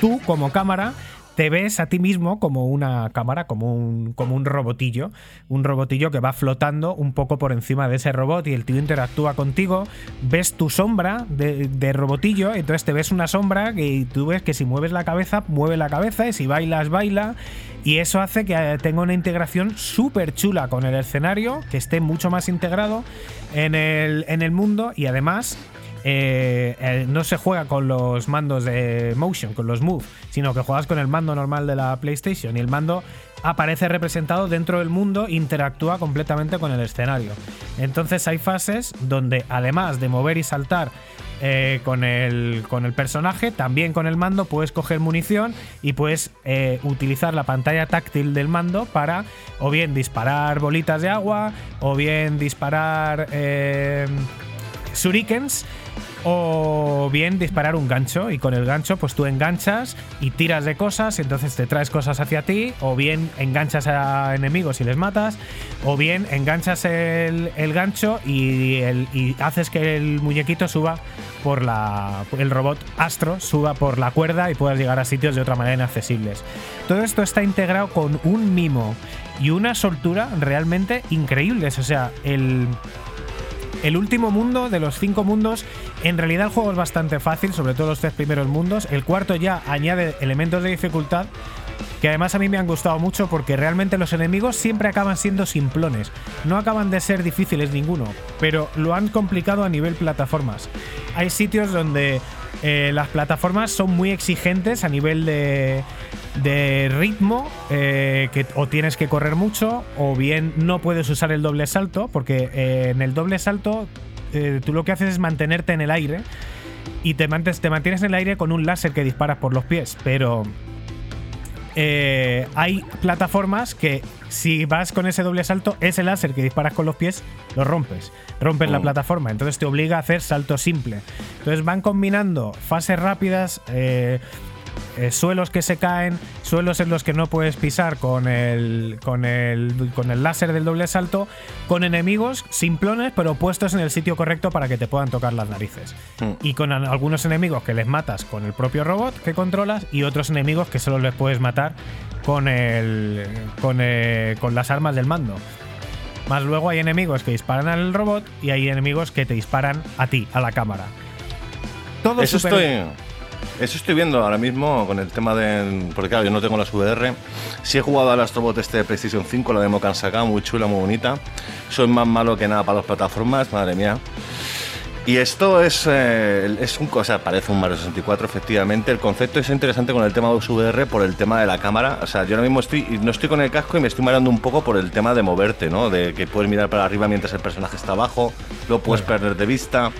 tú como cámara te ves a ti mismo como una cámara, como un, como un robotillo, un robotillo que va flotando un poco por encima de ese robot y el tío interactúa contigo, ves tu sombra de, robotillo, entonces te ves una sombra que tú ves que si mueves la cabeza, mueve la cabeza y si bailas, baila. Y eso hace que eh, tenga una integración súper chula con el escenario, que esté mucho más integrado en el, en el mundo y además eh, eh, no se juega con los mandos de motion, con los move, sino que juegas con el mando normal de la PlayStation y el mando aparece representado dentro del mundo, interactúa completamente con el escenario. Entonces hay fases donde además de mover y saltar eh, con, el, con el personaje, también con el mando puedes coger munición y puedes utilizar la pantalla táctil del mando para o bien disparar bolitas de agua o bien disparar eh, shurikens o bien disparar un gancho y con el gancho pues tú enganchas y tiras de cosas entonces te traes cosas hacia ti o bien enganchas a enemigos y les matas o bien enganchas el, gancho y, y haces que el muñequito suba por la el robot Astro suba por la cuerda y puedas llegar a sitios de otra manera inaccesibles todo esto está integrado con un mimo y una soltura realmente increíbles. O sea el el último mundo de los cinco mundos, en realidad el juego es bastante fácil, sobre todo los tres primeros mundos. El cuarto ya añade elementos de dificultad que además a mí me han gustado mucho porque realmente los enemigos siempre acaban siendo simplones. No acaban de ser difíciles ninguno, pero lo han complicado a nivel plataformas. Hay sitios donde eh, las plataformas son muy exigentes a nivel de, ritmo, eh, que o tienes que correr mucho, o bien no puedes usar el doble salto, porque eh, en el doble salto tú lo que haces es mantenerte en el aire y te, mantes- te mantienes en el aire con un láser que disparas por los pies, pero eh, hay plataformas que si vas con ese doble salto, ese láser que disparas con los pies, lo rompes. Rompes la Oh. plataforma, entonces te obliga a hacer salto simple. Entonces van combinando fases rápidas, eh, eh, suelos que se caen, suelos en los que no puedes pisar con el, con el, con el láser del doble salto, con enemigos simplones pero puestos en el sitio correcto para que te puedan tocar las narices. Mm. Y con algunos enemigos que les matas con el propio robot que controlas y otros enemigos que solo les puedes matar con, el, con, eh, con las armas del mando. Más luego hay enemigos que disparan al robot y hay enemigos que te disparan a ti, a la cámara. Todo Eso estoy, eso estoy viendo ahora mismo con el tema de. Porque claro, yo no tengo las VR. Sí he jugado al Astrobot este de PlayStation 5, la demo que han sacado, muy chula, muy bonita. Soy más malo que nada para las plataformas, madre mía. Y esto es, eh, es un cosa, parece un Mario 64, efectivamente. El concepto es interesante con el tema de VR por el tema de la cámara. O sea, yo ahora mismo estoy, no estoy con el casco y me estoy mareando un poco por el tema de moverte, ¿no? De que puedes mirar para arriba mientras el personaje está abajo, lo puedes perder de vista.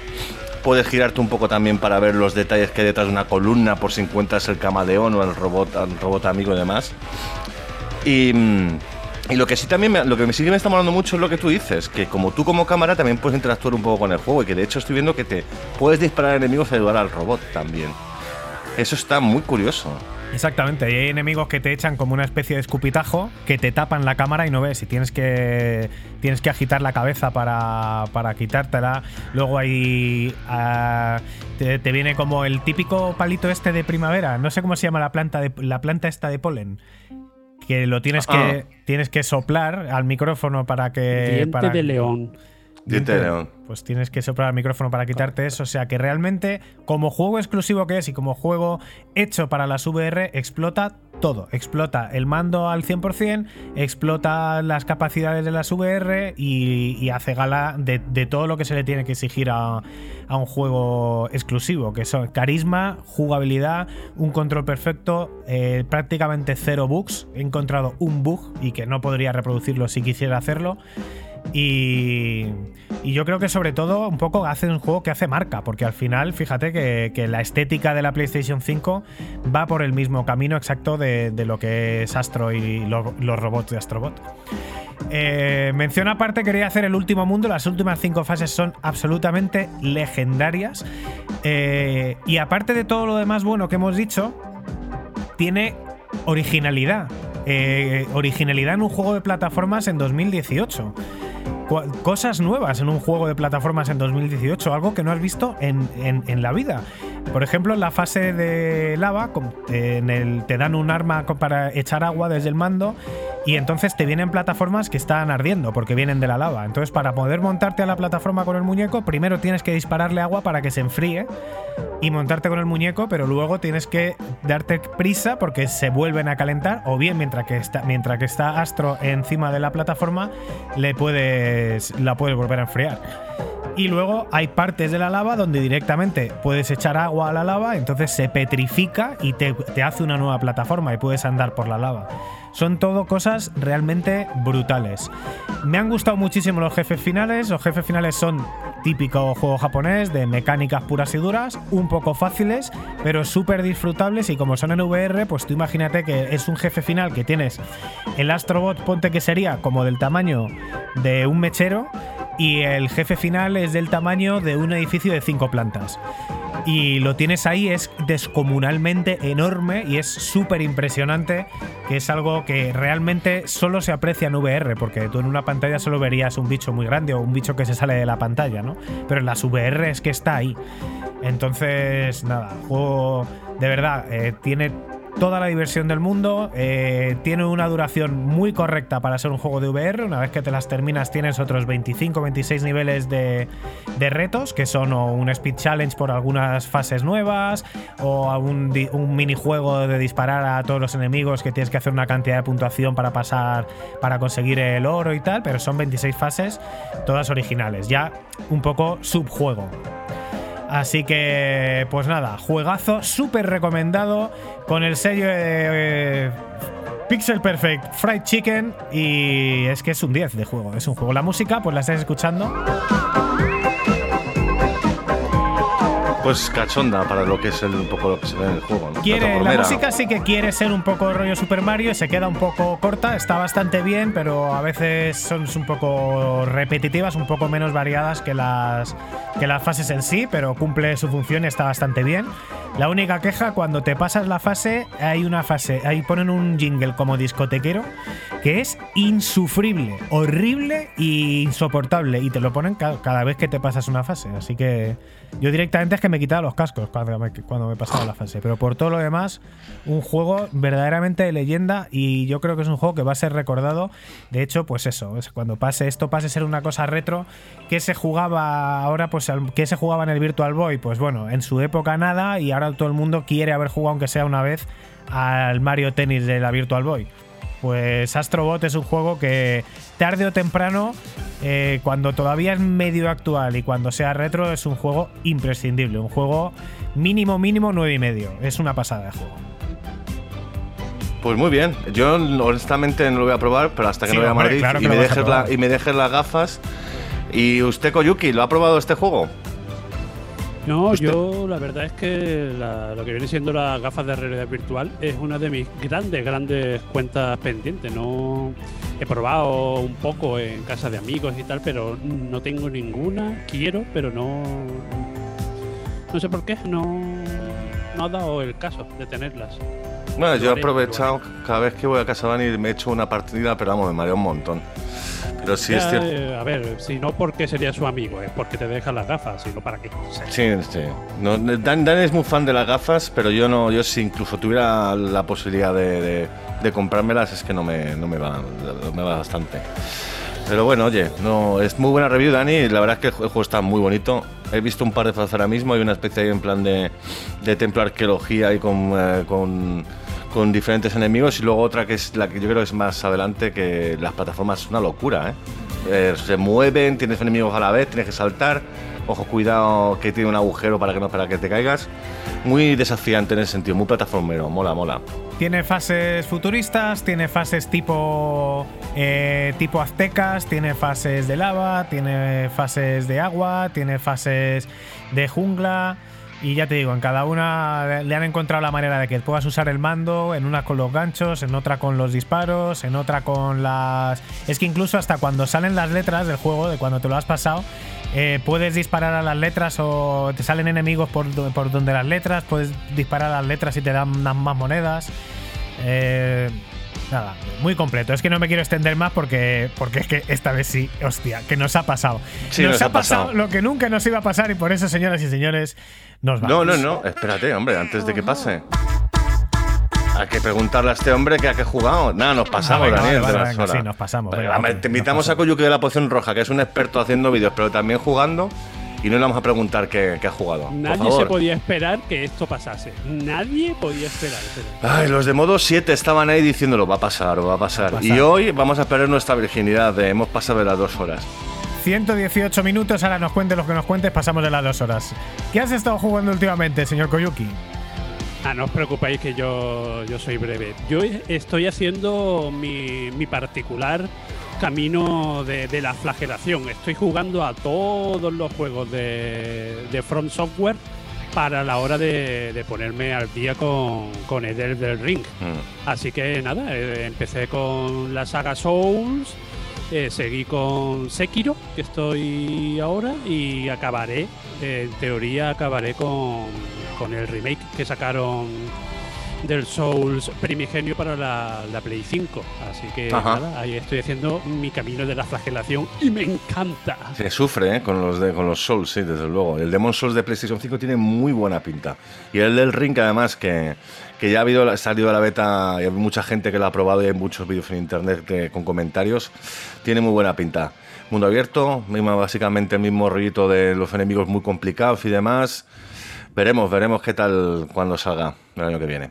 Puedes girarte un poco también para ver los detalles que hay detrás de una columna por si encuentras el camaleón o el robot, robot amigo y demás. Y, mm, y lo que sí también me, lo que sí que me está molando mucho es lo que tú dices, que como tú como cámara también puedes interactuar un poco con el juego y que de hecho estoy viendo que te puedes disparar enemigos y ayudar al robot también. Eso está muy curioso. Exactamente, hay enemigos que te echan como una especie de escupitajo que te tapan la cámara y no ves y tienes que tienes que agitar la cabeza para, para quitártela. Luego hay ah, te, te viene como el típico palito este de primavera, no sé cómo se llama la planta de la planta esta de polen. Que lo tienes que tienes que soplar al micrófono para que Diente para- de león. Diente de león. pues tienes que soplar el micrófono para quitarte eso. O sea que realmente, como juego exclusivo que es y como juego hecho para las VR, explota todo. Explota el mando al 100%, explota las capacidades de las VR y, y hace gala de, de todo lo que se le tiene que exigir a, a un juego exclusivo, que son carisma, jugabilidad, un control perfecto, eh, prácticamente cero bugs. He encontrado un bug y que no podría reproducirlo si quisiera hacerlo. Y, y yo creo que sobre todo un poco hace un juego que hace marca, porque al final, fíjate que, la estética de la PlayStation 5 va por el mismo camino exacto de, lo que es Astro y lo- los robots de Astrobot. Eh, mención aparte, quería hacer el último mundo. Las últimas cinco fases son absolutamente legendarias. Eh, y aparte de todo lo demás bueno que hemos dicho, tiene originalidad. Eh, originalidad en un juego de plataformas en 2018. Cosas nuevas en un juego de plataformas en 2018, algo que no has visto en, en- la vida. Por ejemplo, en la fase de lava, en el, te dan un arma para echar agua desde el mando y entonces te vienen plataformas que están ardiendo porque vienen de la lava. Entonces, para poder montarte a la plataforma con el muñeco, primero tienes que dispararle agua para que se enfríe y montarte con el muñeco, pero luego tienes que darte prisa porque se vuelven a calentar o bien mientras que está, mientras que está Astro encima de la plataforma le puedes la puedes volver a enfriar. Y luego hay partes de la lava donde directamente puedes echar agua a la lava, entonces se petrifica y te, te hace una nueva plataforma y puedes andar por la lava. Son todo cosas realmente brutales. Me han gustado muchísimo los jefes finales. Los jefes finales son típico juego japonés de mecánicas puras y duras, un poco fáciles, pero súper disfrutables y como son en VR, pues tú imagínate que es un jefe final que tienes el Astrobot, ponte que sería como del tamaño de un mechero y el jefe final es del tamaño de un edificio de cinco plantas. Y lo tienes ahí, es descomunalmente enorme y es súper impresionante, que es algo que realmente solo se aprecia en VR, porque tú en una pantalla solo verías un bicho muy grande o un bicho que se sale de la pantalla, ¿no? Pero en las VR es que está ahí. Entonces, nada, juego de verdad, eh, tiene toda la diversión del mundo, eh, tiene una duración muy correcta para ser un juego de VR, una vez que te las terminas tienes otros 25, 26 niveles de, retos, que son o un speed challenge por algunas fases nuevas, o di- un minijuego de disparar a todos los enemigos que tienes que hacer una cantidad de puntuación para pasar, para conseguir el oro y tal, pero son 26 fases, todas originales, ya un poco subjuego. Así que, pues nada, juegazo súper recomendado con el sello de eh, Pixel Perfect Fried Chicken y es que es un 10 de juego, es un juego. La música, pues la estáis escuchando. Pues cachonda para lo que es el, un poco lo que se ve en el juego. ¿no? Quiere, la música sí que quiere ser un poco rollo Super Mario, se queda un poco corta, está bastante bien, pero a veces son un poco repetitivas, un poco menos variadas que las, que las fases en sí, pero cumple su función y está bastante bien. La única queja, cuando te pasas la fase, hay una fase, ahí ponen un jingle como discotequero que es insufrible, horrible e insoportable. Y te lo ponen ca- cada vez que te pasas una fase. Así que yo directamente es que me quitaba los cascos cuando me, cuando me pasaba la fase. Pero por todo lo demás, un juego verdaderamente de leyenda. Y yo creo que es un juego que va a ser recordado. De hecho, pues eso, es cuando pase esto pase a ser una cosa retro que se jugaba ahora, pues que se jugaba en el Virtual Boy. Pues bueno, en su época nada. Y ahora todo el mundo quiere haber jugado, aunque sea una vez, al Mario Tennis de la Virtual Boy. Pues Astrobot es un juego que tarde o temprano, eh, cuando todavía es medio actual y cuando sea retro, es un juego imprescindible. Un juego mínimo, mínimo 9 y medio. Es una pasada de juego. Pues muy bien. Yo honestamente no lo voy a probar, pero hasta que Sí, no vaya a Madrid claro y, me lo vas a dejes la- probar. y me dejes las gafas. Y usted, Koyuki, ¿lo ha probado este juego? No, yo la verdad es que la- lo que viene siendo las gafas de realidad virtual es una de mis grandes, grandes cuentas pendientes. No he probado un poco en casa de amigos y tal, pero no tengo ninguna. Quiero, pero no. No sé por qué, no, no ha dado el caso de tenerlas. Bueno, yo he aprovechado cada vez que voy a casa de Dani me he hecho una partida, pero vamos, me marea un montón. Pero sí es Ya, cierto. eh, a ver, si no porque sería su amigo, es porque te deja las gafas, sino para qué. Sí, sí. No, Dan, Dan es muy fan de las gafas, pero yo no, yo si incluso tuviera la posibilidad de, de- de comprármelas, es que no me, no me va, no me va bastante. Pero bueno, oye, no, es muy buena review, Dani. La verdad es que el juego está muy bonito. He visto un par de fotos ahora mismo. Hay una especie ahí en plan de, de templo arqueología y con, eh, con, con diferentes enemigos. Y luego otra que es la que yo creo es más adelante, que las plataformas es una locura, ¿eh? Eh, se mueven, tienes enemigos a la vez, tienes que saltar. Ojo, cuidado que tiene un agujero para que no para que te caigas. Muy desafiante en ese sentido, muy plataformero, mola, mola. Tiene fases futuristas, tiene fases tipo eh, tipo aztecas, tiene fases de lava, tiene fases de agua, tiene fases de jungla. Y ya te digo, en cada una le han encontrado la manera de que puedas usar el mando, en una con los ganchos, en otra con los disparos, en otra con las... Es que incluso hasta cuando salen las letras del juego, de cuando te lo has pasado, eh, puedes disparar a las letras o te salen enemigos por, por donde las letras, puedes disparar a las letras y te dan unas más monedas. Eh, nada, muy completo. Es que no me quiero extender más porque, porque es que esta vez sí, hostia, que nos ha pasado. Sí, nos, ha pasado, pasado. lo que nunca nos iba a pasar y por eso, señoras y señores, nos vamos. No, no, no, espérate, hombre, antes de que pase. Hay que preguntarle a este hombre que a qué ha jugado. Nada, nos pasamos, Ah, venga, Daniel, vale, venga, horas. sí, nos pasamos, venga, te invitamos a pasamos. Koyuki de la Poción Roja, que es un experto haciendo vídeos, pero también jugando. Y no le vamos a preguntar qué, qué ha jugado. Por Nadie favor. se podía esperar que esto pasase. Nadie podía esperar. Ay, los de modo 7 estaban ahí diciéndolo, va a pasar, va a pasar. Va a Y pasar. hoy vamos a perder nuestra virginidad, de hemos pasado de las dos horas. 118 minutos, ahora nos cuentes lo que nos cuentes, pasamos de las dos horas. ¿Qué has estado jugando últimamente, señor Koyuki? Ah, no os preocupéis que yo, yo soy breve. Yo estoy haciendo mi, mi particular camino de, de la flagelación. Estoy jugando a todos los juegos de, de From Software para la hora de, de ponerme al día con, con el del Ring. Mm. Así que nada, eh, empecé con la saga Souls, eh, seguí con Sekiro, que estoy ahora, y acabaré, eh, en teoría acabaré con, con el remake que sacaron del Souls primigenio para la, la Play 5. Así que nada, ahí estoy haciendo mi camino de la flagelación y me encanta. Se sufre ¿eh? con, los de, con los Souls, sí, desde luego. El Demon Souls de PlayStation 5 tiene muy buena pinta. Y el del Ring, además, que, que ya ha habido, salido a la beta y hay mucha gente que lo ha probado y hay muchos vídeos en internet que- con comentarios, tiene muy buena pinta. Mundo abierto, misma, básicamente el mismo rollito de los enemigos muy complicados y demás. Veremos, veremos qué tal cuando salga el año que viene.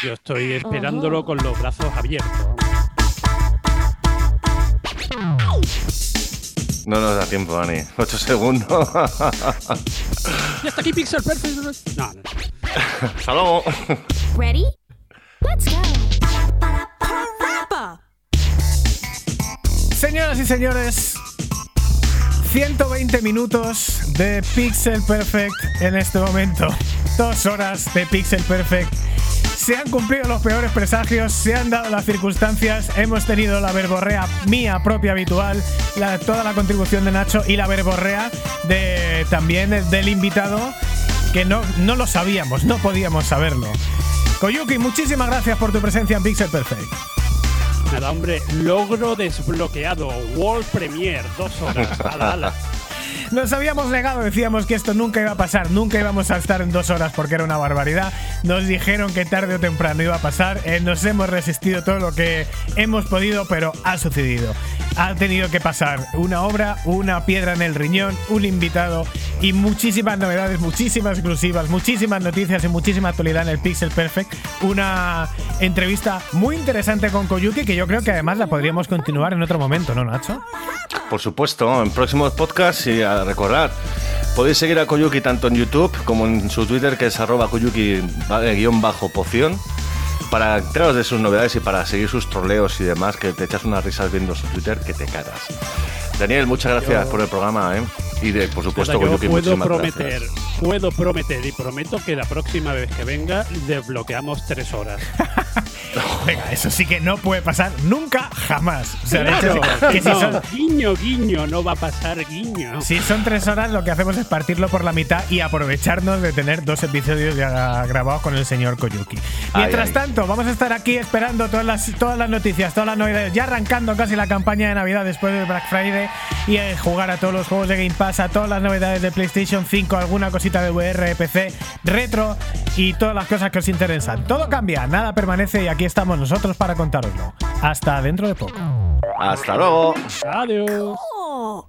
Yo estoy esperándolo con los brazos abiertos. No nos da tiempo, Dani. 8 segundos. Y hasta aquí Pixel Perfect. No, no. Hasta luego. Ready? Let's go. Señoras y señores, 120 minutos de Pixel Perfect en este momento. Dos horas de Pixel Perfect. Se han cumplido los peores presagios, se han dado las circunstancias, hemos tenido la verborrea mía propia habitual, toda la contribución de Nacho y la verborrea de, también del invitado, que no, no lo sabíamos, no podíamos saberlo. Koyuki, muchísimas gracias por tu presencia en Pixel Perfect. Nada, hombre, logro desbloqueado. World Premiere, dos horas. Ala, ala. Nos habíamos negado, decíamos que esto nunca iba a pasar, nunca íbamos a estar en dos horas porque era una barbaridad. Nos dijeron que tarde o temprano iba a pasar. eh, nos hemos resistido todo lo que hemos podido, pero ha sucedido. Ha tenido que pasar una obra, una piedra en el riñón, un invitado y muchísimas novedades, muchísimas exclusivas, muchísimas noticias y muchísima actualidad en el Pixel Perfect. Una entrevista muy interesante con Koyuki que yo creo que además la podríamos continuar en otro momento, ¿no, Nacho? Por supuesto, en próximos podcasts y a recordar. Podéis seguir a Koyuki tanto en YouTube como en su Twitter, que es arroba Koyuki-poción, para enteraros de sus novedades y para seguir sus troleos y demás, que te echas unas risas viendo su Twitter que te cagas. Daniel, muchas gracias por el programa, ¿eh? Y de, por supuesto, Nada, yo Koyuki, puedo muchísimas prometer, gracias. puedo prometer y prometo que la próxima vez que venga desbloqueamos tres horas. Venga, eso sí que no puede pasar nunca, jamás. O sea, de hecho, Claro, que si no, son, guiño, guiño, no va a pasar guiño. si son tres horas, lo que hacemos es partirlo por la mitad y aprovecharnos de tener dos episodios ya grabados con el señor Koyuki. Mientras ay. tanto, vamos a estar aquí esperando todas las, todas las noticias, todas las novedades, ya arrancando casi la campaña de Navidad después del Black Friday y eh, jugar a todos los juegos de Game Pass, a todas las novedades de PlayStation 5, alguna cosita de VR, PC, retro y todas las cosas que os interesan. Todo cambia, nada permanece y aquí estamos nosotros para contároslo. Hasta dentro de poco. Hasta luego. Adiós. Oh.